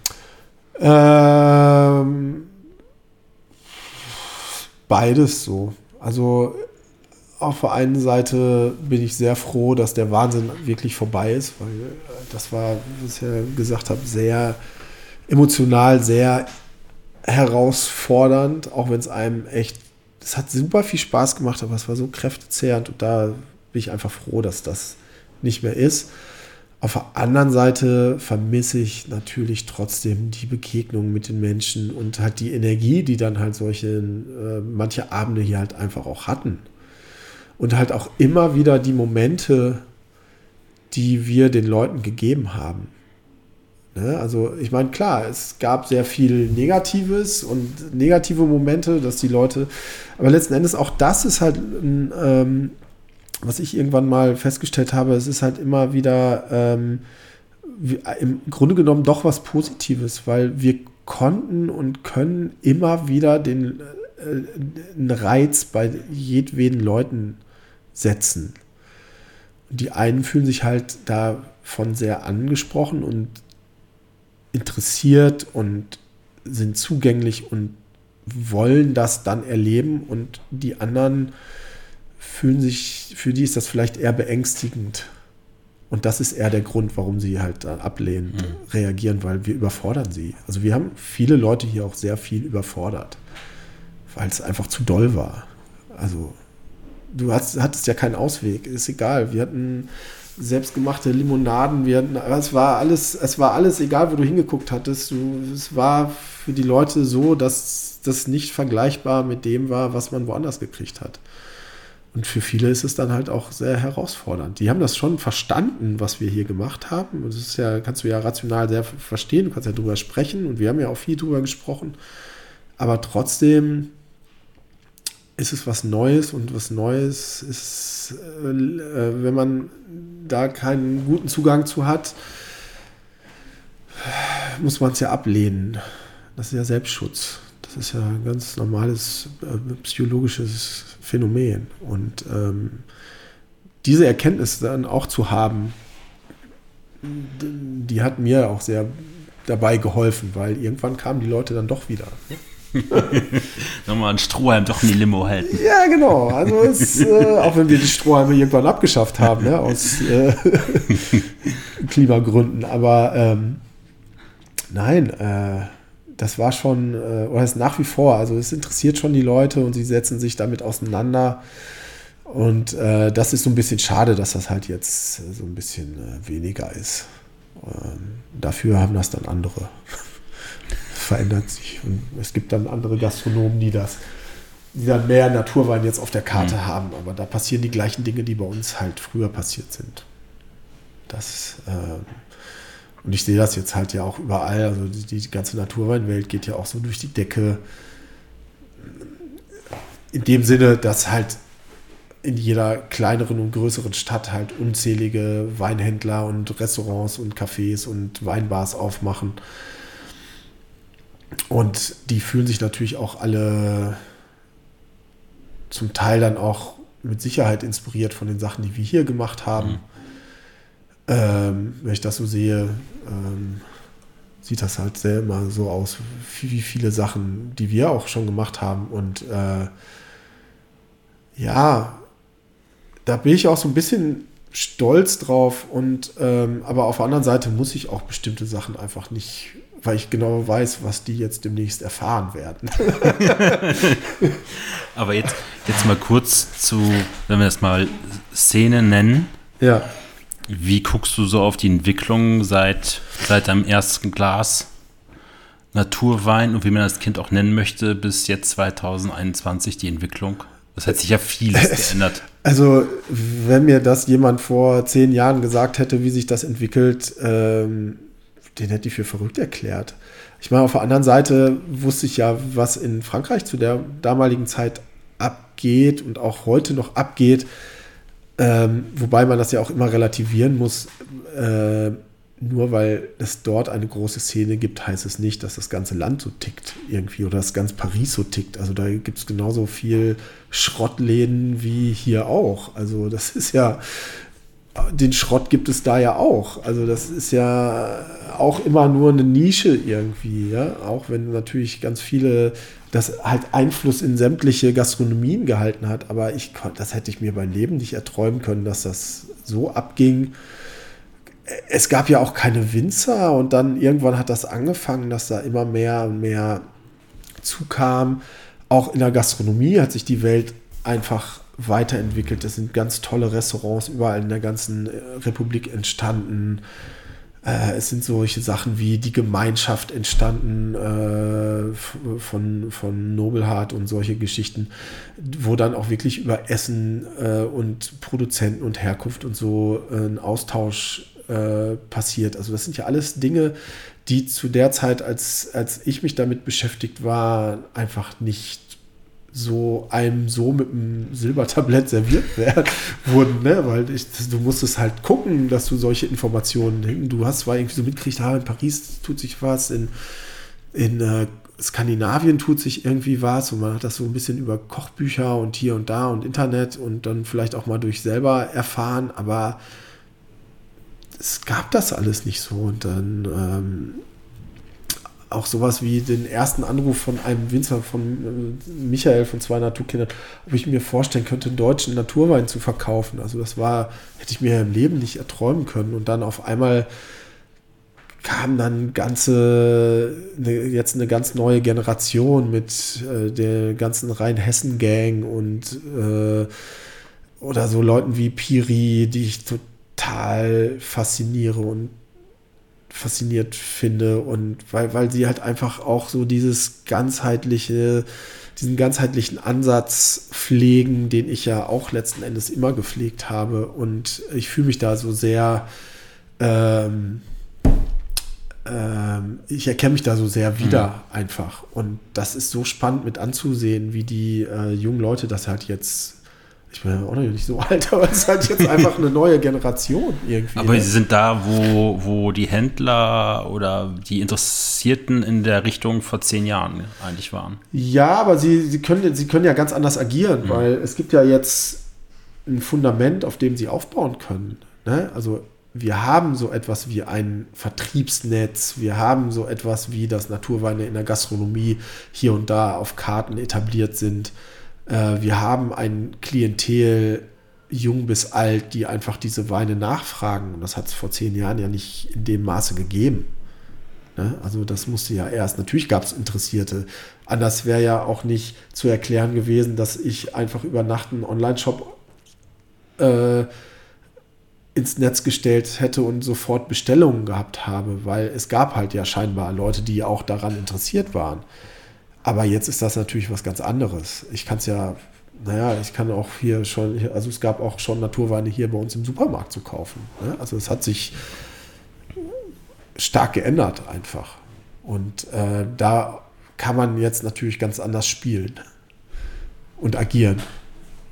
Ähm, beides so. Also auf der einen Seite bin ich sehr froh, dass der Wahnsinn wirklich vorbei ist, weil äh, das war, wie ich ja gesagt habe, sehr emotional, sehr herausfordernd, auch wenn es einem echt, es hat super viel Spaß gemacht, aber es war so kräftezehrend und da bin ich einfach froh, dass das nicht mehr ist. Auf der anderen Seite vermisse ich natürlich trotzdem die Begegnung mit den Menschen und halt die Energie, die dann halt solche, äh, manche Abende hier halt einfach auch hatten. Und halt auch immer wieder die Momente, die wir den Leuten gegeben haben. Ne? Also ich meine, klar, es gab sehr viel Negatives und negative Momente, dass die Leute, aber letzten Endes auch das ist halt, ähm, was ich irgendwann mal festgestellt habe, es ist halt immer wieder ähm, im Grunde genommen doch was Positives, weil wir konnten und können immer wieder den äh, einen Reiz bei jedweden Leuten setzen. Die einen fühlen sich halt davon sehr angesprochen und interessiert und sind zugänglich und wollen das dann erleben und die anderen fühlen sich, für die ist das vielleicht eher beängstigend. Und das ist eher der Grund, warum sie halt ablehnend mhm. reagieren, weil wir überfordern sie. Also wir haben viele Leute hier auch sehr viel überfordert, weil es einfach zu doll war. Also du hast, hattest ja keinen Ausweg, ist egal. Wir hatten selbstgemachte Limonaden. Wir hatten, es war alles, es war alles, egal wo du hingeguckt hattest. Du, es war für die Leute so, dass das nicht vergleichbar mit dem war, was man woanders gekriegt hat. Und für viele ist es dann halt auch sehr herausfordernd. Die haben das schon verstanden, was wir hier gemacht haben. Das ist ja, kannst du ja rational sehr verstehen, du kannst ja drüber sprechen und wir haben ja auch viel drüber gesprochen. Aber trotzdem ist es was Neues und was Neues ist, äh, wenn man da keinen guten Zugang zu hat, muss man es ja ablehnen. Das ist ja Selbstschutz. Das ist ja ein ganz normales äh, psychologisches Phänomen. Und ähm, diese Erkenntnis dann auch zu haben, die hat mir auch sehr dabei geholfen, weil irgendwann kamen die Leute dann doch wieder. Ja. Nochmal ein Strohhalm doch in die Limo halten. Ja, genau. Also es, äh, auch wenn wir die Strohhalme irgendwann abgeschafft haben, ne, aus äh, Klimagründen. Aber ähm, nein, äh, das war schon, äh, oder ist nach wie vor, also es interessiert schon die Leute und sie setzen sich damit auseinander. Und äh, das ist so ein bisschen schade, dass das halt jetzt so ein bisschen äh, weniger ist. Ähm, dafür haben das dann andere verändert sich. Und es gibt dann andere Gastronomen, die das, die dann mehr Naturwein jetzt auf der Karte mhm. haben. Aber da passieren die gleichen Dinge, die bei uns halt früher passiert sind. Das, äh, und ich sehe das jetzt halt ja auch überall. Also die, die ganze Naturweinwelt geht ja auch so durch die Decke. In dem Sinne, dass halt in jeder kleineren und größeren Stadt halt unzählige Weinhändler und Restaurants und Cafés und Weinbars aufmachen. Und die fühlen sich natürlich auch alle zum Teil dann auch mit Sicherheit inspiriert von den Sachen, die wir hier gemacht haben. Mhm. Ähm, wenn ich das so sehe, ähm, sieht das halt sehr immer so aus, wie viele Sachen, die wir auch schon gemacht haben. Und äh, ja, da bin ich auch so ein bisschen stolz drauf. Und ähm, aber auf der anderen Seite muss ich auch bestimmte Sachen einfach nicht weil ich genau weiß, was die jetzt demnächst erfahren werden. Aber jetzt, jetzt mal kurz zu, wenn wir das mal Szene nennen. Ja. Wie guckst du so auf die Entwicklung seit, seit deinem ersten Glas Naturwein und wie man das Kind auch nennen möchte, bis jetzt 2021 die Entwicklung? Das hat sich ja vieles geändert. Also, wenn mir das jemand vor zehn Jahren gesagt hätte, wie sich das entwickelt, ähm, den hätte ich für verrückt erklärt. Ich meine, auf der anderen Seite wusste ich ja, was in Frankreich zu der damaligen Zeit abgeht und auch heute noch abgeht. Ähm, wobei man das ja auch immer relativieren muss. Äh, nur weil es dort eine große Szene gibt, heißt es nicht, dass das ganze Land so tickt irgendwie oder dass ganz Paris so tickt. Also da gibt es genauso viel Schrottläden wie hier auch. Also das ist ja, den Schrott gibt es da ja auch. Also das ist ja auch immer nur eine Nische irgendwie, ja. Auch wenn natürlich ganz viele das halt Einfluss in sämtliche Gastronomien gehalten hat. Aber ich das hätte ich mir beim Leben nicht erträumen können, dass das so abging. Es gab ja auch keine Winzer und dann irgendwann hat das angefangen, dass da immer mehr und mehr zukam. Auch in der Gastronomie hat sich die Welt einfach weiterentwickelt. Es sind ganz tolle Restaurants überall in der ganzen äh, Republik entstanden. Äh, es sind solche Sachen wie die Gemeinschaft entstanden äh, von, von Nobelhart und solche Geschichten, wo dann auch wirklich über Essen äh, und Produzenten und Herkunft und so äh, ein Austausch äh, passiert. Also das sind ja alles Dinge, die zu der Zeit, als, als ich mich damit beschäftigt war, einfach nicht so einem so mit einem Silbertablett serviert werden, wurden, ne? weil ich, du musstest halt gucken, dass du solche Informationen, du hast zwar irgendwie so mitgekriegt, ah, in Paris tut sich was, in, in äh, Skandinavien tut sich irgendwie was und man hat das so ein bisschen über Kochbücher und hier und da und Internet und dann vielleicht auch mal durch selber erfahren, aber es gab das alles nicht so und dann ähm, auch sowas wie den ersten Anruf von einem Winzer von äh, Michael von zwei Naturkindern, ob ich mir vorstellen könnte, einen deutschen Naturwein zu verkaufen. Also das war, hätte ich mir im Leben nicht erträumen können. Und dann auf einmal kam dann ganze, ne, jetzt eine ganz neue Generation mit äh, der ganzen Rheinhessen-Gang und äh, oder so Leuten wie Piri, die ich total fasziniere und fasziniert finde und weil, weil sie halt einfach auch so dieses ganzheitliche, diesen ganzheitlichen Ansatz pflegen, den ich ja auch letzten Endes immer gepflegt habe und ich fühle mich da so sehr ähm, ähm, ich erkenne mich da so sehr wieder mhm. einfach. Und das ist so spannend mit anzusehen, wie die äh, jungen Leute das halt jetzt. Ich bin ja auch noch nicht so alt, aber es ist halt jetzt einfach eine neue Generation irgendwie. Aber ne? sie sind da, wo, wo die Händler oder die Interessierten in der Richtung vor zehn Jahren eigentlich waren. Ja, aber sie, sie, können, sie können ja ganz anders agieren, mhm. weil es gibt ja jetzt ein Fundament, auf dem sie aufbauen können. Ne? Also wir haben so etwas wie ein Vertriebsnetz, wir haben so etwas wie, dass Naturweine in der Gastronomie hier und da auf Karten etabliert sind. Äh, wir haben ein Klientel, jung bis alt, die einfach diese Weine nachfragen. Und das hat es vor zehn Jahren ja nicht in dem Maße gegeben. Ne? Also das musste ja erst, natürlich gab es Interessierte. Anders wäre ja auch nicht zu erklären gewesen, dass ich einfach über Nacht einen Online-Shop äh, ins Netz gestellt hätte und sofort Bestellungen gehabt habe, weil es gab halt ja scheinbar Leute, die auch daran interessiert waren. Aber jetzt ist das natürlich was ganz anderes. Ich kann es ja, naja, ich kann auch hier schon, also es gab auch schon Naturweine hier bei uns im Supermarkt zu kaufen. Ne? Also es hat sich stark geändert einfach. Und äh, da kann man jetzt natürlich ganz anders spielen und agieren.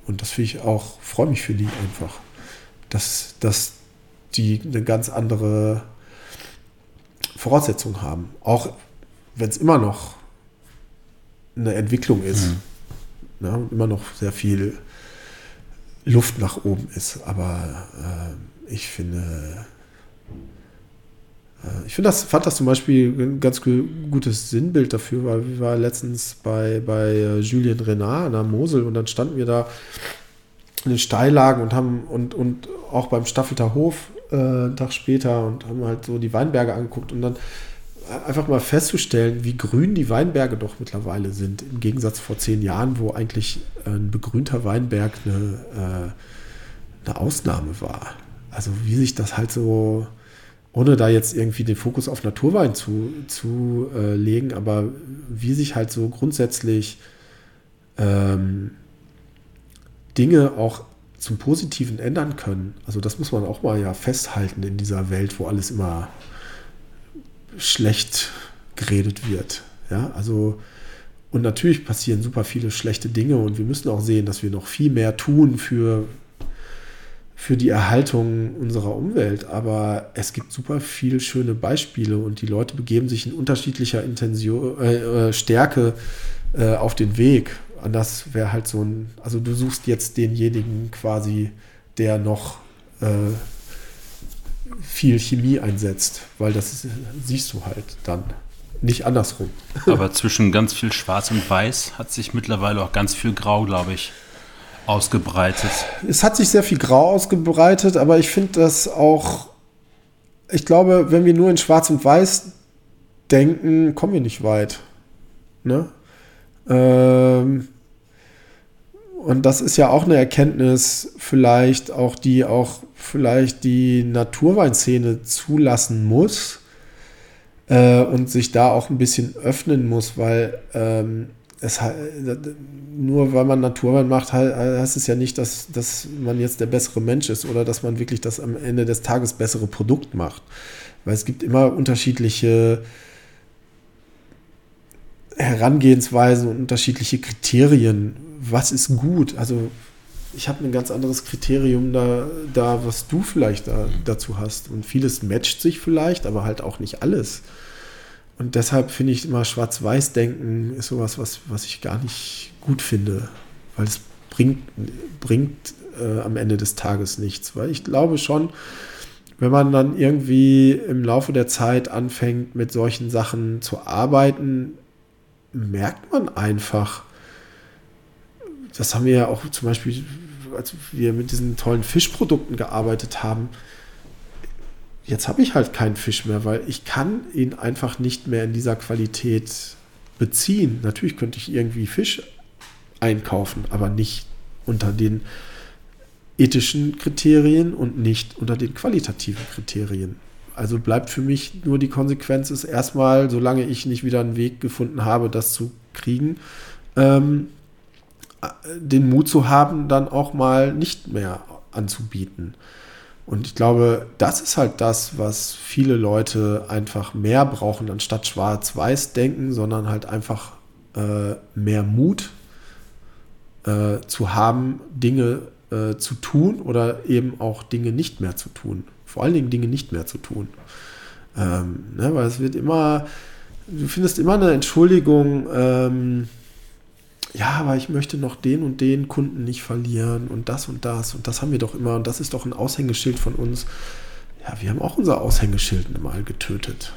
Und das finde ich auch, freue mich für die einfach dass, dass die eine ganz andere Voraussetzung haben. Auch wenn es immer noch eine Entwicklung ist. Mhm. Ja, ne, immer noch sehr viel Luft nach oben ist. Aber äh, ich finde, äh, ich finde das, fand das zum Beispiel ein ganz gutes Sinnbild dafür, weil wir waren letztens bei, bei äh, Julien Renard an der Mosel und dann standen wir da in den Steillagen und haben und, und auch beim Staffelter Hof äh, einen Tag später und haben halt so die Weinberge angeguckt und dann einfach mal festzustellen, wie grün die Weinberge doch mittlerweile sind, im Gegensatz vor zehn Jahren, wo eigentlich ein begrünter Weinberg eine, äh, eine Ausnahme war. Also wie sich das halt so, ohne da jetzt irgendwie den Fokus auf Naturwein zu, zu äh, legen, aber wie sich halt so grundsätzlich ähm, Dinge auch zum Positiven ändern können. Also das muss man auch mal ja festhalten in dieser Welt, wo alles immer schlecht geredet wird. Ja, also und natürlich passieren super viele schlechte Dinge und wir müssen auch sehen, dass wir noch viel mehr tun für, für die Erhaltung unserer Umwelt. Aber es gibt super viele schöne Beispiele und die Leute begeben sich in unterschiedlicher Intention, äh, äh Stärke äh, auf den Weg. Das wäre halt so ein, also du suchst jetzt denjenigen quasi, der noch äh, viel Chemie einsetzt, weil das ist, siehst du halt dann. Nicht andersrum. Aber zwischen ganz viel Schwarz und Weiß hat sich mittlerweile auch ganz viel Grau, glaube ich, ausgebreitet. Es hat sich sehr viel Grau ausgebreitet, aber ich finde das auch, ich glaube, wenn wir nur in Schwarz und Weiß denken, kommen wir nicht weit. Ne? Ähm, und das ist ja auch eine Erkenntnis, vielleicht auch die auch vielleicht die Naturweinszene zulassen muss äh, und sich da auch ein bisschen öffnen muss, weil ähm, es, nur weil man Naturwein macht, heißt es ja nicht, dass, dass man jetzt der bessere Mensch ist oder dass man wirklich das am Ende des Tages bessere Produkt macht. Weil es gibt immer unterschiedliche Herangehensweisen und unterschiedliche Kriterien. Was ist gut? Also ich habe ein ganz anderes Kriterium da, da was du vielleicht da, dazu hast. Und vieles matcht sich vielleicht, aber halt auch nicht alles. Und deshalb finde ich immer Schwarz-Weiß-Denken ist sowas, was, was ich gar nicht gut finde, weil es bringt, bringt äh, am Ende des Tages nichts. Weil ich glaube schon, wenn man dann irgendwie im Laufe der Zeit anfängt, mit solchen Sachen zu arbeiten, merkt man einfach, das haben wir ja auch zum Beispiel, als wir mit diesen tollen Fischprodukten gearbeitet haben, jetzt habe ich halt keinen Fisch mehr, weil ich kann ihn einfach nicht mehr in dieser Qualität beziehen. Natürlich könnte ich irgendwie Fisch einkaufen, aber nicht unter den ethischen Kriterien und nicht unter den qualitativen Kriterien. Also bleibt für mich nur die Konsequenz ist erstmal, solange ich nicht wieder einen Weg gefunden habe, das zu kriegen, ähm, den Mut zu haben, dann auch mal nicht mehr anzubieten. Und ich glaube, das ist halt das, was viele Leute einfach mehr brauchen, anstatt schwarz-weiß denken, sondern halt einfach äh, mehr Mut äh, zu haben, Dinge äh, zu tun oder eben auch Dinge nicht mehr zu tun. Vor allen Dingen Dinge nicht mehr zu tun. Ähm, ne, weil es wird immer, du findest immer eine Entschuldigung, ähm, ja, aber ich möchte noch den und den Kunden nicht verlieren und das und das und das haben wir doch immer und das ist doch ein Aushängeschild von uns. Ja, wir haben auch unser Aushängeschild mal getötet.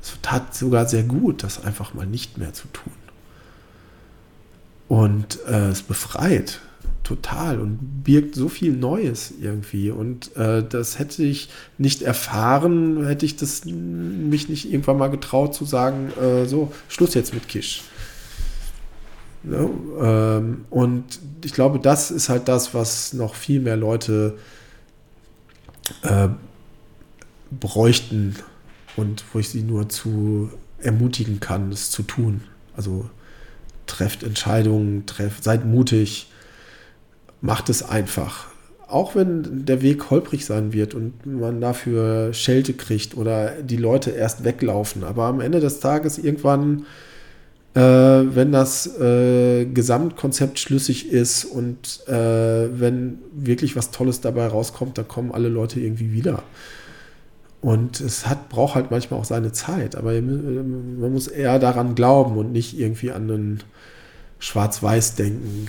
Es tat sogar sehr gut, das einfach mal nicht mehr zu tun. Und äh, es befreit total und birgt so viel Neues irgendwie. Und äh, das hätte ich nicht erfahren, hätte ich das mich nicht irgendwann mal getraut zu sagen, äh, so, Schluss jetzt mit Kisch. Ne? Ähm, und ich glaube, das ist halt das, was noch viel mehr Leute äh, bräuchten und wo ich sie nur zu ermutigen kann, es zu tun. Also trefft Entscheidungen, trefft, seid mutig, macht es einfach. Auch wenn der Weg holprig sein wird und man dafür Schelte kriegt oder die Leute erst weglaufen. Aber am Ende des Tages irgendwann äh, wenn das äh, Gesamtkonzept schlüssig ist und äh, wenn wirklich was Tolles dabei rauskommt, dann kommen alle Leute irgendwie wieder. Und es hat, braucht halt manchmal auch seine Zeit, aber man muss eher daran glauben und nicht irgendwie an einen Schwarz-Weiß-Denken.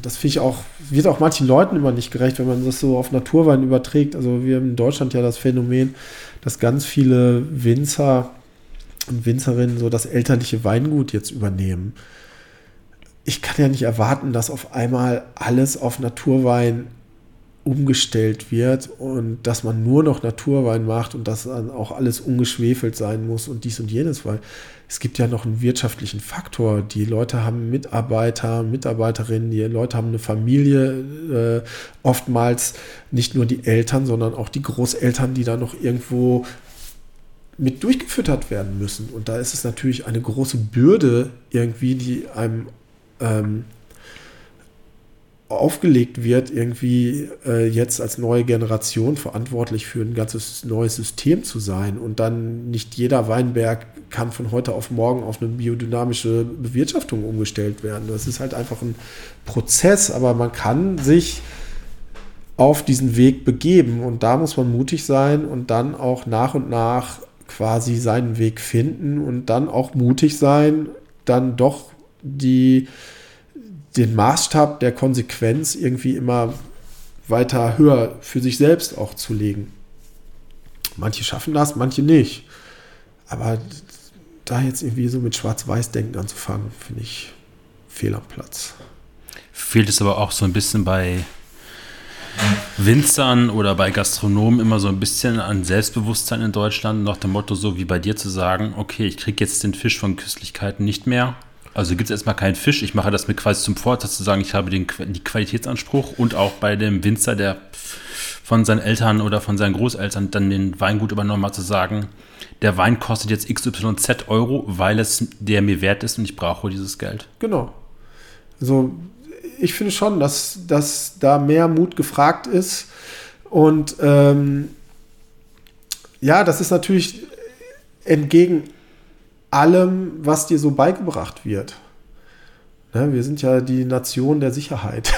Das finde ich auch, wird auch manchen Leuten immer nicht gerecht, wenn man das so auf Naturwein überträgt. Also wir haben in Deutschland ja das Phänomen, dass ganz viele Winzer und Winzerinnen so das elterliche Weingut jetzt übernehmen. Ich kann ja nicht erwarten, dass auf einmal alles auf Naturwein umgestellt wird und dass man nur noch Naturwein macht und dass dann auch alles ungeschwefelt sein muss und dies und jenes, weil es gibt ja noch einen wirtschaftlichen Faktor. Die Leute haben Mitarbeiter, Mitarbeiterinnen, die Leute haben eine Familie, äh, oftmals nicht nur die Eltern, sondern auch die Großeltern, die da noch irgendwo mit durchgefüttert werden müssen. Und da ist es natürlich eine große Bürde irgendwie, die einem ähm, aufgelegt wird, irgendwie äh, jetzt als neue Generation verantwortlich für ein ganzes neues System zu sein. Und dann nicht jeder Weinberg kann von heute auf morgen auf eine biodynamische Bewirtschaftung umgestellt werden. Das ist halt einfach ein Prozess, aber man kann sich auf diesen Weg begeben und da muss man mutig sein und dann auch nach und nach quasi seinen Weg finden und dann auch mutig sein, dann doch die, den Maßstab der Konsequenz irgendwie immer weiter höher für sich selbst auch zu legen. Manche schaffen das, manche nicht. Aber da jetzt irgendwie so mit Schwarz-Weiß-Denken anzufangen, finde ich fehl am Platz. Fehlt es aber auch so ein bisschen bei Winzern oder bei Gastronomen immer so ein bisschen an Selbstbewusstsein in Deutschland, nach dem Motto, so wie bei dir zu sagen, okay, ich kriege jetzt den Fisch von Köstlichkeiten nicht mehr. Also gibt es erstmal keinen Fisch. Ich mache das mir quasi zum Vorsatz zu sagen, ich habe den die Qualitätsanspruch und auch bei dem Winzer, der von seinen Eltern oder von seinen Großeltern dann den Weingut übernommen hat, zu sagen, der Wein kostet jetzt XYZ Euro, weil es der mir wert ist und ich brauche dieses Geld. Genau. Also ich finde schon, dass, dass da mehr Mut gefragt ist. Und ähm, ja, das ist natürlich entgegen allem, was dir so beigebracht wird. Ne, wir sind ja die Nation der Sicherheit.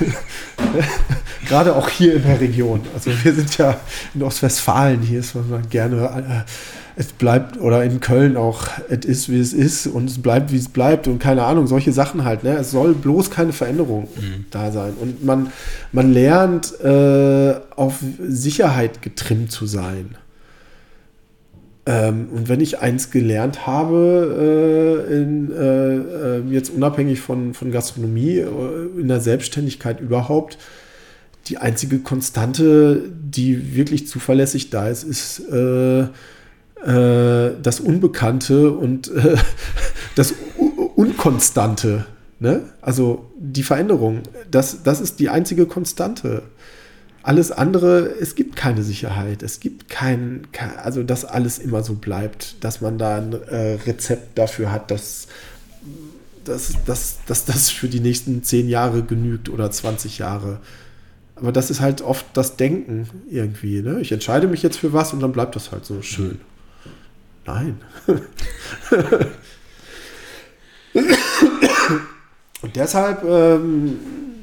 Gerade auch hier in der Region. Also wir sind ja in Ostwestfalen, hier ist man gerne, äh, es bleibt, oder in Köln auch, es ist, wie es ist und es bleibt, wie es bleibt und keine Ahnung, solche Sachen halt. Ne? Es soll bloß keine Veränderung mhm. da sein. Und man, man lernt, äh, auf Sicherheit getrimmt zu sein. Ähm, und wenn ich eins gelernt habe, äh, in, äh, äh jetzt unabhängig von, von Gastronomie, äh, in der Selbstständigkeit überhaupt, die einzige Konstante, die wirklich zuverlässig da ist, ist äh, äh, das Unbekannte und das Unkonstante. Ne? Also die Veränderung, das, das ist die einzige Konstante. Alles andere, es gibt keine Sicherheit. Es gibt kein, also dass alles immer so bleibt, dass man da ein äh, Rezept dafür hat, dass, dass, dass, dass das für die nächsten zehn Jahre genügt oder 20 Jahre. Aber das ist halt oft das Denken irgendwie. Ne? Ich entscheide mich jetzt für was und dann bleibt das halt so schön. Nein. und deshalb ähm,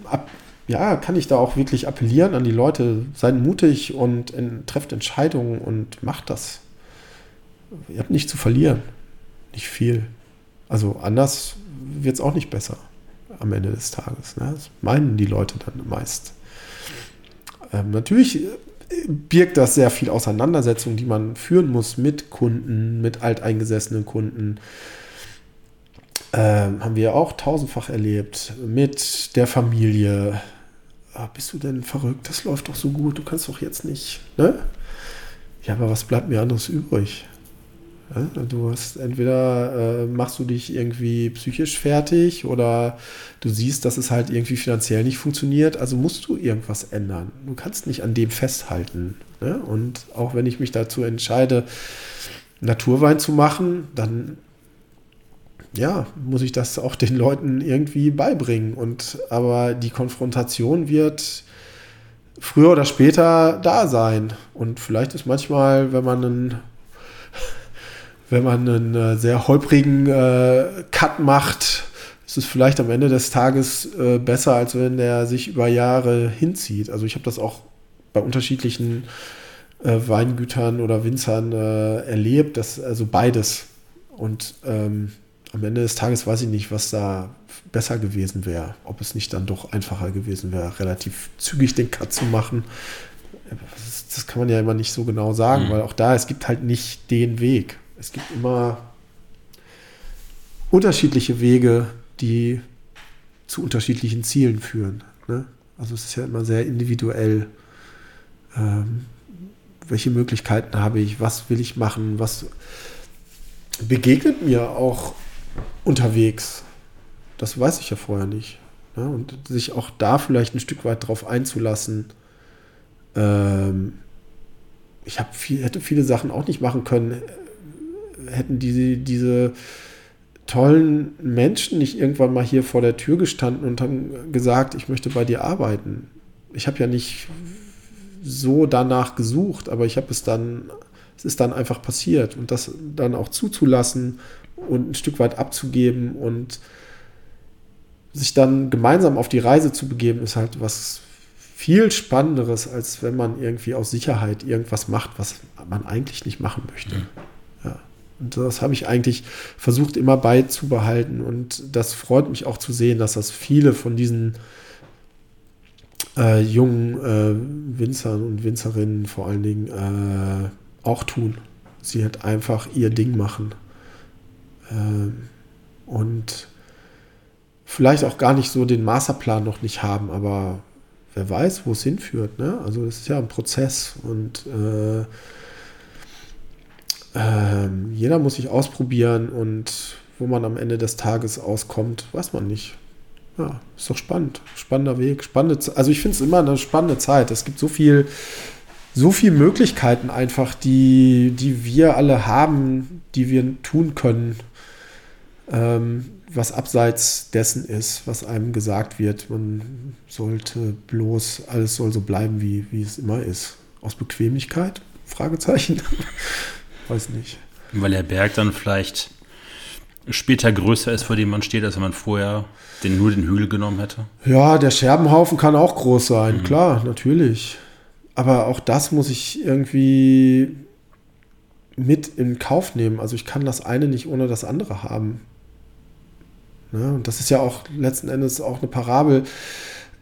ab, ja, kann ich da auch wirklich appellieren an die Leute, seid mutig und in, trefft Entscheidungen und macht das. Ihr habt nichts zu verlieren. Nicht viel. Also anders wird es auch nicht besser am Ende des Tages. Ne? Das meinen die Leute dann meist. Ähm, natürlich äh, birgt das sehr viel Auseinandersetzung, die man führen muss mit Kunden, mit alteingesessenen Kunden. Ähm, haben wir auch tausendfach erlebt. Mit der Familie, ah, bist du denn verrückt? Das läuft doch so gut, du kannst doch jetzt nicht. Ne? Ja, aber was bleibt mir anderes übrig? Du hast entweder äh, machst du dich irgendwie psychisch fertig oder du siehst, dass es halt irgendwie finanziell nicht funktioniert, also musst du irgendwas ändern. Du kannst nicht an dem festhalten. Ne? Und auch wenn ich mich dazu entscheide, Naturwein zu machen, dann ja, muss ich das auch den Leuten irgendwie beibringen. Und aber die Konfrontation wird früher oder später da sein. Und vielleicht ist manchmal, wenn man einen, wenn man einen äh, sehr holprigen äh, Cut macht, ist es vielleicht am Ende des Tages äh, besser, als wenn der sich über Jahre hinzieht. Also ich habe das auch bei unterschiedlichen äh, Weingütern oder Winzern äh, erlebt, dass also beides. Und ähm, am Ende des Tages weiß ich nicht, was da besser gewesen wäre. Ob es nicht dann doch einfacher gewesen wäre, relativ zügig den Cut zu machen. Das, kann man ja immer nicht so genau sagen, mhm. weil auch da, es gibt halt nicht den Weg. Es gibt immer unterschiedliche Wege, die zu unterschiedlichen Zielen führen. Ne? Also es ist ja immer sehr individuell. Ähm, welche Möglichkeiten habe ich? Was will ich machen? Was begegnet mir auch unterwegs. Das weiß ich ja vorher nicht. Ne? Und sich auch da vielleicht ein Stück weit drauf einzulassen. Ähm, ich viel, hätte viele Sachen auch nicht machen können, hätten diese, diese tollen Menschen nicht irgendwann mal hier vor der Tür gestanden und haben gesagt, ich möchte bei dir arbeiten. Ich habe ja nicht so danach gesucht, aber ich habe es dann, es ist dann einfach passiert und das dann auch zuzulassen und ein Stück weit abzugeben und sich dann gemeinsam auf die Reise zu begeben, ist halt was viel Spannenderes, als wenn man irgendwie aus Sicherheit irgendwas macht, was man eigentlich nicht machen möchte. Mhm. Ja. Und das habe ich eigentlich versucht immer beizubehalten. Und das freut mich auch zu sehen, dass das viele von diesen äh, jungen äh, Winzern und Winzerinnen vor allen Dingen äh, auch tun. Sie halt einfach ihr Ding machen. Ähm, und vielleicht auch gar nicht so den Masterplan noch nicht haben, aber wer weiß, wo es hinführt. Ne? Also es ist ja ein Prozess und äh, äh, jeder muss sich ausprobieren und wo man am Ende des Tages auskommt, weiß man nicht. Ja, ist doch spannend. Spannender Weg, spannende Also ich finde es immer eine spannende Zeit. Es gibt so viel, so viele Möglichkeiten einfach, die, die wir alle haben, die wir tun können, ähm, was abseits dessen ist, was einem gesagt wird. Man sollte bloß, alles soll so bleiben, wie, wie es immer ist. Aus Bequemlichkeit? Fragezeichen. Weiß nicht. Weil der Berg dann vielleicht später größer ist, vor dem man steht, als wenn man vorher den, nur den Hügel genommen hätte. Ja, der Scherbenhaufen kann auch groß sein, klar, natürlich. Aber auch das muss ich irgendwie mit in Kauf nehmen. Also ich kann das eine nicht ohne das andere haben. Ne? Und das ist ja auch letzten Endes auch eine Parabel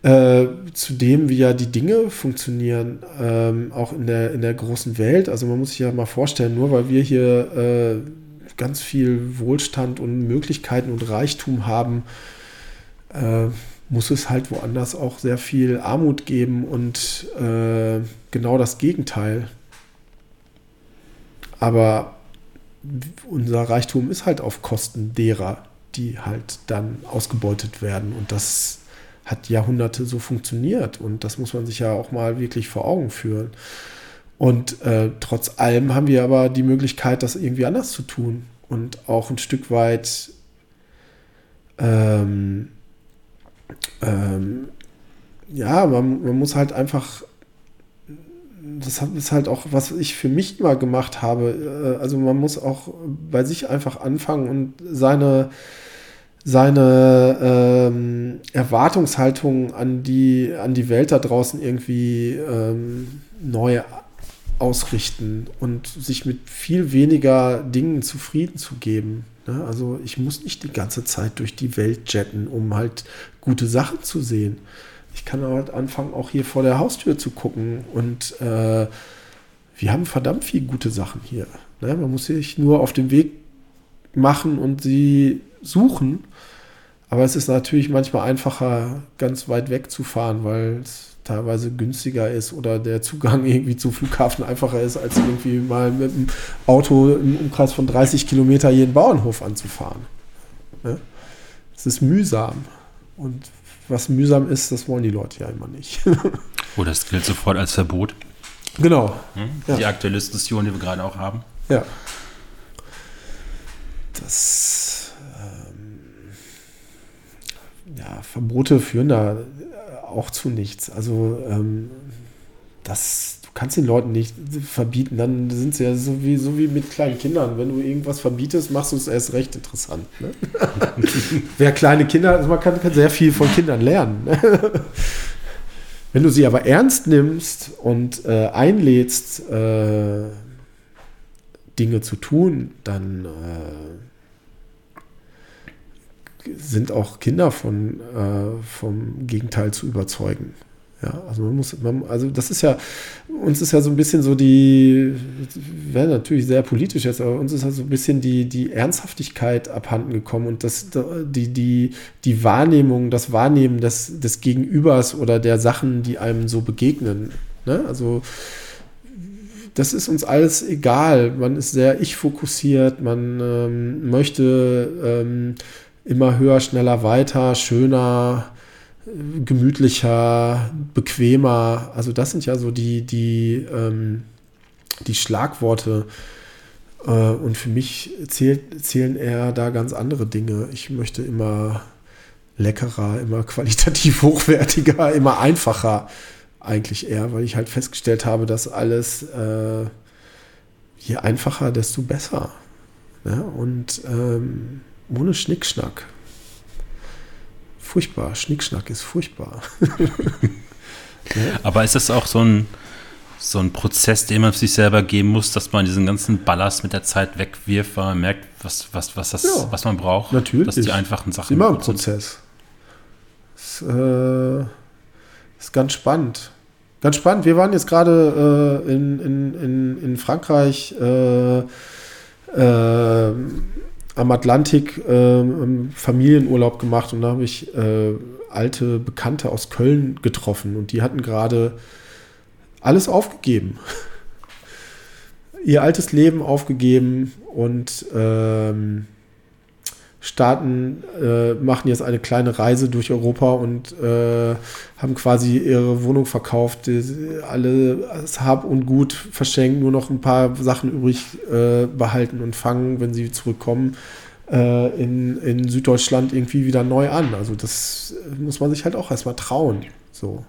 äh, zu dem, wie ja die Dinge funktionieren, ähm, auch in der, in der großen Welt. Also man muss sich ja mal vorstellen, nur weil wir hier äh, ganz viel Wohlstand und Möglichkeiten und Reichtum haben, äh, muss es halt woanders auch sehr viel Armut geben und äh, genau das Gegenteil. Aber unser Reichtum ist halt auf Kosten derer, die halt dann ausgebeutet werden. Und das hat Jahrhunderte so funktioniert. Und das muss man sich ja auch mal wirklich vor Augen führen. Und äh, trotz allem haben wir aber die Möglichkeit, das irgendwie anders zu tun. Und auch ein Stück weit ähm, ähm, ja, man, man muss halt einfach, das ist halt auch, was ich für mich immer gemacht habe. äh, Also man muss auch bei sich einfach anfangen und seine, seine ähm, Erwartungshaltung an die, an die Welt da draußen irgendwie ähm, neu ausrichten und sich mit viel weniger Dingen zufrieden zu geben. Ne? Also ich muss nicht die ganze Zeit durch die Welt jetten, um halt gute Sachen zu sehen. Ich kann halt anfangen, auch hier vor der Haustür zu gucken und äh, wir haben verdammt viel gute Sachen hier. Ne? Man muss sich nur auf den Weg machen und sie suchen. Aber es ist natürlich manchmal einfacher, ganz weit weg zu fahren, weil es teilweise günstiger ist oder der Zugang irgendwie zum Flughafen einfacher ist, als irgendwie mal mit dem Auto im Umkreis von 30 Kilometer jeden Bauernhof anzufahren. Ne? Es ist mühsam. Und was mühsam ist, das wollen die Leute ja immer nicht. Oh, das gilt sofort als Verbot. genau. Hm? Ja. Die aktuelle Diskussion, die wir gerade auch haben. Ja. Das, ähm, ja, Verbote führen da auch zu nichts. Also, ähm, das, du kannst den Leuten nicht verbieten, dann sind sie ja so wie, so wie mit kleinen Kindern. Wenn du irgendwas verbietest, machst du es erst recht interessant. Ne? Wer kleine Kinder, also man kann, kann sehr viel von Kindern lernen. Ne? Wenn du sie aber ernst nimmst und äh, einlädst, äh, Dinge zu tun, dann äh, sind auch Kinder von, äh, vom Gegenteil zu überzeugen. Ja, also man muss, man, also das ist ja, uns ist ja so ein bisschen so die, wäre natürlich sehr politisch jetzt, aber uns ist ja so ein bisschen die, die Ernsthaftigkeit abhanden gekommen und das, die, die, die Wahrnehmung, das Wahrnehmen des, des Gegenübers oder der Sachen, die einem so begegnen. Ne? Also das ist uns alles egal. Man ist sehr ich-fokussiert, man ähm, möchte ähm, immer höher, schneller, weiter, schöner, gemütlicher, bequemer. Also das sind ja so die, die, ähm, die Schlagworte. Äh, und für mich zählt, zählen eher da ganz andere Dinge. Ich möchte immer leckerer, immer qualitativ hochwertiger, immer einfacher eigentlich eher, weil ich halt festgestellt habe, dass alles äh, je einfacher, desto besser. Ja? Und ähm, ohne Schnickschnack. Furchtbar. Schnickschnack ist furchtbar. Aber ist das auch so ein, so ein Prozess, den man sich selber geben muss, dass man diesen ganzen Ballast mit der Zeit wegwirft, weil man merkt, was, was, was, das, Ja, was man braucht? natürlich. Dass die einfachen Sachen Immer ein. Prozess. Ist, äh, ist ganz spannend. Ganz spannend. Wir waren jetzt gerade äh, in, in, in, in Frankreich äh, äh, am Atlantik äh, Familienurlaub gemacht und da habe ich äh, alte Bekannte aus Köln getroffen und die hatten gerade alles aufgegeben. Ihr altes Leben aufgegeben und ähm, starten, äh, machen jetzt eine kleine Reise durch Europa und äh, haben quasi ihre Wohnung verkauft, alle das Hab und Gut verschenkt, nur noch ein paar Sachen übrig äh, behalten und fangen, wenn sie zurückkommen, äh, in, in Süddeutschland irgendwie wieder neu an. Also das muss man sich halt auch erstmal trauen. So.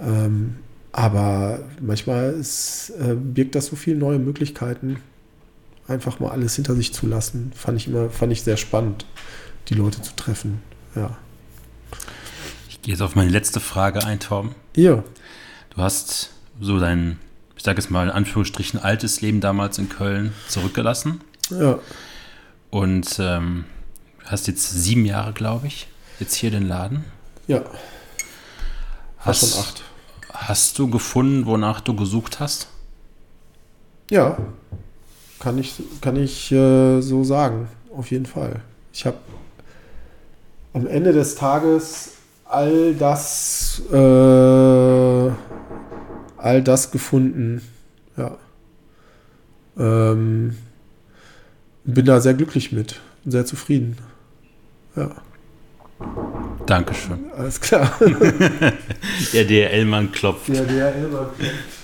Ähm, aber manchmal ist, äh, birgt das so viele neue Möglichkeiten einfach mal alles hinter sich zu lassen, fand ich immer, fand ich sehr spannend, die Leute zu treffen. Ja. Ich gehe jetzt auf meine letzte Frage ein, Tom. Ja. Du hast so dein, ich sage es mal in Anführungsstrichen, altes Leben damals in Köln zurückgelassen. Ja. Und ähm, hast jetzt sieben Jahre, glaube ich, jetzt hier den Laden. Ja. Hast, schon acht. Hast du gefunden, wonach du gesucht hast? Ja, kann ich, kann ich äh, so sagen, auf jeden Fall. Ich habe am Ende des Tages all das, äh, all das gefunden. Ja. Ähm, bin da sehr glücklich mit, sehr zufrieden. Ja. Dankeschön. Alles klar. Der DRL-Mann klopft. Der DRL-Mann klopft.